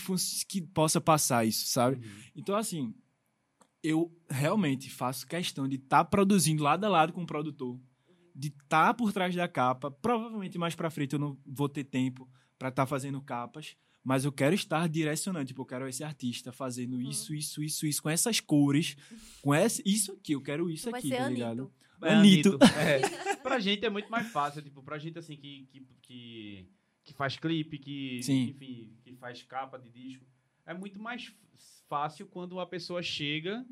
Speaker 1: que possa passar isso, sabe?
Speaker 2: Uhum.
Speaker 1: Então, assim, eu realmente faço questão de estar produzindo lado a lado com o produtor, de estar por trás da capa. Provavelmente mais pra frente eu não vou ter tempo pra estar fazendo capas, mas eu quero estar direcionando. Tipo, eu quero esse artista fazendo isso, isso, isso, isso, com essas cores, com esse, isso aqui. Eu quero isso
Speaker 3: Tu vai
Speaker 1: aqui,
Speaker 3: ser
Speaker 1: tá ligado?
Speaker 2: É.
Speaker 1: Anitta.
Speaker 2: É. Pra gente é muito mais fácil, tipo, pra gente assim que, que, que, que faz clipe, que,
Speaker 1: Sim.
Speaker 2: enfim, que faz capa de disco, é muito mais fácil quando uma pessoa chega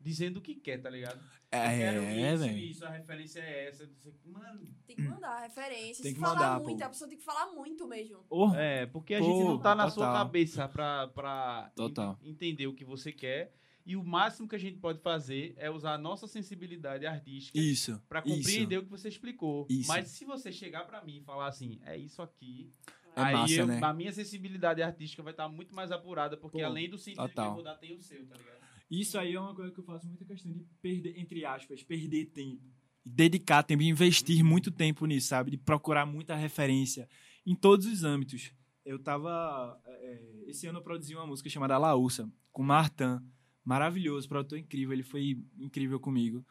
Speaker 2: dizendo o que quer, tá ligado? Eu quero
Speaker 1: É,
Speaker 2: isso, isso, a referência é essa. que. Mano,
Speaker 3: Tem que mandar referência.
Speaker 1: Tem que
Speaker 3: falar
Speaker 1: mandar,
Speaker 3: muito,
Speaker 1: pô.
Speaker 3: a pessoa tem que falar muito mesmo.
Speaker 1: Oh,
Speaker 2: é, porque a
Speaker 1: Pô,
Speaker 2: gente não tá na sua
Speaker 1: total.
Speaker 2: cabeça pra, pra
Speaker 1: Total.
Speaker 2: en- entender o que você quer. E o máximo que a gente pode fazer é usar a nossa sensibilidade artística
Speaker 1: Isso.
Speaker 2: Pra
Speaker 1: isso.
Speaker 2: compreender o que você explicou.
Speaker 1: Isso.
Speaker 2: Mas se você chegar pra mim e falar assim, é isso aqui,
Speaker 1: É
Speaker 2: aí
Speaker 1: massa,
Speaker 2: eu-
Speaker 1: né?
Speaker 2: a minha sensibilidade artística vai estar muito mais apurada, porque
Speaker 1: Pô,
Speaker 2: além do sentido que
Speaker 1: total.
Speaker 2: eu vou dar, tem o seu, tá ligado?
Speaker 1: Isso aí é uma coisa que eu faço muita questão de perder, entre aspas, perder tempo. Dedicar tempo, investir muito tempo nisso, sabe? De procurar muita referência em todos os âmbitos. Eu tava. é, esse ano eu produzi uma música chamada Laúça, com Martin. Maravilhoso, produtor incrível, ele foi incrível comigo.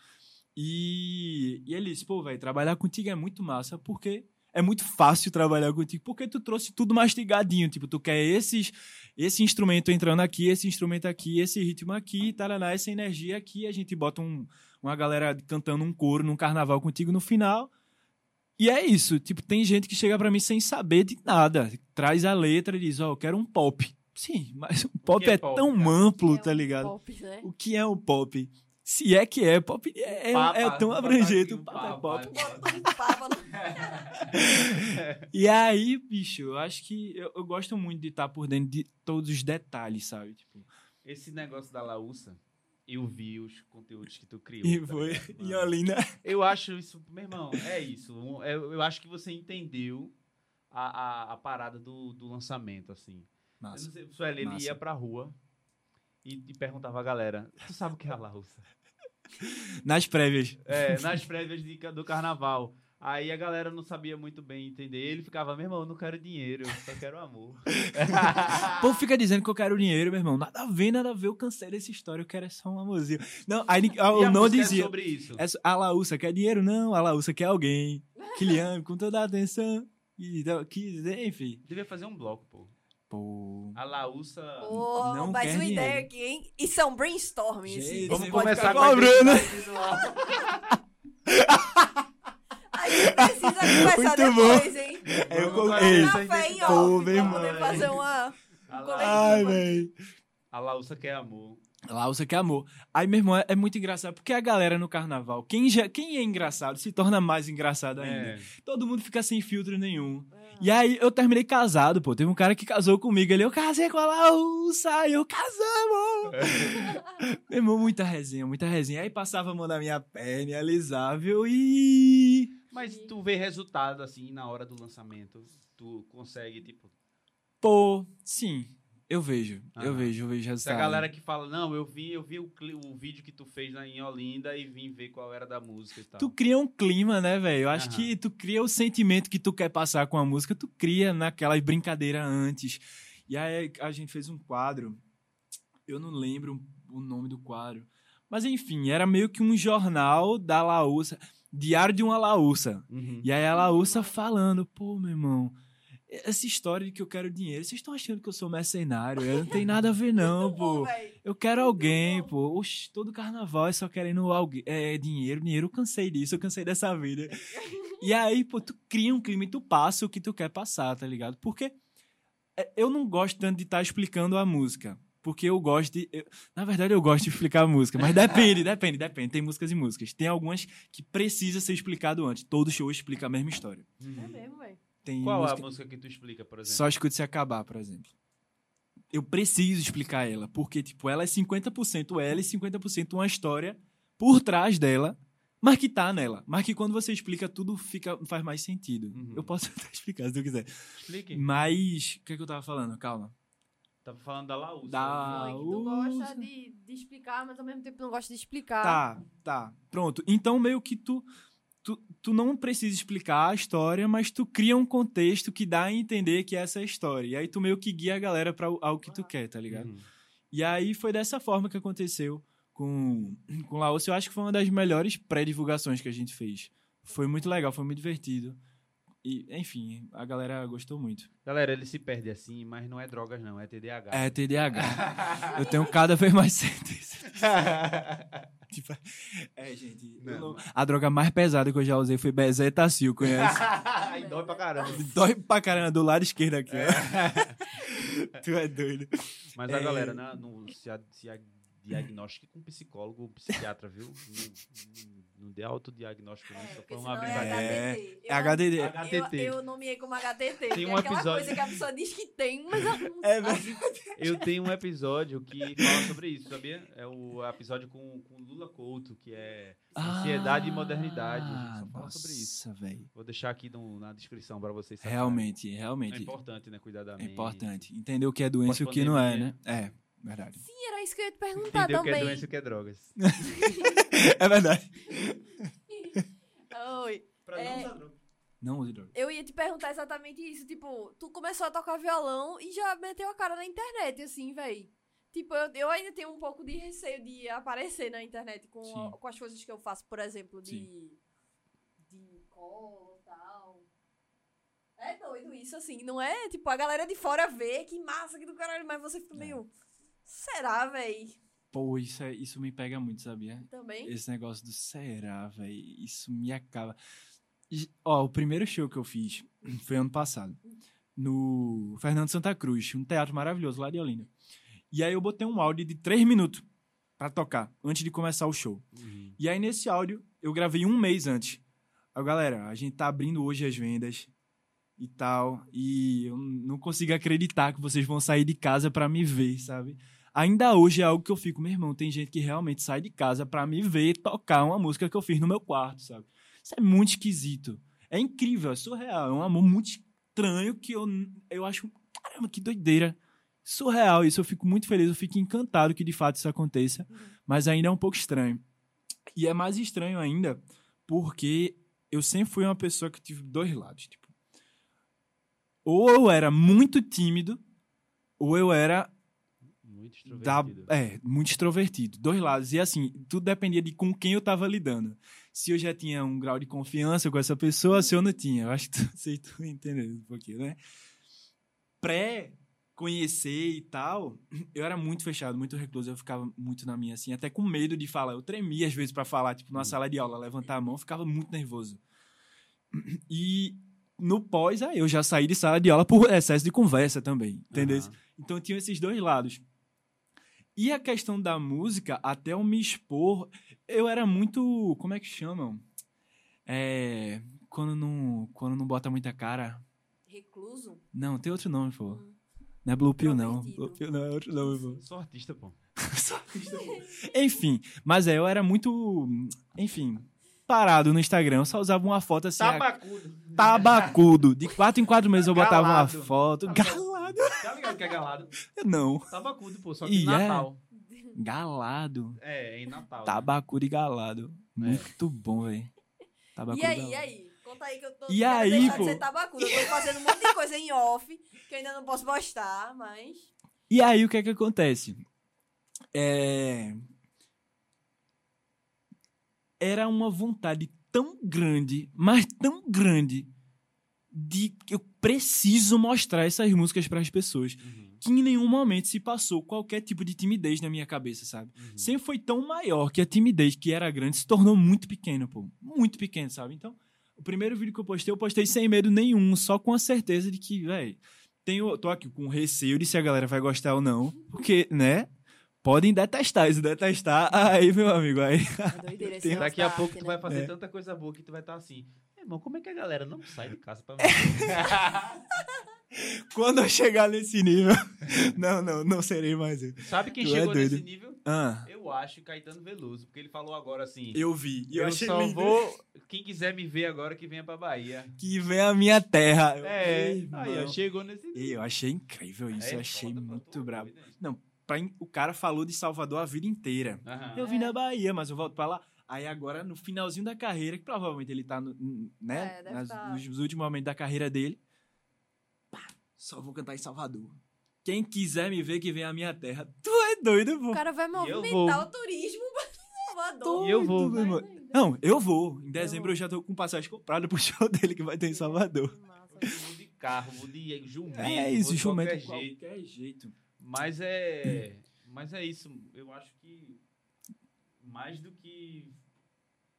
Speaker 1: E, e ele disse, pô, velho, trabalhar contigo é muito massa, porque é muito fácil trabalhar contigo, porque tu trouxe tudo mastigadinho. Tipo, tu quer esses, esse instrumento entrando aqui, esse instrumento aqui, esse ritmo aqui, taraná, essa energia aqui. A gente bota um- uma galera cantando um coro num carnaval contigo no final. E é isso. Tipo, tem gente que chega pra mim sem saber de nada. Traz a letra e diz, ó, eu quero um pop. Sim, mas o pop
Speaker 2: é
Speaker 1: é,
Speaker 2: pop,
Speaker 1: tão
Speaker 2: cara?
Speaker 1: amplo,
Speaker 3: É
Speaker 1: tá
Speaker 3: um
Speaker 1: ligado?
Speaker 3: Pop, né?
Speaker 1: O que é o pop? Se é que é, pop é, é-
Speaker 2: Papa,
Speaker 1: é tão
Speaker 2: papa
Speaker 1: abrangente.
Speaker 2: aqui,
Speaker 1: O papo é
Speaker 2: papa.
Speaker 1: pop.
Speaker 3: Papa, né?
Speaker 1: E aí, bicho, eu acho que eu, eu gosto muito de estar por dentro de todos os detalhes, sabe? Tipo,
Speaker 2: Esse negócio da Laúça, eu vi os conteúdos que tu criou.
Speaker 1: e
Speaker 2: tá
Speaker 1: foi
Speaker 2: ligado, mano?
Speaker 1: Olinda.
Speaker 2: Eu acho isso, meu irmão, é isso. Um, é- Eu, acho que você entendeu a, a, a parada do, do lançamento, assim. Eu não sei, o Sueli, ele ia pra rua e, e perguntava à galera, tu sabe o que é a Laúça?
Speaker 1: Nas prévias.
Speaker 2: É, nas prévias de- do carnaval. Aí a galera não sabia muito bem entender. Ele ficava, meu irmão, eu não quero dinheiro, eu só quero amor.
Speaker 1: O povo fica dizendo que eu quero dinheiro, meu irmão. Nada a ver, nada a ver. Eu cansei dessa história. Eu quero é só um amorzinho. Não, aí eu não
Speaker 2: música é
Speaker 1: dizia.
Speaker 2: sobre isso.
Speaker 1: É a Laúça quer dinheiro? Não. A Laúça quer alguém que lhe ame com toda a atenção. E, então, que, enfim.
Speaker 2: Devia fazer um bloco, pô.
Speaker 1: Pô.
Speaker 2: A Laúça.
Speaker 3: Pô,
Speaker 1: Não
Speaker 3: mais
Speaker 1: quer
Speaker 3: uma
Speaker 1: dinheiro.
Speaker 3: ideia aqui, hein? Isso é um brainstorming. esse-
Speaker 1: Gente,
Speaker 3: esse
Speaker 2: Vamos começar com a visual.
Speaker 3: A gente precisa conversar
Speaker 1: Muito bom.
Speaker 3: depois, hein?
Speaker 1: É, eu
Speaker 2: Vamos
Speaker 1: co-
Speaker 2: fazer
Speaker 1: Ei,
Speaker 2: essa
Speaker 3: Café em
Speaker 1: Pô,
Speaker 3: off
Speaker 1: meu
Speaker 3: pra poder fazer uma...
Speaker 1: Ai, velho.
Speaker 2: a Laúça quer amor.
Speaker 1: Laúça quer amor. Aí, meu irmão, é, é muito engraçado. Porque a galera no carnaval, quem, já, quem é engraçado, se torna mais engraçado ainda.
Speaker 2: É.
Speaker 1: Todo mundo fica sem filtro nenhum. E aí eu terminei casado, pô. Teve um cara que casou comigo. Ele, eu casei com a Laúça, e eu casamos. Meu irmão, muita resenha, muita resenha. Aí passava a mão na minha perna, alisável e.
Speaker 2: Mas tu vê resultado assim na hora do lançamento. Tu consegue, tipo.
Speaker 1: Pô, sim, eu vejo. Eu
Speaker 2: Aham.
Speaker 1: vejo, eu vejo resultado.
Speaker 2: a galera que fala, não, eu vi, eu vi o, o vídeo que tu fez na, em Olinda e vim ver qual era da música e tal.
Speaker 1: Tu cria um clima, né, velho? Eu acho
Speaker 2: Aham.
Speaker 1: que tu cria o sentimento que tu quer passar com a música, tu cria naquelas brincadeiras antes. E aí a gente fez um quadro, eu não lembro o nome do quadro, mas enfim, era meio que um jornal da Laúça, Diário de uma Laúça.
Speaker 2: Uhum.
Speaker 1: E aí a Laúça falando, pô, meu irmão, essa história de que eu quero dinheiro, vocês estão achando que eu sou mercenário? Eu não tem nada a ver não,
Speaker 3: bom,
Speaker 1: pô.
Speaker 3: velho.
Speaker 1: Eu quero alguém, pô. Oxi, todo carnaval é só querendo alguém, é, dinheiro, dinheiro. Eu cansei disso, eu cansei dessa vida. E aí, pô, tu cria um clima e tu passa o que tu quer passar, tá ligado? Porque é, eu não gosto tanto de estar explicando a música. Porque eu gosto de. eu- na verdade, eu gosto de explicar a música, mas depende, depende, depende. Tem músicas e músicas. Tem algumas que precisa ser explicado antes. Todo show explica a mesma história.
Speaker 3: É mesmo, velho.
Speaker 1: Tem
Speaker 2: Qual é
Speaker 1: música-
Speaker 2: a música que tu explica, por exemplo?
Speaker 1: só escute se acabar, por exemplo. Eu preciso explicar ela, porque, tipo, ela é 50% ela e 50% uma história por trás dela, mas que tá nela. Mas que quando você explica, tudo fica, faz mais sentido.
Speaker 2: Uhum.
Speaker 1: Eu posso até explicar se tu quiser.
Speaker 2: Explique.
Speaker 1: Mas, o que, é que eu tava falando? Calma.
Speaker 2: Tava falando da Laúça.
Speaker 1: Da-
Speaker 2: né?
Speaker 3: Não, é que tu gosta de, de explicar, mas ao mesmo tempo não gosta de explicar.
Speaker 1: Tá, tá. Pronto. Então, meio que tu, tu, não precisa explicar a história, mas tu cria um contexto que dá a entender que essa é a história. E aí tu meio que guia a galera pra o- algo que tu quer, tá ligado?
Speaker 2: Uhum.
Speaker 1: E aí foi dessa forma que aconteceu com, com Laos. Eu acho que foi uma das melhores pré-divulgações que a gente fez. Foi muito legal, foi muito divertido. E, enfim, a galera gostou muito.
Speaker 2: Galera, ele se perde assim, mas não é drogas, não, é TDAH.
Speaker 1: É TDAH. Eu tenho cada vez mais certeza. Tipo, é, gente.
Speaker 2: Não.
Speaker 1: não- A droga mais pesada que eu já usei foi Bezetacil, conhece?
Speaker 2: Ai, dói pra caramba.
Speaker 1: Dói pra caramba, do lado esquerdo aqui,
Speaker 2: É.
Speaker 1: ó. tu é doido.
Speaker 2: Mas a
Speaker 1: É.
Speaker 2: galera, né, não se, a- se a- diagnostique com psicólogo ou psiquiatra, viu? Não, não- Não dê autodiagnóstico, não.
Speaker 3: É,
Speaker 2: Só foi uma
Speaker 3: é
Speaker 2: brincadeira.
Speaker 3: HDT.
Speaker 1: É HDD.
Speaker 3: Eu,
Speaker 2: HTT.
Speaker 3: eu nomeei como HTT.
Speaker 2: Tem
Speaker 3: que
Speaker 2: um
Speaker 3: é aquela
Speaker 2: episódio-
Speaker 3: coisa que a pessoa diz que tem, mas ela não
Speaker 1: É
Speaker 3: sabe.
Speaker 1: verdade.
Speaker 2: Eu tenho um episódio que fala sobre isso, sabia? É o episódio com, com Lula Couto, que é Sociedade e Modernidade. Só fala sobre isso.
Speaker 1: Ah, velho.
Speaker 2: Vou deixar aqui no- na descrição pra vocês saberem.
Speaker 1: Realmente,
Speaker 2: É
Speaker 1: realmente.
Speaker 2: importante, né? Cuidar da
Speaker 1: É
Speaker 2: mente.
Speaker 1: importante. Entender o que é doença e o que não é, né? É, verdade.
Speaker 3: Sim, era isso que eu ia te perguntar
Speaker 2: Entender o que é
Speaker 3: também.
Speaker 2: doença e o que é drogas.
Speaker 1: É verdade.
Speaker 3: Oi.
Speaker 2: Pra
Speaker 3: É.
Speaker 2: usar droga.
Speaker 1: Não use droga.
Speaker 3: Eu ia te perguntar exatamente isso. Tipo, tu começou a tocar violão e já meteu a cara na internet, assim, véi. Tipo, eu, eu ainda tenho um pouco de receio de aparecer na internet com,
Speaker 1: Sim.
Speaker 3: com as coisas que eu faço, por exemplo, de. de colo e tal. É doido isso, assim. Não é? Tipo, a galera de fora vê que massa que do caralho, mas você fica
Speaker 1: É.
Speaker 3: meio. Será, véi?
Speaker 1: Pô, isso, é, isso me pega muito, sabia?
Speaker 3: Também?
Speaker 1: Esse negócio do será, velho. Isso me acaba. E, Ó, o primeiro show que eu fiz foi ano passado. No Fernando Santa Cruz, um teatro maravilhoso lá de Olinda. E aí eu botei um áudio de três minutos pra tocar, antes de começar o show.
Speaker 2: Uhum.
Speaker 1: E aí nesse áudio eu gravei um mês antes. Aí, galera, a gente tá abrindo hoje as vendas e tal. E eu não consigo acreditar que vocês vão sair de casa pra me ver, sabe? Ainda hoje é algo que eu fico, meu irmão, tem gente que realmente sai de casa pra me ver tocar uma música que eu fiz no meu quarto, sabe? Isso é muito esquisito. É incrível, é surreal. É um amor muito estranho que eu, eu acho, caramba, que doideira. Surreal isso, eu fico muito feliz, eu fico encantado que de fato isso aconteça, mas ainda é um pouco estranho. E é mais estranho ainda porque eu sempre fui uma pessoa que tive dois lados, tipo, ou eu era muito tímido, ou eu era
Speaker 2: Muito
Speaker 1: da,
Speaker 2: extrovertido.
Speaker 1: é, muito extrovertido. Dois lados. E assim, tudo dependia de com quem eu tava lidando. Se eu já tinha um grau de confiança com essa pessoa, se eu não tinha. Eu acho que tu, sei tu entendeu um pouquinho, né? Pré conhecer e tal, eu era muito fechado, muito recluso, eu ficava muito na minha assim, até com medo de falar. Eu tremia às vezes pra falar, tipo, numa sala de aula, levantar a mão, ficava muito nervoso. E no pós, aí eu já saí de sala de aula por excesso de conversa também, entendeu?
Speaker 2: Aham.
Speaker 1: Então tinha esses dois lados. E a questão da música, até eu me expor, eu era muito. Como é que chamam? É. Quando não, quando não bota muita cara.
Speaker 3: Recluso?
Speaker 1: Não, tem outro nome, pô.
Speaker 3: Hum.
Speaker 1: Não é Blue Pill, não. Blue Pill não é outro nome, pô.
Speaker 2: Sou artista, pô.
Speaker 1: Enfim, mas é, eu era muito. Enfim, parado no Instagram. Eu só usava uma foto assim. a-
Speaker 2: Tabacudo.
Speaker 1: Tabacudo. De quatro em quatro meses eu botava uma foto.
Speaker 2: Tá
Speaker 1: Galado.
Speaker 2: Tá ligado que é galado?
Speaker 1: Não.
Speaker 2: Tabacudo, pô. Só que
Speaker 1: E é?
Speaker 2: Natal.
Speaker 1: Galado.
Speaker 2: É, é em Natal. né?
Speaker 1: Tabacudo e galado.
Speaker 2: É.
Speaker 1: Muito bom, velho. Tabacudo
Speaker 3: E aí,
Speaker 1: galado.
Speaker 3: e aí? Conta aí que eu tô
Speaker 1: E aí,
Speaker 3: deixar
Speaker 1: pô?
Speaker 3: de ser tabacuda. Eu tô fazendo um monte de coisa em off que eu ainda não posso postar, mas.
Speaker 1: E aí, o que é que acontece? É... Era uma vontade tão grande, mas tão grande, de que eu preciso mostrar essas músicas para as pessoas,
Speaker 2: Uhum,
Speaker 1: que em nenhum momento se passou qualquer tipo de timidez na minha cabeça, sabe?
Speaker 2: uhum.
Speaker 1: Sempre foi tão maior que a timidez, que era grande, se tornou muito pequena, pô. Muito pequena, sabe? Então, o primeiro vídeo que eu postei, eu postei sem medo nenhum, só com a certeza de que, velho, tenho, tô aqui com receio de se a galera vai gostar ou não, porque, né? Podem detestar, se detestar, aí, meu amigo, aí.
Speaker 3: É doideira
Speaker 1: Tem-
Speaker 2: Daqui a pouco
Speaker 3: arte,
Speaker 2: tu
Speaker 3: né?
Speaker 2: vai fazer
Speaker 1: É.
Speaker 2: tanta coisa boa que tu vai estar assim. Irmão, como é que a galera não sai de casa pra ver?
Speaker 1: Quando eu chegar nesse nível, não, não, não serei mais eu.
Speaker 2: Sabe quem
Speaker 1: Tu é
Speaker 2: chegou
Speaker 1: doido.
Speaker 2: nesse nível?
Speaker 1: Ah,
Speaker 2: Eu acho Caetano Veloso, porque ele falou agora assim.
Speaker 1: eu vi. e
Speaker 2: Eu,
Speaker 1: achei
Speaker 2: só
Speaker 1: lindo.
Speaker 2: vou. Quem quiser me ver agora, que venha pra Bahia.
Speaker 1: Que vem a minha terra. Eu,
Speaker 2: É,
Speaker 1: irmão.
Speaker 2: aí, ó, chegou nesse nível.
Speaker 1: Eu achei incrível isso,
Speaker 2: É
Speaker 1: eu achei muito brabo.
Speaker 2: evidente.
Speaker 1: Pra o cara falou de Salvador a vida inteira. Eu vim na Bahia, mas eu volto pra lá. Aí agora, no finalzinho da carreira, que provavelmente ele tá, no, né?
Speaker 3: É, deve
Speaker 1: nas-
Speaker 3: tá.
Speaker 1: nos últimos momentos da carreira dele. Pá, só vou cantar em Salvador. Quem quiser me ver, que vem à minha terra. Tu é doido, pô.
Speaker 3: O cara vai
Speaker 2: eu
Speaker 3: movimentar
Speaker 2: vou.
Speaker 3: o turismo pra Salvador.
Speaker 2: E eu vou.
Speaker 3: Vai doido.
Speaker 1: Não, eu vou. Em dezembro
Speaker 3: vou.
Speaker 1: eu já tô com passagem comprada pro show dele que vai ter em Salvador.
Speaker 3: Massa.
Speaker 2: Eu de carro, vou de jumento.
Speaker 1: É isso, jumento
Speaker 2: qualquer
Speaker 1: de
Speaker 2: jeito.
Speaker 1: qualquer jeito.
Speaker 2: Mas é. Mas é isso. Eu acho que. Mais do que.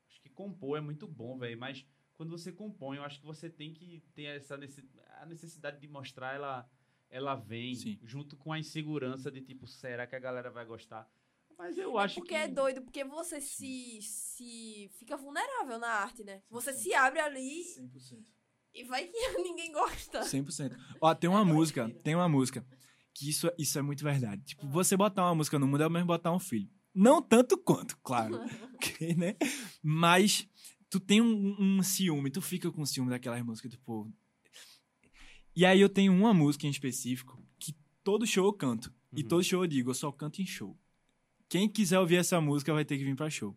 Speaker 2: Acho que compor é muito bom, velho. Mas quando você compõe, eu acho que você tem que ter essa necess... a necessidade de mostrar ela. Ela vem
Speaker 1: Sim.
Speaker 2: junto com a insegurança de tipo, será que a galera vai gostar? Mas eu acho
Speaker 3: porque
Speaker 2: que.
Speaker 3: é doido, porque você se, se fica vulnerável na arte, né? Você se abre ali
Speaker 1: 100%.
Speaker 3: e vai que ninguém gosta.
Speaker 1: 100%. Ó, tem uma música, tem uma música que isso, isso é muito verdade. Tipo, você botar uma música no mundo é o mesmo botar um filho. Não tanto quanto, claro. ok, né? Mas tu tem um, um ciúme, tu fica com ciúme daquelas músicas do povo. E aí eu tenho uma música em específico que todo show eu canto. E
Speaker 2: Uhum.
Speaker 1: todo show eu digo, eu só canto em show. Quem quiser ouvir essa música vai ter que vir pra show.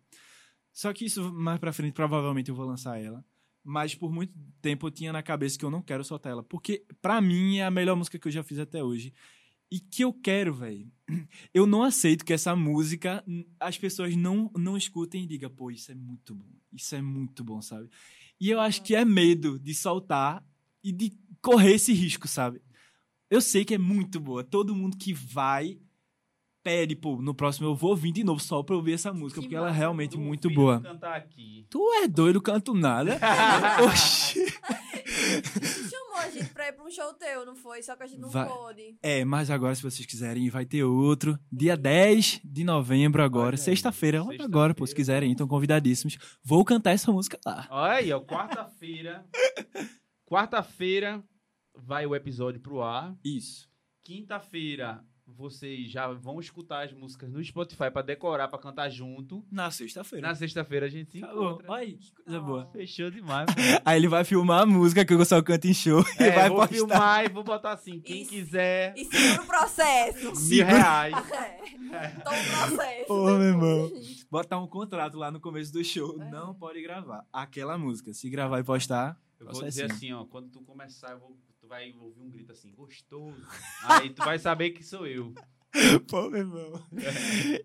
Speaker 1: Só que isso mais pra frente provavelmente eu vou lançar ela. Mas por muito tempo eu tinha na cabeça que eu não quero soltar ela. Porque pra mim é a melhor música que eu já fiz até hoje. E que eu quero, velho. Eu não aceito que essa música as pessoas não, não escutem e digam, pô, isso é muito bom. Isso é muito bom, sabe? E eu acho que é medo de soltar e de correr esse risco, sabe? Eu sei que é muito boa. Todo mundo que vai pede, pô, no próximo eu vou vir de novo só pra ouvir essa música,
Speaker 3: Que
Speaker 1: porque ela é
Speaker 3: massa.
Speaker 1: realmente muito boa.
Speaker 2: cantar aqui.
Speaker 1: Tu é doido, canto nada. Oxi.
Speaker 3: Chamou a gente pra ir pra um show teu, não foi? Só que a gente não
Speaker 1: Vai.
Speaker 3: pôde.
Speaker 1: É, mas agora, se vocês quiserem, vai ter outro. Dia 10 de novembro agora. Sexta-feira.
Speaker 2: sexta-feira.
Speaker 1: agora, pô, se quiserem, estão convidadíssimos. Vou cantar essa música lá.
Speaker 2: Olha aí, ó, quarta-feira. Quarta-feira vai o episódio pro ar.
Speaker 1: Isso.
Speaker 2: Quinta-feira vocês já vão escutar as músicas no Spotify pra decorar, pra cantar junto.
Speaker 1: Na sexta-feira.
Speaker 2: Na sexta-feira a gente se
Speaker 1: Acabou.
Speaker 2: encontra.
Speaker 1: Olha aí, que coisa boa.
Speaker 2: Fechou demais.
Speaker 1: Aí ele vai filmar a música que eu só canto em show e
Speaker 2: É,
Speaker 1: vai
Speaker 2: vou
Speaker 1: postar.
Speaker 2: filmar e vou botar assim, quem
Speaker 3: Isso.
Speaker 2: quiser,
Speaker 3: E segura o processo.
Speaker 2: mil reais.
Speaker 3: É. Toma o processo.
Speaker 1: Meu irmão. Botar um contrato lá no começo do show.
Speaker 3: É.
Speaker 1: Não pode gravar aquela música. Se gravar e postar,
Speaker 2: Eu vou dizer assim, ó, quando tu começar, eu vou- vai ouvir um grito assim, gostoso. Aí tu vai saber que sou eu.
Speaker 1: Pô, meu irmão.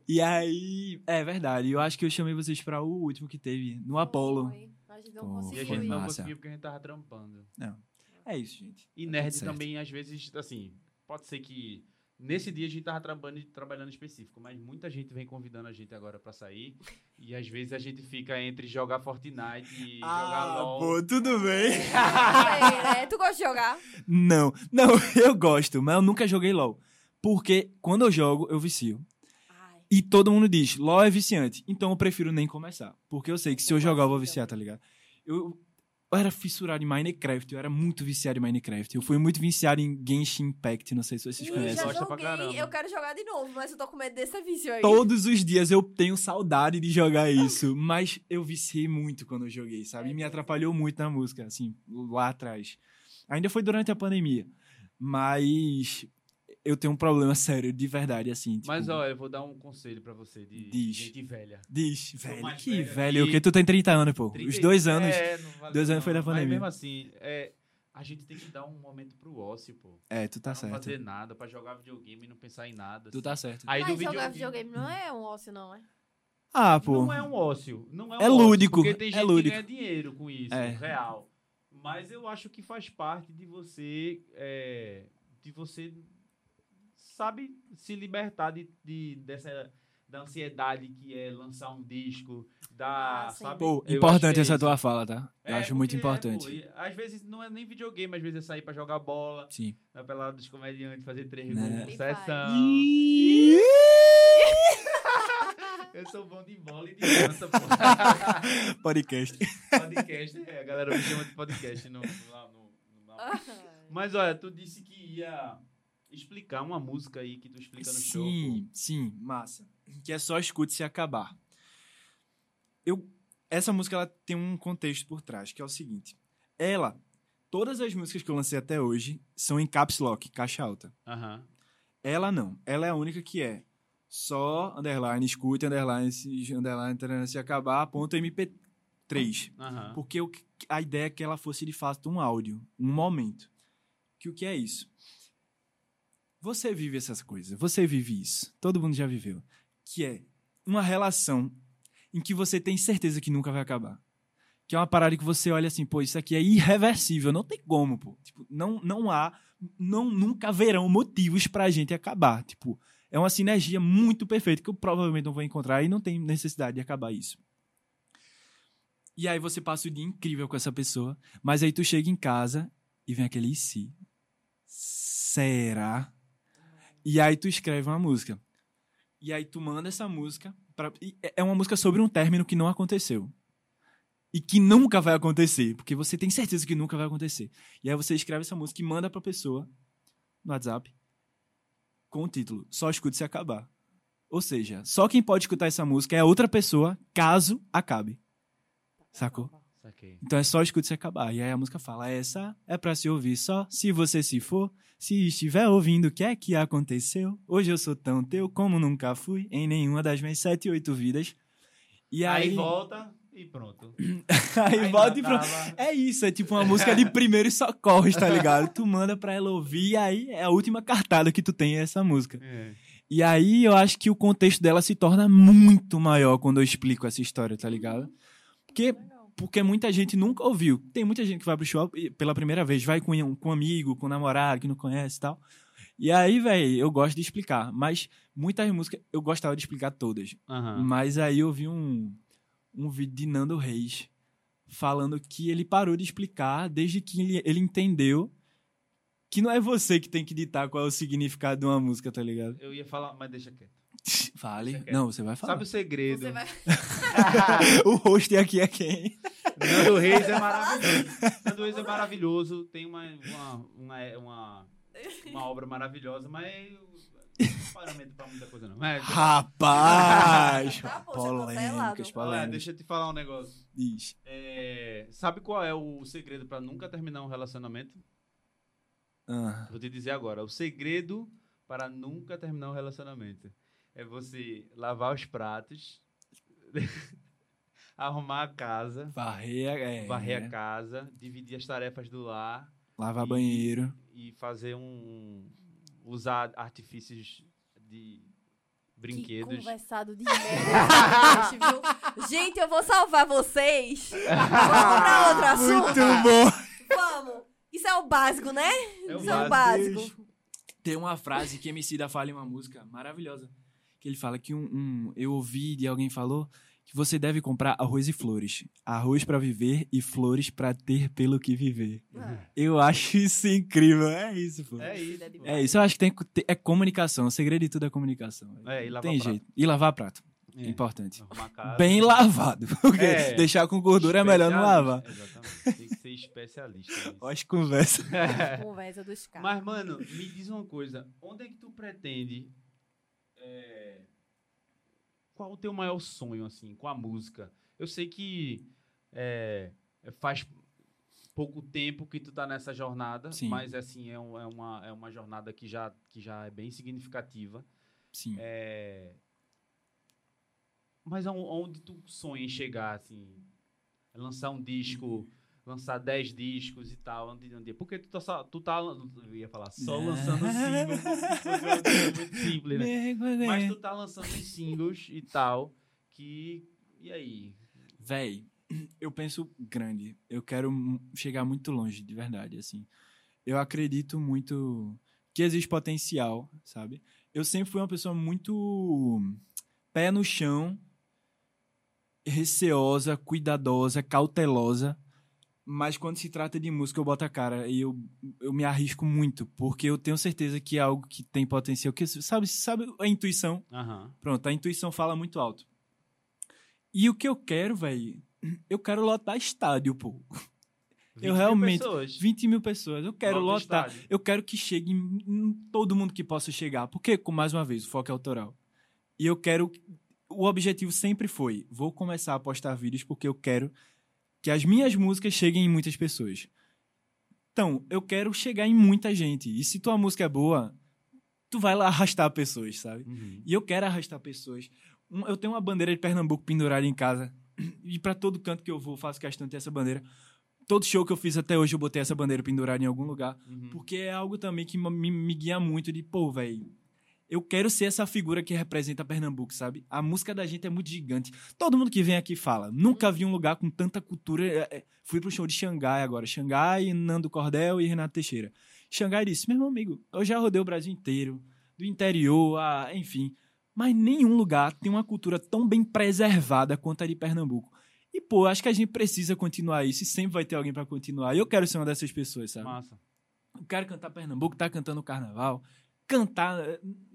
Speaker 1: e aí, é verdade. Eu acho que eu chamei vocês pra o último que teve, no Apollo.
Speaker 3: Foi. A gente não
Speaker 1: Pô,
Speaker 2: E a gente não conseguiu porque a gente tava trampando.
Speaker 1: É isso, gente.
Speaker 2: E
Speaker 1: Tá
Speaker 2: nerd
Speaker 1: certo.
Speaker 2: também, às vezes, assim, pode ser que nesse dia a gente tava trabalhando, trabalhando específico, mas muita gente vem convidando a gente agora pra sair. E às vezes a gente fica entre jogar Fortnite e jogar
Speaker 1: Ah,
Speaker 2: LOL.
Speaker 1: pô, tudo bem.
Speaker 3: É, né? Tu gosta de jogar?
Speaker 1: Não, não, eu gosto, mas eu nunca joguei LOL. Porque quando eu jogo, eu vicio.
Speaker 3: Ai.
Speaker 1: E todo mundo diz, LOL é viciante. Então eu prefiro nem começar. Porque eu sei que se eu jogar, eu vou viciar, tá ligado? Eu, eu era fissurado em Minecraft, eu era muito viciado em Minecraft. Eu fui muito viciado em Genshin Impact, não sei se vocês
Speaker 3: Ih,
Speaker 1: conhecem.
Speaker 3: já
Speaker 2: pra
Speaker 3: joguei,
Speaker 2: caramba.
Speaker 3: eu quero jogar de novo, mas eu tô com medo desse vício aí.
Speaker 1: Todos os dias eu tenho saudade de jogar isso, mas eu viciei muito quando eu joguei, sabe? E me atrapalhou muito na música, assim, lá atrás. Ainda foi durante a pandemia, mas eu tenho um problema sério, de verdade, assim. Tipo,
Speaker 2: Mas, ó, eu vou dar um conselho pra você de
Speaker 1: Diz.
Speaker 2: gente velha.
Speaker 1: Diz, velho, que
Speaker 2: velho
Speaker 1: velho,
Speaker 2: aqui.
Speaker 1: o que tu tem 30 anos, pô. Os
Speaker 2: 30
Speaker 1: dois anos.
Speaker 2: É, não valeu
Speaker 1: dois anos
Speaker 2: não.
Speaker 1: foi da pandemia.
Speaker 2: Mas mesmo assim, é, a gente tem que dar um momento pro ócio, pô.
Speaker 1: É, tu tá
Speaker 2: Pra não
Speaker 1: certo.
Speaker 2: fazer nada, pra jogar videogame e não pensar em nada.
Speaker 1: Tu
Speaker 2: assim.
Speaker 1: tá certo.
Speaker 2: Aí
Speaker 3: Mas
Speaker 2: do
Speaker 3: jogar
Speaker 2: videogame...
Speaker 3: videogame não é um ócio, não, é?
Speaker 1: Ah, pô.
Speaker 2: Não é um ócio. Não é, um
Speaker 1: É
Speaker 2: ócio,
Speaker 1: lúdico,
Speaker 2: Porque tem
Speaker 1: é
Speaker 2: gente
Speaker 1: lúdico.
Speaker 2: que ganha dinheiro com isso,
Speaker 1: É.
Speaker 2: real. Mas eu acho que faz parte de você. é, de você. Sabe, se libertar de, de- dessa. Da ansiedade que é lançar um disco, da.
Speaker 3: Ah,
Speaker 2: sabe?
Speaker 1: Pô, importante
Speaker 2: é
Speaker 1: essa
Speaker 2: isso.
Speaker 1: tua fala, tá? Eu
Speaker 2: É,
Speaker 1: acho muito
Speaker 2: é,
Speaker 1: importante.
Speaker 2: pô, e às vezes não é nem videogame, às vezes é sair pra jogar bola,
Speaker 1: Sim.
Speaker 2: na pelada dos comediantes, fazer três
Speaker 1: Né?
Speaker 2: gols, sessão. Eu sou bom de bola e de dança, pô.
Speaker 1: Podcast.
Speaker 2: podcast, é, a galera me chama de podcast no, no- lá no, no-. Mas olha, tu disse que ia explicar uma música aí que tu explica no show.
Speaker 1: Sim, sim, massa. Que é só escute se acabar. Eu, essa música ela tem um contexto por trás, que é o seguinte. Ela, todas as músicas que eu lancei até hoje são em caps lock, caixa alta. Ela não. Ela é a única que é só underline, escute, underline, se, underline, se acabar, ponto MP3.
Speaker 2: Aham.
Speaker 1: Porque o a ideia é que ela fosse de fato um áudio, um momento. Que o que é isso? Você vive essas coisas, você vive isso. Todo mundo já viveu. Que é uma relação em que você tem certeza que nunca vai acabar. Que é uma parada que você olha assim, pô, isso aqui é irreversível, não tem como, pô. Tipo, não, não há, não, nunca haverão motivos pra gente acabar. Tipo, é uma sinergia muito perfeita que eu provavelmente não vou encontrar e não tem necessidade de acabar isso. E aí você passa o dia incrível com essa pessoa, mas aí tu chega em casa e vem aquele e se? Será? E aí tu escreve uma música. E aí tu manda essa música. Pra, e é- é uma música sobre um término que não aconteceu. E que nunca vai acontecer. Porque você tem certeza que nunca vai acontecer. E aí você escreve essa música e manda pra pessoa no WhatsApp com o título Só escute se acabar. Ou seja, só quem pode escutar essa música é a outra pessoa, caso acabe. Sacou?
Speaker 2: Saquei.
Speaker 1: Então é só escute se acabar. E aí a música fala: essa é pra se ouvir só se você se for. Se estiver ouvindo, o que é que aconteceu? Hoje eu sou tão teu como nunca fui em nenhuma das minhas sete, oito vidas. E
Speaker 2: Aí,
Speaker 1: aí,
Speaker 2: volta e pronto.
Speaker 1: aí volta e pronto.
Speaker 2: tava-
Speaker 1: É isso, é tipo uma música de primeiros socorros, tá ligado? Tu manda pra ela ouvir e aí é a última cartada que tu tem é essa música.
Speaker 2: É.
Speaker 1: E aí eu acho que o contexto dela se torna muito maior quando eu explico essa história, tá ligado? Porque. Porque muita gente nunca ouviu. Tem muita gente que vai pro show pela primeira vez, vai com, um- com um amigo, com um namorado que não conhece e tal. E aí, velho, eu gosto de explicar. Mas muitas músicas eu gostava de explicar todas.
Speaker 2: Aham.
Speaker 1: Mas aí eu vi um, um vídeo de Nando Reis falando que ele parou de explicar desde que ele, ele entendeu que não é você que tem que ditar qual é o significado de uma música, tá ligado?
Speaker 2: Eu ia falar, mas deixa quieto.
Speaker 1: Fale.
Speaker 2: Você quer?
Speaker 1: Não, você vai
Speaker 2: Sabe
Speaker 1: falar.
Speaker 2: o segredo?
Speaker 3: Você vai...
Speaker 1: o host aqui é quem?
Speaker 2: Nando Reis é maravilhoso. Nando Reis é maravilhoso. Tem uma, uma, uma, uma, uma obra maravilhosa, mas é parâmetro pra muita coisa, não. É,
Speaker 1: Rapaz!
Speaker 3: Tá, poxa,
Speaker 1: polêmicas, polêmicas.
Speaker 2: deixa eu te falar um negócio.
Speaker 1: Diz.
Speaker 2: É, sabe qual é o segredo pra nunca terminar um relacionamento?
Speaker 1: Ah,
Speaker 2: Vou te dizer agora. O segredo para nunca terminar um relacionamento é você lavar os pratos, arrumar a casa,
Speaker 1: varrer, é,
Speaker 2: varrer a casa, dividir as tarefas do lar
Speaker 1: lavar
Speaker 2: E-
Speaker 1: banheiro.
Speaker 2: e fazer um. usar artifícios de
Speaker 3: Que
Speaker 2: brinquedos.
Speaker 3: conversado de merda, gente, viu? Gente, eu vou salvar vocês. Vamos pra outro assunto?
Speaker 1: Muito bom!
Speaker 3: Vamos. Isso é o básico, né?
Speaker 2: É o
Speaker 3: Isso é o
Speaker 2: básico.
Speaker 3: básico.
Speaker 1: Tem uma frase que MC da fala em uma música maravilhosa. Que ele fala que um, um- eu ouvi de alguém falou que você deve comprar arroz e flores. Arroz pra viver e flores pra ter pelo que viver.
Speaker 3: Ah,
Speaker 1: Eu acho isso incrível. É isso, pô.
Speaker 2: É isso.
Speaker 3: É
Speaker 2: pô.
Speaker 1: É isso, eu acho que tem, é comunicação. O segredo de tudo é comunicação.
Speaker 2: É, e lavar
Speaker 1: tem
Speaker 2: prato.
Speaker 1: jeito. E lavar prato.
Speaker 2: É.
Speaker 1: Importante. Bem lavado. Porque
Speaker 2: É.
Speaker 1: deixar com gordura é melhor não lavar.
Speaker 2: Exatamente. Tem que ser especialista.
Speaker 1: Olha as conversas.
Speaker 3: Conversa dos caras.
Speaker 2: Mas, mano, me diz uma coisa. Onde é que tu pretende. É, Qual o teu maior sonho, assim, com a música? Eu sei que é, faz pouco tempo que tu tá nessa jornada,
Speaker 1: Sim.
Speaker 2: mas, assim, é, um- é uma, é uma jornada que já, que já é bem significativa.
Speaker 1: Sim.
Speaker 2: É, Mas onde tu sonha em chegar, assim? Lançar um disco, lançar 10 discos e tal, onde, onde... Porque tu tá, só- tu tá, eu ia falar, só lançando singles, coisa muito simples, né? Mas tu tá lançando singles e tal, que... E aí?
Speaker 1: Véi, eu penso grande. Eu quero chegar muito longe, de verdade, assim. Eu acredito muito que existe potencial, sabe? Eu sempre fui uma pessoa muito pé no chão, receosa, cuidadosa, cautelosa. Mas quando se trata de música, eu boto a cara e eu, eu me arrisco muito, porque eu tenho certeza que é algo que tem potencial. Que, sabe, sabe a intuição?
Speaker 2: Aham.
Speaker 1: Pronto, a intuição fala muito alto. E o que eu quero, velho, eu quero lotar estádio, pô.
Speaker 2: 20
Speaker 1: Eu
Speaker 2: mil
Speaker 1: realmente-
Speaker 2: pessoas.
Speaker 1: 20 mil pessoas. Eu quero
Speaker 2: Lota
Speaker 1: lotar.
Speaker 2: estádio.
Speaker 1: Eu quero que chegue todo mundo que possa chegar. Porque, com mais uma vez, o foco é autoral. E eu quero. O objetivo sempre foi: vou começar a postar vídeos porque eu quero que as minhas músicas cheguem em muitas pessoas. Então, eu quero chegar em muita gente. E se tua música é boa, tu vai lá arrastar pessoas, sabe?
Speaker 2: Uhum.
Speaker 1: E eu quero arrastar pessoas. Um- Eu tenho uma bandeira de Pernambuco pendurada em casa. E pra todo canto que eu vou, faço questão de ter essa bandeira. Todo show que eu fiz até hoje, eu botei essa bandeira pendurada em algum lugar.
Speaker 2: Uhum.
Speaker 1: Porque é algo também que me, me guia muito de, pô, velho. Eu quero ser essa figura que representa Pernambuco, sabe? A música da gente é muito gigante. Todo mundo que vem aqui fala. Nunca vi um lugar com tanta cultura. É, é, Fui pro show de Xangai agora. Xangai, Nando Cordel e Renato Teixeira. Xangai disse: meu amigo, eu já rodei o Brasil inteiro, do interior, a, enfim. Mas nenhum lugar tem uma cultura tão bem preservada quanto a de Pernambuco. E, pô, acho que a gente precisa continuar isso e sempre vai ter alguém pra continuar. E eu quero ser uma dessas pessoas, sabe?
Speaker 2: Massa.
Speaker 1: Eu quero cantar Pernambuco, tá cantando carnaval. Cantar.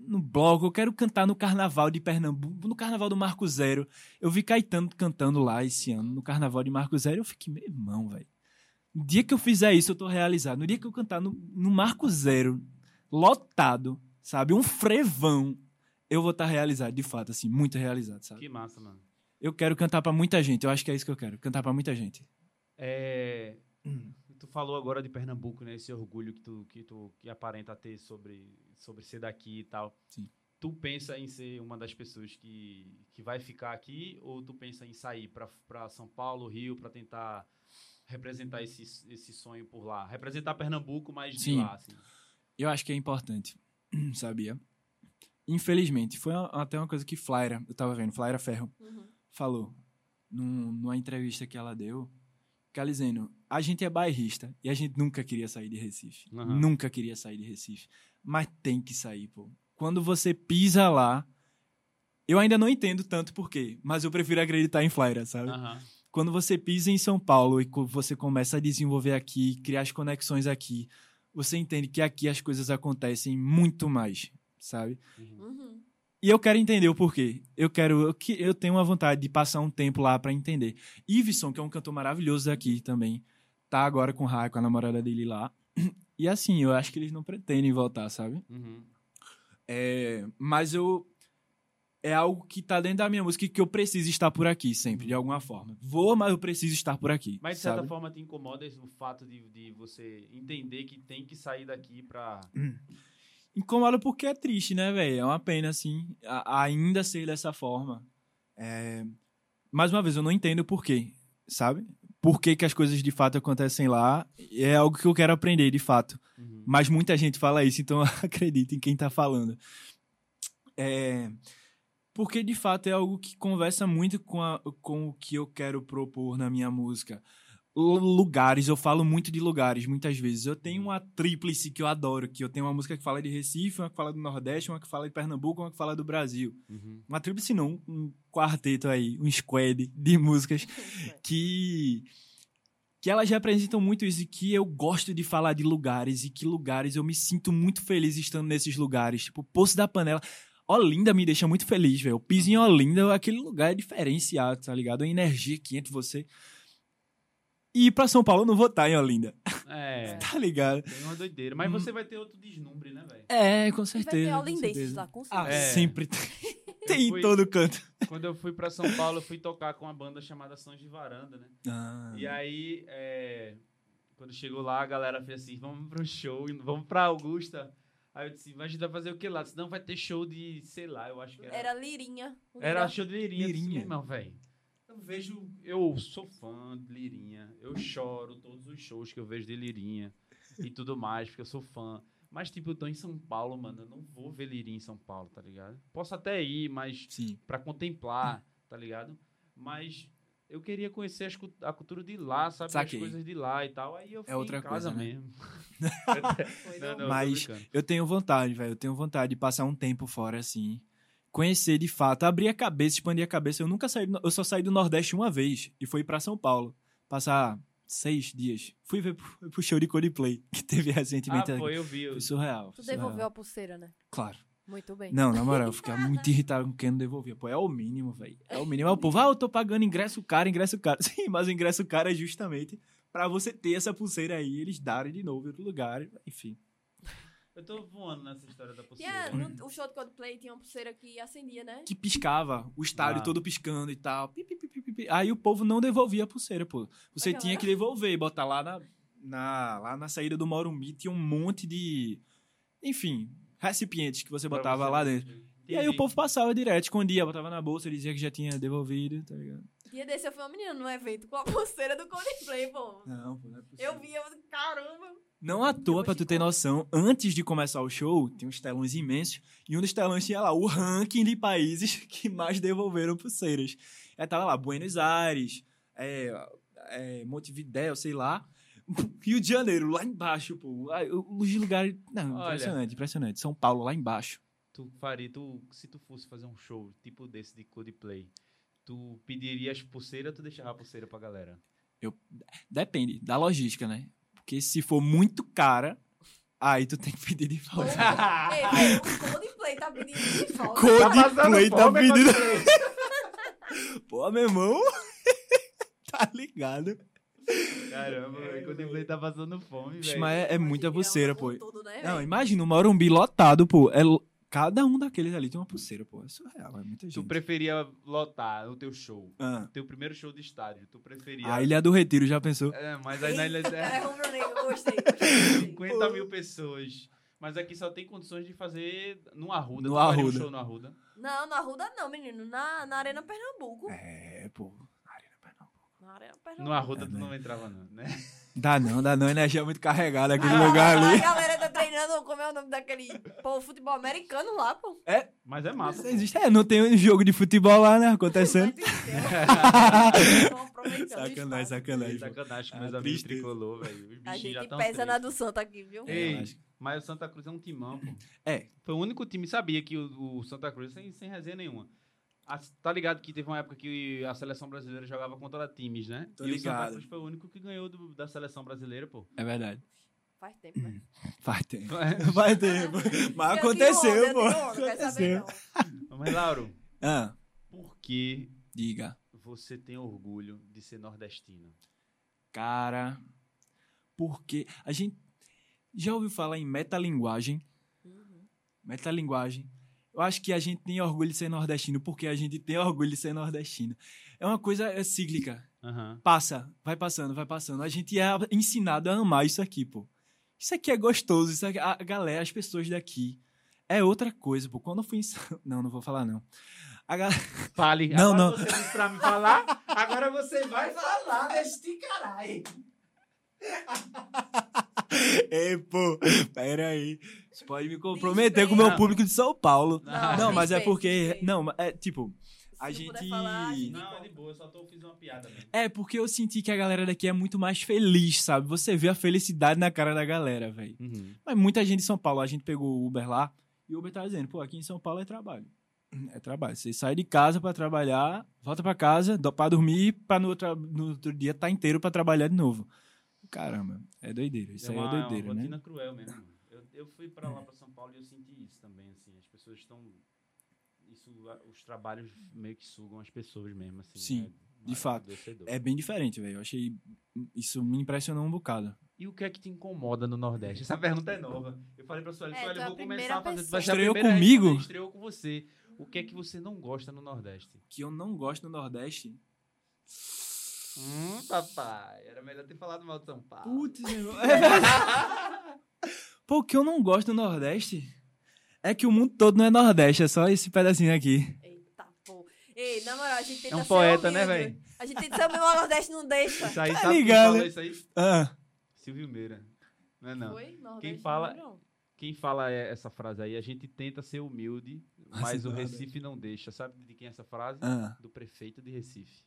Speaker 1: No bloco, eu quero cantar no carnaval de Pernambuco, no carnaval do Marco Zero. Eu vi Caetano cantando lá esse ano, no carnaval de Marco Zero. Eu fiquei, meu irmão, velho. No dia que eu fizer isso, eu tô realizado. No dia que eu cantar no, no Marco Zero, lotado, sabe? Um frevão, eu vou estar realizado, de fato, assim, muito realizado, sabe?
Speaker 2: Que massa, mano.
Speaker 1: Eu quero cantar pra muita gente. Eu acho que é isso que eu quero. Cantar pra muita gente.
Speaker 2: É, tu falou agora de Pernambuco, né? Esse orgulho que tu, que tu que aparenta ter sobre, sobre ser daqui e tal.
Speaker 1: Sim.
Speaker 2: Tu pensa em ser uma das pessoas que, que vai ficar aqui ou tu pensa em sair pra, pra São Paulo, Rio, pra tentar representar esse, esse sonho por lá? Representar Pernambuco, mas de
Speaker 1: Sim.
Speaker 2: lá, assim.
Speaker 1: Eu acho que é importante, sabia? Infelizmente, foi até uma coisa que Flaira, eu tava vendo, Flaira Ferro,
Speaker 3: Uhum.
Speaker 1: falou num- numa entrevista que ela deu, que ela dizendo, a gente é bairrista e a gente nunca queria sair de Recife.
Speaker 2: Aham.
Speaker 1: Nunca queria sair de Recife. Mas tem que sair, pô. Quando você pisa lá, eu ainda não entendo tanto por quê, mas eu prefiro acreditar em Flaira, sabe?
Speaker 2: Aham.
Speaker 1: quando você pisa em São Paulo e você começa a desenvolver aqui, criar as conexões aqui, você entende que aqui as coisas acontecem muito mais, sabe?
Speaker 2: Uhum.
Speaker 3: Uhum.
Speaker 1: E eu quero entender o porquê. Eu quero, eu, que- eu tenho uma vontade de passar um tempo lá pra entender. Iveson, que é um cantor maravilhoso daqui também, tá agora com o Rai, com a namorada dele lá. E assim, eu acho que eles não pretendem voltar, sabe?
Speaker 2: Uhum.
Speaker 1: É, mas eu. É algo que tá dentro da minha música e que eu preciso estar por aqui sempre, de alguma forma. Vou, mas eu preciso estar por aqui.
Speaker 2: Mas de certa
Speaker 1: sabe?
Speaker 2: forma te incomoda o fato de, de você entender que tem que sair daqui pra.
Speaker 1: Incomoda porque é triste, né, velho? É uma pena, assim, a- ainda ser dessa forma. É, Mais uma vez, eu não entendo o porquê, sabe? Por que, que as coisas de fato acontecem lá. É algo que eu quero aprender, de fato.
Speaker 2: Uhum.
Speaker 1: Mas muita gente fala isso, então acredito em quem tá falando. É, porque de fato é algo que conversa muito com, a- com o que eu quero propor na minha música. Lugares, eu falo muito de lugares muitas vezes. Eu tenho uma tríplice que eu adoro, que eu tenho uma música que fala de Recife, uma que fala do Nordeste, uma que fala de Pernambuco, uma que fala do Brasil.
Speaker 2: Uhum.
Speaker 1: Uma tríplice não, um quarteto aí, um squad de músicas que que elas representam muito isso e que eu gosto de falar de lugares e que lugares eu me sinto muito feliz estando nesses lugares, tipo Poço da Panela. Olinda me deixa muito feliz, velho. Piso em Olinda, aquele lugar é diferenciado, tá ligado? A energia que entra em você. E ir pra São Paulo eu não vou estar em Olinda,
Speaker 2: É,
Speaker 1: tá ligado?
Speaker 2: tem uma doideira. Mas você vai ter outro deslumbre, né, velho?
Speaker 1: É, com
Speaker 3: E vai ter
Speaker 1: certeza. com
Speaker 3: holandeses
Speaker 1: certeza.
Speaker 3: lá, com
Speaker 1: Ah,
Speaker 3: certeza.
Speaker 2: É.
Speaker 1: sempre tem. Tem
Speaker 2: fui-
Speaker 1: em todo canto.
Speaker 2: Quando eu fui pra São Paulo, eu fui tocar com uma banda chamada Sons de Varanda, né?
Speaker 1: Ah,
Speaker 2: E aí, é, quando chegou lá, a galera fez assim: vamos pro show, vamos pra Augusta. Aí eu disse: mas a gente vai fazer o que lá? Senão vai ter show de, sei lá, eu acho que era.
Speaker 3: Era Lirinha.
Speaker 2: Era show de Lirinha.
Speaker 1: Lirinha.
Speaker 2: Lirinha. Irmão, velho. Eu vejo. Eu sou fã de Lirinha. Eu choro todos os shows que eu vejo de Lirinha e tudo mais, porque eu sou fã. Mas, tipo, eu tô em São Paulo, mano. Eu não vou ver Lirinha em São Paulo, tá ligado? Posso até ir, mas
Speaker 1: Sim.
Speaker 2: pra contemplar, tá ligado? Mas eu queria conhecer as a cultura de lá, sabe?
Speaker 1: Saquei.
Speaker 2: As coisas de lá e tal. Aí eu fui
Speaker 1: outra
Speaker 2: em casa
Speaker 1: coisa, né?
Speaker 2: mesmo. Não,
Speaker 3: não.
Speaker 1: Mas-. Eu tenho vontade, velho. Eu tenho vontade de passar um tempo fora, assim. Conhecer de fato, abrir a cabeça, expandir a cabeça. Eu nunca saí, do- eu só saí do Nordeste uma vez e fui pra São Paulo. Passar seis dias. Fui ver pro, pro show de Coldplay, que teve
Speaker 2: Ah,
Speaker 1: recentemente. aqui.
Speaker 2: foi, eu vi. eu-
Speaker 1: Foi surreal.
Speaker 3: Tu
Speaker 1: surreal.
Speaker 3: devolveu a pulseira, né?
Speaker 1: Claro.
Speaker 3: Muito bem.
Speaker 1: Não, na moral, eu ficava muito irritado com quem não devolvia. Pô, é o mínimo, velho. É o mínimo. Aí o povo, ah, eu tô pagando ingresso caro, ingresso caro. Sim, mas o ingresso caro é justamente pra você ter essa pulseira aí, eles darem de novo em outro lugar, enfim.
Speaker 2: Eu tô voando nessa história da pulseira.
Speaker 3: Tinha, no, o show do Coldplay tinha uma pulseira que acendia, né?
Speaker 1: que piscava, o estádio
Speaker 2: Ah.
Speaker 1: todo piscando e tal. Pi, pi, pi, pi, pi, pi. Aí o povo não devolvia a pulseira, pô. Você
Speaker 3: Legal,
Speaker 1: tinha que devolver e botar lá na, na, lá na saída do Morumbi, tinha um monte de. Enfim, recipientes que você botava
Speaker 2: você
Speaker 1: lá dentro. E aí o
Speaker 2: Entendi.
Speaker 1: povo passava direto, escondia, botava na bolsa, dizia que já tinha devolvido, tá ligado?
Speaker 3: Dia desse eu fui uma menina num evento com a pulseira do Coldplay, pô.
Speaker 1: Não, pô, não é possível.
Speaker 3: Eu vi, eu caramba.
Speaker 1: Não à toa, pra tu ter noção, antes de começar o show, tinha uns telões imensos, e um dos telões tinha lá o ranking de países que mais devolveram pulseiras. Aí tava lá, Buenos Aires, é, é, Montevidéu, sei lá, Rio de Janeiro, lá embaixo, pô. Ai, Os lugares... Não,
Speaker 2: Olha.
Speaker 1: impressionante, impressionante. São Paulo, lá embaixo.
Speaker 2: Tu faria, tu, se tu fosse fazer um show tipo desse de Coldplay, tu pediria as pulseiras ou tu deixava a pulseira pra galera?
Speaker 1: Depende da logística, né? Porque se for muito cara, Aí tu tem que pedir de volta.
Speaker 3: Ei, o Coldplay tá pedindo de volta.
Speaker 1: Coldplay tá
Speaker 2: fome,
Speaker 1: pedindo. Pô, meu irmão. tá ligado?
Speaker 2: Caramba, velho. Coldplay tá passando fome, velho.
Speaker 1: Mas é, é muita pulseira,
Speaker 3: o
Speaker 1: pô.
Speaker 3: todo, né,
Speaker 1: Não, imagina, o Morumbi lotado, pô. É, cada um daqueles ali tem uma pulseira, pô. É surreal, é muita
Speaker 2: Tu
Speaker 1: gente.
Speaker 2: preferia lotar o teu show,
Speaker 1: Ah.
Speaker 2: teu primeiro show de estádio, tu preferia...
Speaker 1: A Ilha do Retiro, já pensou?
Speaker 2: É, mas aí na ilha é
Speaker 3: É rubro-negro, gostei, gostei.
Speaker 2: 50 mil pessoas. Mas aqui só tem condições de fazer no Arruda.
Speaker 1: No
Speaker 2: Tu faria um
Speaker 1: Arruda.
Speaker 2: show no Arruda.
Speaker 3: Não, na Arruda não, menino. Na, na Arena Pernambuco.
Speaker 1: É, pô.
Speaker 3: Na Pernambuco.
Speaker 2: No Arruda
Speaker 1: É,
Speaker 2: tu
Speaker 1: né?
Speaker 2: não entrava não, né?
Speaker 1: Dá não, dá não. Energia é muito carregada aquele
Speaker 3: Ah,
Speaker 1: lugar
Speaker 3: A
Speaker 1: ali.
Speaker 3: galera tá treinando, como é o nome daquele pô, futebol americano lá, pô.
Speaker 2: Mas é massa. Pô.
Speaker 1: existe. É, não tem um jogo de futebol lá, né? Acontecendo. Sacanagem, sacanagem.
Speaker 2: Sacanagem com
Speaker 1: Ah,
Speaker 2: meus amigos tricolor, velho.
Speaker 3: A gente pesa na do Santa aqui, viu?
Speaker 1: É,
Speaker 2: Ei, mas o Santa Cruz é um timão, pô.
Speaker 1: É.
Speaker 2: Foi o único time, sabia que o, o Santa Cruz, sem, sem resenha nenhuma. A- tá ligado que teve uma época que a seleção brasileira jogava contra times, né?
Speaker 1: Tô
Speaker 2: e o Santa
Speaker 1: ligado.
Speaker 2: Cruz foi o único que ganhou do- da seleção brasileira, pô.
Speaker 1: É verdade.
Speaker 3: Faz tempo, né?
Speaker 1: Faz tempo.
Speaker 2: É.
Speaker 1: Faz tempo. Mas
Speaker 3: Eu
Speaker 1: aconteceu,
Speaker 3: onda,
Speaker 1: pô.
Speaker 3: onda,
Speaker 1: Aconteceu.
Speaker 2: Mas, Lauro,
Speaker 1: Ah,
Speaker 2: por que
Speaker 1: diga.
Speaker 2: você tem orgulho de ser nordestino?
Speaker 1: Cara, porque a gente já ouviu falar em metalinguagem?
Speaker 3: Uhum.
Speaker 1: Metalinguagem. Eu acho que a gente tem orgulho de ser nordestino porque a gente tem orgulho de ser nordestino. É uma coisa é, cíclica.
Speaker 2: Aham.
Speaker 1: Passa, vai passando, vai passando. A gente é ensinado a amar isso aqui, pô. Isso aqui é gostoso. Isso aqui, a galera, as pessoas daqui. É outra coisa, pô. Quando eu fui em. Não, não vou falar, não. A galera...
Speaker 2: Fale.
Speaker 1: Não,
Speaker 2: agora
Speaker 1: não.
Speaker 2: você disse pra me falar, agora você vai falar deste caralho.
Speaker 1: Ei, pô, pera aí. Você pode me comprometer com o meu público de São Paulo.
Speaker 2: Não,
Speaker 1: Não, mas é porque... Não, é tipo... A gente...
Speaker 3: falar, a gente-
Speaker 2: Não, é de boa, eu só tô, fiz uma piada mesmo.
Speaker 1: É, porque eu senti que a galera daqui é muito mais feliz, sabe? Você vê a felicidade na cara da galera, velho.
Speaker 2: Uhum.
Speaker 1: Mas muita gente em São Paulo, a gente pegou o Uber lá e o Uber tá dizendo, pô, aqui em São Paulo é trabalho. É trabalho. Você sai de casa pra trabalhar, volta pra casa, do- pra dormir, pra no outro, no outro dia tá inteiro pra trabalhar de novo. Caramba, é doideira. Isso
Speaker 2: é
Speaker 1: aí
Speaker 2: uma,
Speaker 1: é doideira,
Speaker 2: uma
Speaker 1: né?
Speaker 2: rotina cruel mesmo. Eu, eu fui pra lá, pra São Paulo, e eu senti isso também, assim. As pessoas estão... Isso, os trabalhos meio que sugam as pessoas mesmo, assim.
Speaker 1: Sim,
Speaker 2: é
Speaker 1: de fato. É bem diferente, velho. Eu achei. Isso me impressionou um bocado.
Speaker 2: E o que é que te incomoda no Nordeste? Essa pergunta é nova. Eu falei pra Sueli,
Speaker 3: É,
Speaker 2: Sueli,
Speaker 3: é
Speaker 2: eu vou começar a fazer... vai
Speaker 3: pessoa.
Speaker 1: Estreou comigo?
Speaker 2: Estreou com você. O que é que você não gosta no Nordeste?
Speaker 1: Que eu não gosto do Nordeste.
Speaker 2: Hum, papai. Era melhor ter falado mal de São Paulo.
Speaker 1: Putz, meu. É. Pô, o que eu não gosto do Nordeste é que o mundo todo não é Nordeste, é só esse pedacinho aqui.
Speaker 3: Eita, pô. Ei, na moral, a gente tenta
Speaker 2: É um
Speaker 3: ser
Speaker 2: poeta, né,
Speaker 3: humilde.
Speaker 2: velho?
Speaker 3: A gente tenta ser humilde, o Nordeste não deixa.
Speaker 2: Isso aí,
Speaker 1: Tá
Speaker 2: sabe
Speaker 1: ligado, né?
Speaker 2: isso aí?
Speaker 1: Ah,
Speaker 2: Silvio Meira. Não é não.
Speaker 3: Foi? Nordeste
Speaker 2: Quem fala-
Speaker 3: não.
Speaker 2: Quem fala é- essa frase aí, a gente tenta ser humilde,
Speaker 1: Mas
Speaker 2: mas o. Recife não deixa. Sabe de quem é essa frase?
Speaker 1: ah.
Speaker 2: Do prefeito de Recife,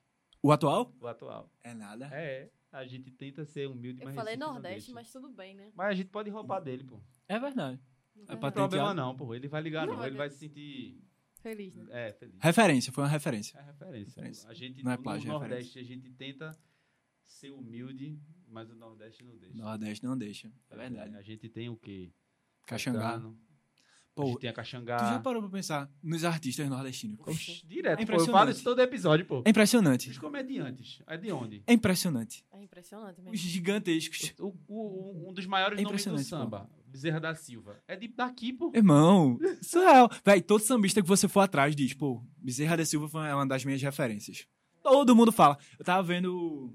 Speaker 1: O atual?
Speaker 2: o atual.
Speaker 1: É nada.
Speaker 2: É, a gente tenta ser humilde,
Speaker 3: Eu
Speaker 2: mas
Speaker 3: falei
Speaker 2: Recife não
Speaker 3: Nordeste, mas tudo bem, né?
Speaker 2: Mas a gente pode roubar dele, pô.
Speaker 1: É verdade.
Speaker 3: Não
Speaker 1: É
Speaker 2: Não tem problema não, pô. Ele vai ligar
Speaker 3: Não,
Speaker 2: não, ele vai se sentir
Speaker 3: Feliz, né?
Speaker 2: é, feliz.
Speaker 1: Referência, foi uma referência.
Speaker 2: É referência.
Speaker 1: Referência.
Speaker 2: A gente,
Speaker 1: Não é
Speaker 2: no
Speaker 1: plágio, é
Speaker 2: Nordeste, a gente tenta ser humilde, mas o Nordeste não deixa.
Speaker 1: Nordeste não deixa. É verdade.
Speaker 2: A gente tem o quê?
Speaker 1: Caxangá.
Speaker 2: Caetano, a
Speaker 1: Pô,
Speaker 2: gente tem a
Speaker 1: tu
Speaker 2: Caxangá.
Speaker 1: já parou pra pensar nos artistas nordestinos?
Speaker 2: Direto,
Speaker 1: É
Speaker 2: pô. Eu falo
Speaker 1: impressionante.
Speaker 2: isso todo episódio, pô.
Speaker 1: É impressionante.
Speaker 2: Os comediantes. É de onde?
Speaker 1: É impressionante.
Speaker 3: É impressionante
Speaker 1: Os
Speaker 3: mesmo.
Speaker 1: gigantescos.
Speaker 2: O, o- um dos maiores
Speaker 1: É
Speaker 2: nomes do
Speaker 1: impressionante,
Speaker 2: samba, Bezerra da Silva. É de, daqui, pô.
Speaker 1: Irmão, surreal. Véi, todo sambista que você for atrás diz, pô, Bezerra da Silva foi uma das minhas referências. Todo mundo fala. Eu tava vendo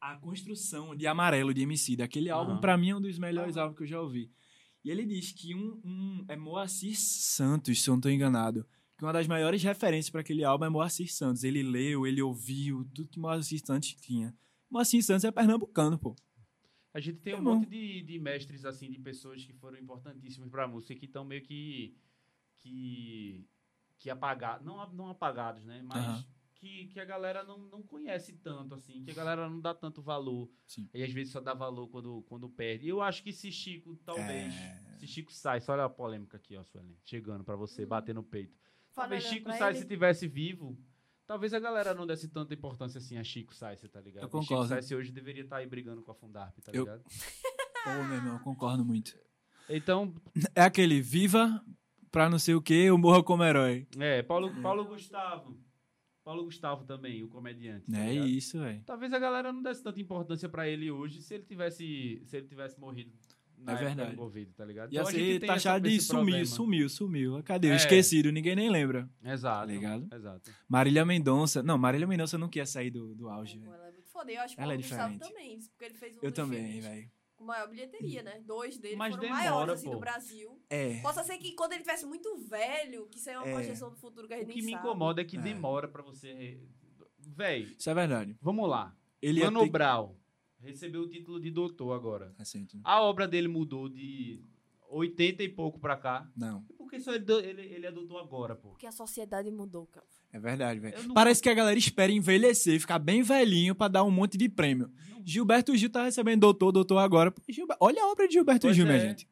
Speaker 1: a construção de Amarelo de MC, daquele álbum,
Speaker 2: Aham.
Speaker 1: pra mim é um dos melhores álbuns que eu já ouvi. E ele diz que um, um é Moacir Santos, se eu não tô enganado, que uma das maiores referências pra aquele álbum é Moacir Santos. Ele leu, ele ouviu, tudo que Moacir Santos tinha. Moacir Santos é pernambucano, pô.
Speaker 2: A gente tem um
Speaker 1: Irmão.
Speaker 2: monte de, de mestres, assim, de pessoas que foram importantíssimas pra música que estão meio que. que. que apagados. Não, não apagados, né? Mas.
Speaker 1: Aham.
Speaker 2: Que, que a galera não, não conhece tanto, assim, que a galera não dá tanto valor.
Speaker 1: Sim.
Speaker 2: E às vezes só dá valor quando, quando perde. E eu acho que se Chico, talvez.
Speaker 1: É.
Speaker 2: Se Chico sai, só olha a polêmica aqui, ó, Suelen. Chegando pra você, bater no peito.
Speaker 3: Fala
Speaker 2: Talvez Chico
Speaker 3: ele.
Speaker 2: se tivesse vivo, talvez a galera não desse tanta importância assim a Chico Sainz, tá ligado?
Speaker 1: Eu
Speaker 2: E Chico
Speaker 1: concordo.
Speaker 2: Sainz hoje deveria estar aí brigando com a Fundarp, tá
Speaker 1: Eu-
Speaker 2: ligado?
Speaker 1: Pô, meu irmão, eu concordo muito.
Speaker 2: Então,
Speaker 1: É aquele viva pra não sei o que, eu morro como herói.
Speaker 2: é, Paulo, Paulo Gustavo. Paulo Gustavo também, o comediante. tá
Speaker 1: É
Speaker 2: ligado?
Speaker 1: isso, velho.
Speaker 2: Talvez a galera não desse tanta importância pra ele hoje se ele tivesse, se ele tivesse morrido na
Speaker 1: É
Speaker 2: época
Speaker 1: verdade.
Speaker 2: do Covid, tá ligado?
Speaker 1: Ia
Speaker 2: Então a gente
Speaker 1: ser
Speaker 2: tem
Speaker 1: taxado de sumiu, sumiu, sumiu. Cadê?
Speaker 2: É.
Speaker 1: Esquecido, ninguém nem lembra.
Speaker 2: Exato.
Speaker 1: Tá ligado?
Speaker 2: Exato.
Speaker 1: Marília Mendonça. Não, Marília Mendonça não quer sair do, do auge, velho.
Speaker 3: ela é muito foda. Eu acho que
Speaker 1: Ela é
Speaker 3: Paulo Gustavo
Speaker 1: diferente.
Speaker 3: também, porque ele fez um
Speaker 1: Eu também, velho.
Speaker 3: Com maior bilheteria, né? Dois dele
Speaker 2: Mas
Speaker 3: foram
Speaker 2: demora,
Speaker 3: maiores, assim,
Speaker 2: pô.
Speaker 3: do Brasil.
Speaker 1: É.
Speaker 3: Possa ser que quando ele tivesse muito velho, que isso aí é uma
Speaker 1: É.
Speaker 3: projeção do futuro que a
Speaker 2: O
Speaker 3: gente
Speaker 2: que
Speaker 3: nem
Speaker 2: me
Speaker 3: sabe.
Speaker 2: incomoda é que
Speaker 1: É.
Speaker 2: demora pra você. Véi,
Speaker 1: Isso é verdade.
Speaker 2: vamos lá.
Speaker 1: Ele
Speaker 2: Mano
Speaker 1: ter...
Speaker 2: Brown recebeu o título de doutor agora.
Speaker 1: Recente, né?
Speaker 2: A obra dele mudou de 80 e pouco pra cá.
Speaker 1: Não,
Speaker 2: E Por que só ele, ele, ele é doutor agora, pô?
Speaker 3: Porque a sociedade mudou, cara.
Speaker 1: é verdade,
Speaker 2: Eu
Speaker 1: velho.
Speaker 2: não-
Speaker 1: Parece que a galera espera envelhecer, ficar bem velhinho pra dar um monte de prêmio. Gilberto Gil tá recebendo doutor, doutor agora. Gilber- Olha a obra de Gilberto
Speaker 2: Pois
Speaker 1: Gil, minha
Speaker 2: é.
Speaker 1: gente.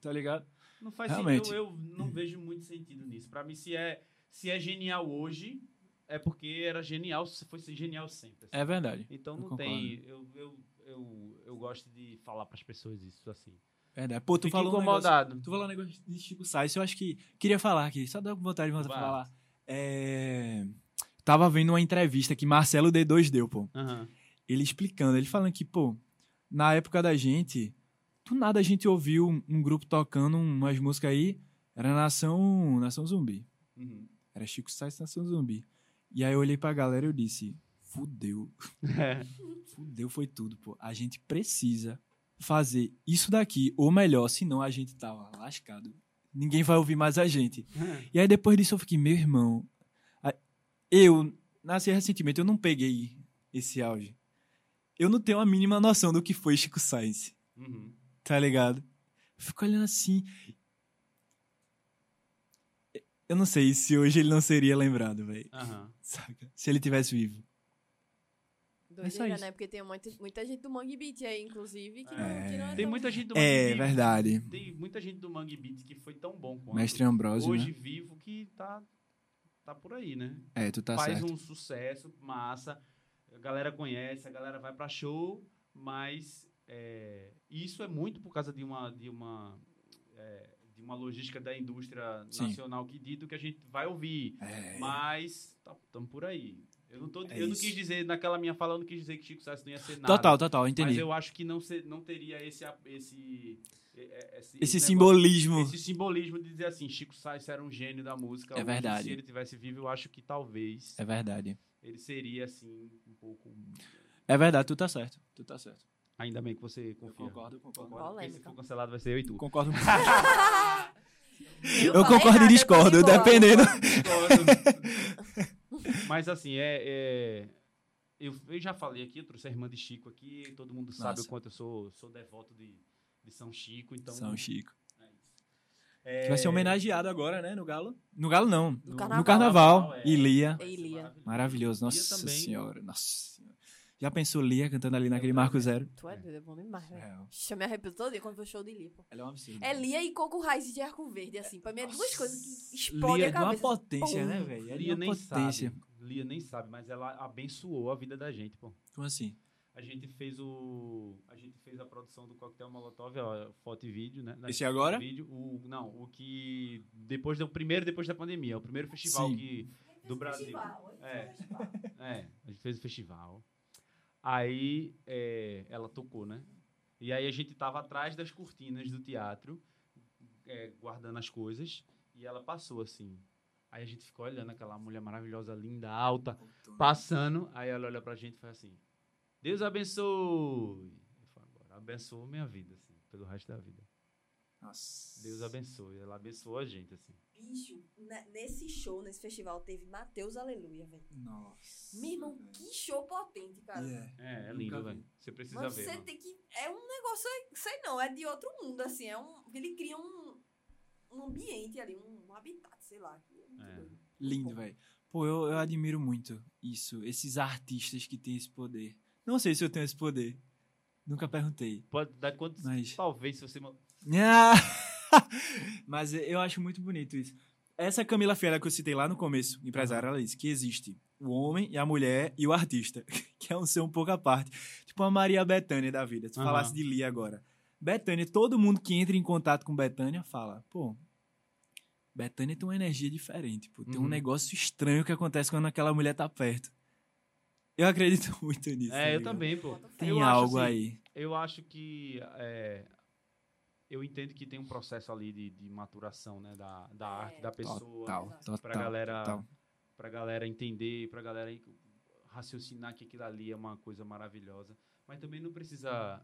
Speaker 1: Tá ligado?
Speaker 2: Não faz
Speaker 1: Realmente.
Speaker 2: sentido. Eu, eu não vejo muito sentido nisso. Pra mim, se é, se é genial hoje, é porque era genial, se fosse genial sempre. assim.
Speaker 1: É verdade.
Speaker 2: Então
Speaker 1: eu
Speaker 2: não
Speaker 1: concordo.
Speaker 2: tem. Eu, eu, eu, eu gosto de falar pras pessoas isso assim.
Speaker 1: Verdade. Pô, tu falou um negócio,
Speaker 2: incomodado.
Speaker 1: Tu falou um negócio de Chico Sainz, eu acho que queria falar aqui, só dá vontade de voltar falar. É... Tava vendo uma entrevista que Marcelo D2 deu, pô.
Speaker 2: Aham.
Speaker 1: Ele explicando, ele falando que, pô, na época da gente, do nada a gente ouviu um, um grupo tocando umas músicas aí, era Nação, Nação Zumbi.
Speaker 2: Uhum.
Speaker 1: Era Chico Sainz Nação Zumbi. E aí eu olhei pra galera e eu disse, fudeu,
Speaker 2: É.
Speaker 1: fudeu foi tudo, pô. A gente precisa fazer isso daqui, ou melhor, senão a gente tava lascado. Ninguém vai ouvir mais a gente. E aí depois disso eu fiquei, meu irmão, eu nasci recentemente, eu não peguei esse auge. Eu não tenho a mínima noção do que foi Chico Sainz,
Speaker 2: Uhum.
Speaker 1: tá ligado? Eu fico olhando assim. Eu não sei se hoje ele não seria lembrado, velho. Saca? Se ele tivesse vivo.
Speaker 3: Doideira,
Speaker 1: só isso.
Speaker 3: né? Porque tem muita, muita gente do Mangue Beat aí, inclusive, que,
Speaker 1: É.
Speaker 3: não, que não é
Speaker 2: Tem
Speaker 3: tão-
Speaker 2: muita gente do
Speaker 1: É,
Speaker 2: Mangue Beat-
Speaker 1: verdade.
Speaker 2: Tem muita gente do Mangue Beat que foi tão bom quanto
Speaker 1: Mestre Ambrósio,
Speaker 2: hoje
Speaker 1: né?
Speaker 2: vivo que tá, tá por aí, né?
Speaker 1: É, tu tá
Speaker 2: Faz
Speaker 1: certo.
Speaker 2: um sucesso, massa. A galera conhece, a galera vai pra show, mas é, isso é muito por causa de uma, de uma, é, de uma logística da indústria
Speaker 1: Sim.
Speaker 2: nacional que dito que a gente vai ouvir.
Speaker 1: É.
Speaker 2: Mas estamos por aí. Eu não, tô,
Speaker 1: É
Speaker 2: eu não quis dizer, naquela minha fala, eu não quis dizer que Chico Sainz não ia ser nada.
Speaker 1: Total, total,
Speaker 2: Mas
Speaker 1: entendi.
Speaker 2: eu acho que não, ser, não teria esse, esse, esse,
Speaker 1: Esse
Speaker 2: negócio-
Speaker 1: simbolismo.
Speaker 2: esse simbolismo de dizer assim, Chico Sainz era um gênio da música.
Speaker 1: É
Speaker 2: Hoje,
Speaker 1: verdade.
Speaker 2: Se ele tivesse vivo, eu acho que talvez
Speaker 1: É verdade.
Speaker 2: ele seria assim um pouco.
Speaker 1: É verdade, tu tá certo. Tu tá certo.
Speaker 2: Ainda bem que você confia.
Speaker 1: concordo, concordo.
Speaker 2: Concordo, porque se for cancelado vai ser eu e tu.
Speaker 1: Concordo.
Speaker 3: Eu,
Speaker 1: Eu concordo e
Speaker 3: nada,
Speaker 1: discordo,
Speaker 3: eu boa.
Speaker 1: dependendo.
Speaker 2: Mas assim, é. é- eu, eu já falei aqui, eu trouxe a irmã de Chico aqui, todo mundo sabe
Speaker 1: Nossa.
Speaker 2: o quanto eu sou, sou devoto de, de São Chico, então.
Speaker 1: São Chico.
Speaker 2: é isso.
Speaker 1: Que vai ser homenageado agora, né, no Galo? No Galo não. No,
Speaker 3: carnaval.
Speaker 1: no Carnaval.
Speaker 2: é.
Speaker 1: E Lia.
Speaker 2: Vai ser
Speaker 3: Ilia.
Speaker 2: maravilhoso.
Speaker 1: Nossa
Speaker 2: também.
Speaker 1: senhora. Nossa senhora. Já pensou Lia cantando ali naquele Marco. Zero?
Speaker 3: Tu é doido, é bom demais, velho.
Speaker 1: É,
Speaker 3: eu me arrepio todo dia quando vou show de Lia, pô.
Speaker 1: ela é um absurdo.
Speaker 3: É Lia e Coco Raiz de Arco Verde, assim. Pra mim é duas coisas que explodem
Speaker 1: Lia
Speaker 3: a
Speaker 1: de uma
Speaker 3: cabeça.
Speaker 1: potência,
Speaker 3: Pum.
Speaker 1: né, velho? É de
Speaker 2: Lia
Speaker 1: uma
Speaker 2: nem
Speaker 1: potência.
Speaker 2: sabe. Lia nem sabe, mas ela abençoou a vida da gente, pô.
Speaker 1: Como assim?
Speaker 2: A gente fez o. A gente fez a produção do Coquetel Molotov, ó, foto e vídeo, né? Na-
Speaker 1: Esse agora?
Speaker 2: Vídeo, o, não, o que. Depois do primeiro depois da pandemia. O primeiro festival
Speaker 1: Sim.
Speaker 2: que, do Brasil.
Speaker 3: Festival,
Speaker 2: É.
Speaker 3: festival.
Speaker 2: É, a gente fez o festival. Aí é, ela tocou, né? E aí a gente tava atrás das cortinas do teatro, é, guardando as coisas, e ela passou assim. Aí a gente ficou olhando aquela mulher maravilhosa, linda, alta, passando. Aí ela olha pra gente e faz assim: Deus abençoe. Eu falo, agora minha vida, assim, pelo resto da vida.
Speaker 1: Nossa.
Speaker 2: Deus abençoe. Ela abençoou a gente, assim.
Speaker 3: Bicho, ne- nesse show, nesse festival, teve Mateus Aleluia, velho.
Speaker 1: Nossa.
Speaker 3: Meu irmão, que show potente, cara.
Speaker 1: Yeah.
Speaker 2: É, é
Speaker 1: Nunca
Speaker 2: lindo, velho. Você precisa
Speaker 3: Mas
Speaker 2: ver.
Speaker 3: você
Speaker 2: mano.
Speaker 3: tem que. É um negócio, sei não, é de outro mundo, assim. É um. Ele cria um, um ambiente ali, um, um habitat, sei lá. que é muito
Speaker 2: É.
Speaker 3: doido.
Speaker 1: Lindo, velho. Pô, eu, eu admiro muito isso. Esses artistas que têm esse poder. Não sei se eu tenho esse poder. Nunca perguntei.
Speaker 2: Pode dar quantos.
Speaker 1: Mas-
Speaker 2: Talvez se você. Ma-!
Speaker 1: Mas eu acho muito bonito isso. Essa Camila Fiera que eu citei lá no começo, empresária, ela disse que existe o homem e a mulher e o artista, que é um ser um pouco à parte. Tipo uma Maria Bethânia da vida. Se
Speaker 2: Aham.
Speaker 1: falasse de Lia agora. Betânia, todo mundo que entra em contato com Betânia fala, pô, Betânia tem uma energia diferente, pô. Tem um
Speaker 2: Uhum.
Speaker 1: negócio estranho que acontece quando aquela mulher tá perto. Eu acredito muito nisso. tá
Speaker 2: É, eu
Speaker 1: ligado?
Speaker 2: também, pô.
Speaker 1: Tem
Speaker 2: Eu acho
Speaker 1: algo
Speaker 2: assim,
Speaker 1: aí.
Speaker 2: Eu acho que. é, eu entendo que tem um processo ali de, de maturação, né? Da, da arte, da pessoa.
Speaker 1: Total, total.
Speaker 2: pra galera,
Speaker 1: total.
Speaker 2: pra galera entender, pra galera raciocinar que aquilo ali é uma coisa maravilhosa. Mas também não precisa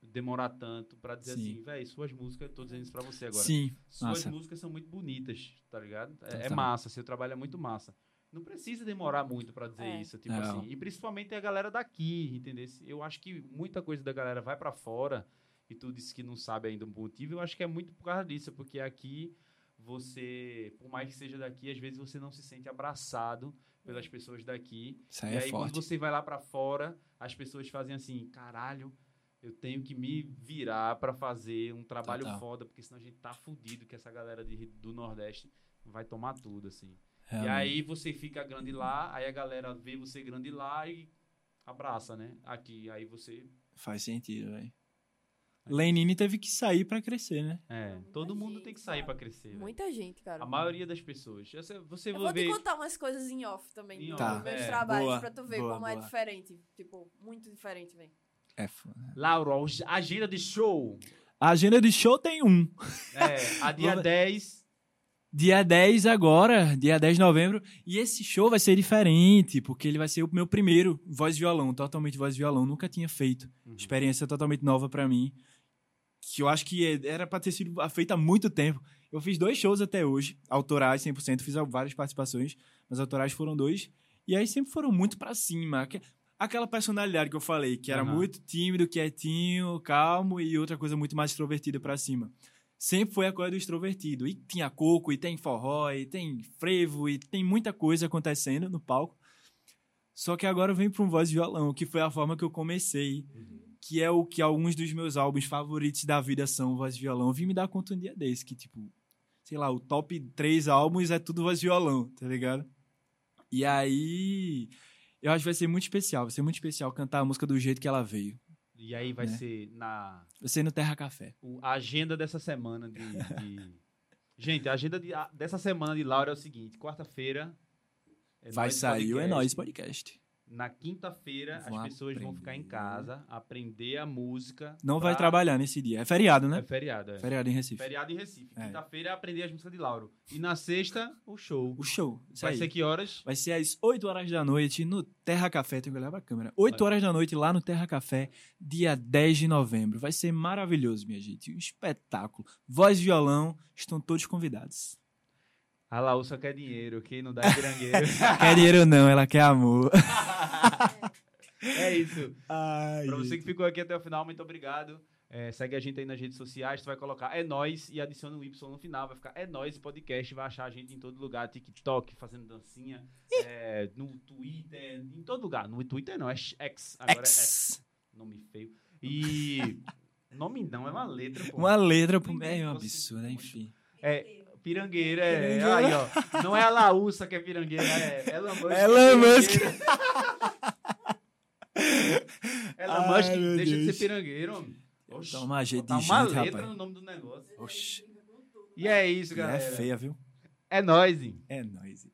Speaker 2: demorar tanto pra dizer
Speaker 1: Sim.
Speaker 2: assim, velho, suas músicas, eu tô dizendo isso pra você agora.
Speaker 1: Sim,
Speaker 2: Suas
Speaker 1: massa.
Speaker 2: músicas são muito bonitas, tá ligado? É, é massa, seu trabalho é muito massa. Não precisa demorar muito pra dizer
Speaker 3: É.
Speaker 2: isso, tipo
Speaker 1: Não.
Speaker 2: assim. E principalmente a galera daqui, entendeu? Eu acho que muita coisa da galera vai pra fora e tu disse que não sabe ainda o motivo. Eu acho que é muito por causa disso, porque aqui você, por mais que seja daqui, às vezes você não se sente abraçado pelas pessoas daqui.
Speaker 1: Isso aí
Speaker 2: e
Speaker 1: é
Speaker 2: aí quando você vai lá pra fora, as pessoas fazem assim, caralho, eu tenho que me virar pra fazer um trabalho
Speaker 1: Total.
Speaker 2: foda, porque senão a gente tá fudido que essa galera de- do Nordeste vai tomar tudo, assim. E
Speaker 1: Realmente.
Speaker 2: aí você fica grande lá, aí a galera vê você grande lá e abraça, né? Aqui, aí você...
Speaker 1: Faz sentido, velho. Lenine teve que sair pra crescer, né?
Speaker 2: É,
Speaker 3: muita
Speaker 2: todo mundo
Speaker 3: gente,
Speaker 2: tem que sair pra crescer. velho.
Speaker 3: Muita gente, cara.
Speaker 2: A maioria das pessoas. Você, você
Speaker 3: Eu
Speaker 2: vai
Speaker 3: vou te
Speaker 2: ver...
Speaker 3: contar umas coisas em off também
Speaker 2: Em
Speaker 3: dos
Speaker 1: off,
Speaker 3: meus
Speaker 2: é.
Speaker 3: trabalhos
Speaker 1: Boa,
Speaker 3: pra tu ver
Speaker 1: boa,
Speaker 3: como é
Speaker 1: boa.
Speaker 3: diferente. Tipo, muito diferente, velho.
Speaker 1: É foda.
Speaker 2: Laura, agenda de show.
Speaker 1: A agenda de show tem um.
Speaker 2: É, a dia
Speaker 1: Vamos-
Speaker 2: 10...
Speaker 1: Dia 10 agora, dia 10 de novembro. E esse show vai ser diferente, porque ele vai ser o meu primeiro voz e violão, totalmente voz e violão. Nunca tinha feito.
Speaker 2: Uhum.
Speaker 1: Experiência totalmente nova pra mim. Que eu acho que é- era pra ter sido feita há muito tempo. Eu fiz dois shows até hoje, autorais 100%, fiz várias participações, mas autorais foram dois. E aí sempre foram muito pra cima. Aque- Aquela personalidade que eu falei, que era
Speaker 2: Aham.
Speaker 1: muito tímido, quietinho, calmo e outra coisa muito mais extrovertida pra cima. Sempre foi a coisa do extrovertido. E tinha coco, e tem forró, e tem frevo, e tem muita coisa acontecendo no palco. Só que agora eu venho pra um voz e violão, que foi a forma que eu comecei que é o que alguns dos meus álbuns favoritos da vida são voz e violão. Eu vim me dar conta um dia desse, que, tipo, sei lá, o top 3 álbuns é tudo voz e violão, tá ligado? E aí, eu acho que vai ser muito especial, vai ser muito especial cantar a música do jeito que ela veio.
Speaker 2: E aí vai
Speaker 1: Né?
Speaker 2: ser na
Speaker 1: Vai ser no Terra Café.
Speaker 2: o- a agenda dessa semana de... de- Gente, a agenda de- a- dessa semana de Laura é o seguinte. Quarta-feira... é
Speaker 1: vai sair o É. Nóis Podcast.
Speaker 2: Na quinta-feira, as pessoas vão ficar em
Speaker 1: aprender.
Speaker 2: casa, aprender a música.
Speaker 1: Não vai
Speaker 2: pra-
Speaker 1: trabalhar nesse dia. É feriado,
Speaker 2: É
Speaker 1: né?
Speaker 2: feriado, é.
Speaker 1: Feriado em Recife.
Speaker 2: Feriado em Recife.
Speaker 1: É.
Speaker 2: Quinta-feira é aprender as músicas de Lauro. E na sexta, o show.
Speaker 1: O show. Isso
Speaker 2: Vai
Speaker 1: aí.
Speaker 2: ser que horas?
Speaker 1: Vai ser às 8 horas da noite no Terra Café. Tem que olhar pra câmera. 8
Speaker 2: Vai.
Speaker 1: horas da noite lá no Terra Café, dia 10 de novembro. Vai ser maravilhoso, minha gente. Um espetáculo. Voz e violão, estão todos convidados.
Speaker 2: A Laú só quer dinheiro, quem não dá é pirangueiro.
Speaker 1: Quer dinheiro não, ela quer amor.
Speaker 2: é isso.
Speaker 1: Ai,
Speaker 2: Pra você que ficou aqui até o final, muito obrigado. É, segue a gente aí nas redes sociais, tu vai colocar É Nós e adiciona um Y no final, vai ficar É Nós Podcast, vai achar a gente em todo lugar, TikTok, fazendo dancinha, é, no Twitter, em todo lugar. No Twitter não, é X, agora é X,
Speaker 1: X.
Speaker 2: nome feio. E nome não, é uma letra, pô.
Speaker 1: Uma letra pro
Speaker 2: Ninguém
Speaker 1: é um absurdo, enfim.
Speaker 2: É, pirangueira, é.
Speaker 1: Pirangueira.
Speaker 2: Aí, ó. Não é a Laúça que é pirangueira, é Elon Musk.
Speaker 1: Elon Musk.
Speaker 2: Elon Musk deixa de
Speaker 1: Deus.
Speaker 2: ser pirangueiro, homem. Oxi,
Speaker 1: Toma jeito
Speaker 2: botar
Speaker 1: de
Speaker 2: uma
Speaker 1: gente,
Speaker 2: letra
Speaker 1: rapaz.
Speaker 2: no nome do negócio.
Speaker 1: Oxi.
Speaker 2: E é isso,
Speaker 1: E
Speaker 2: galera.
Speaker 1: é feia, viu?
Speaker 2: É nóis, hein?
Speaker 1: É nóis.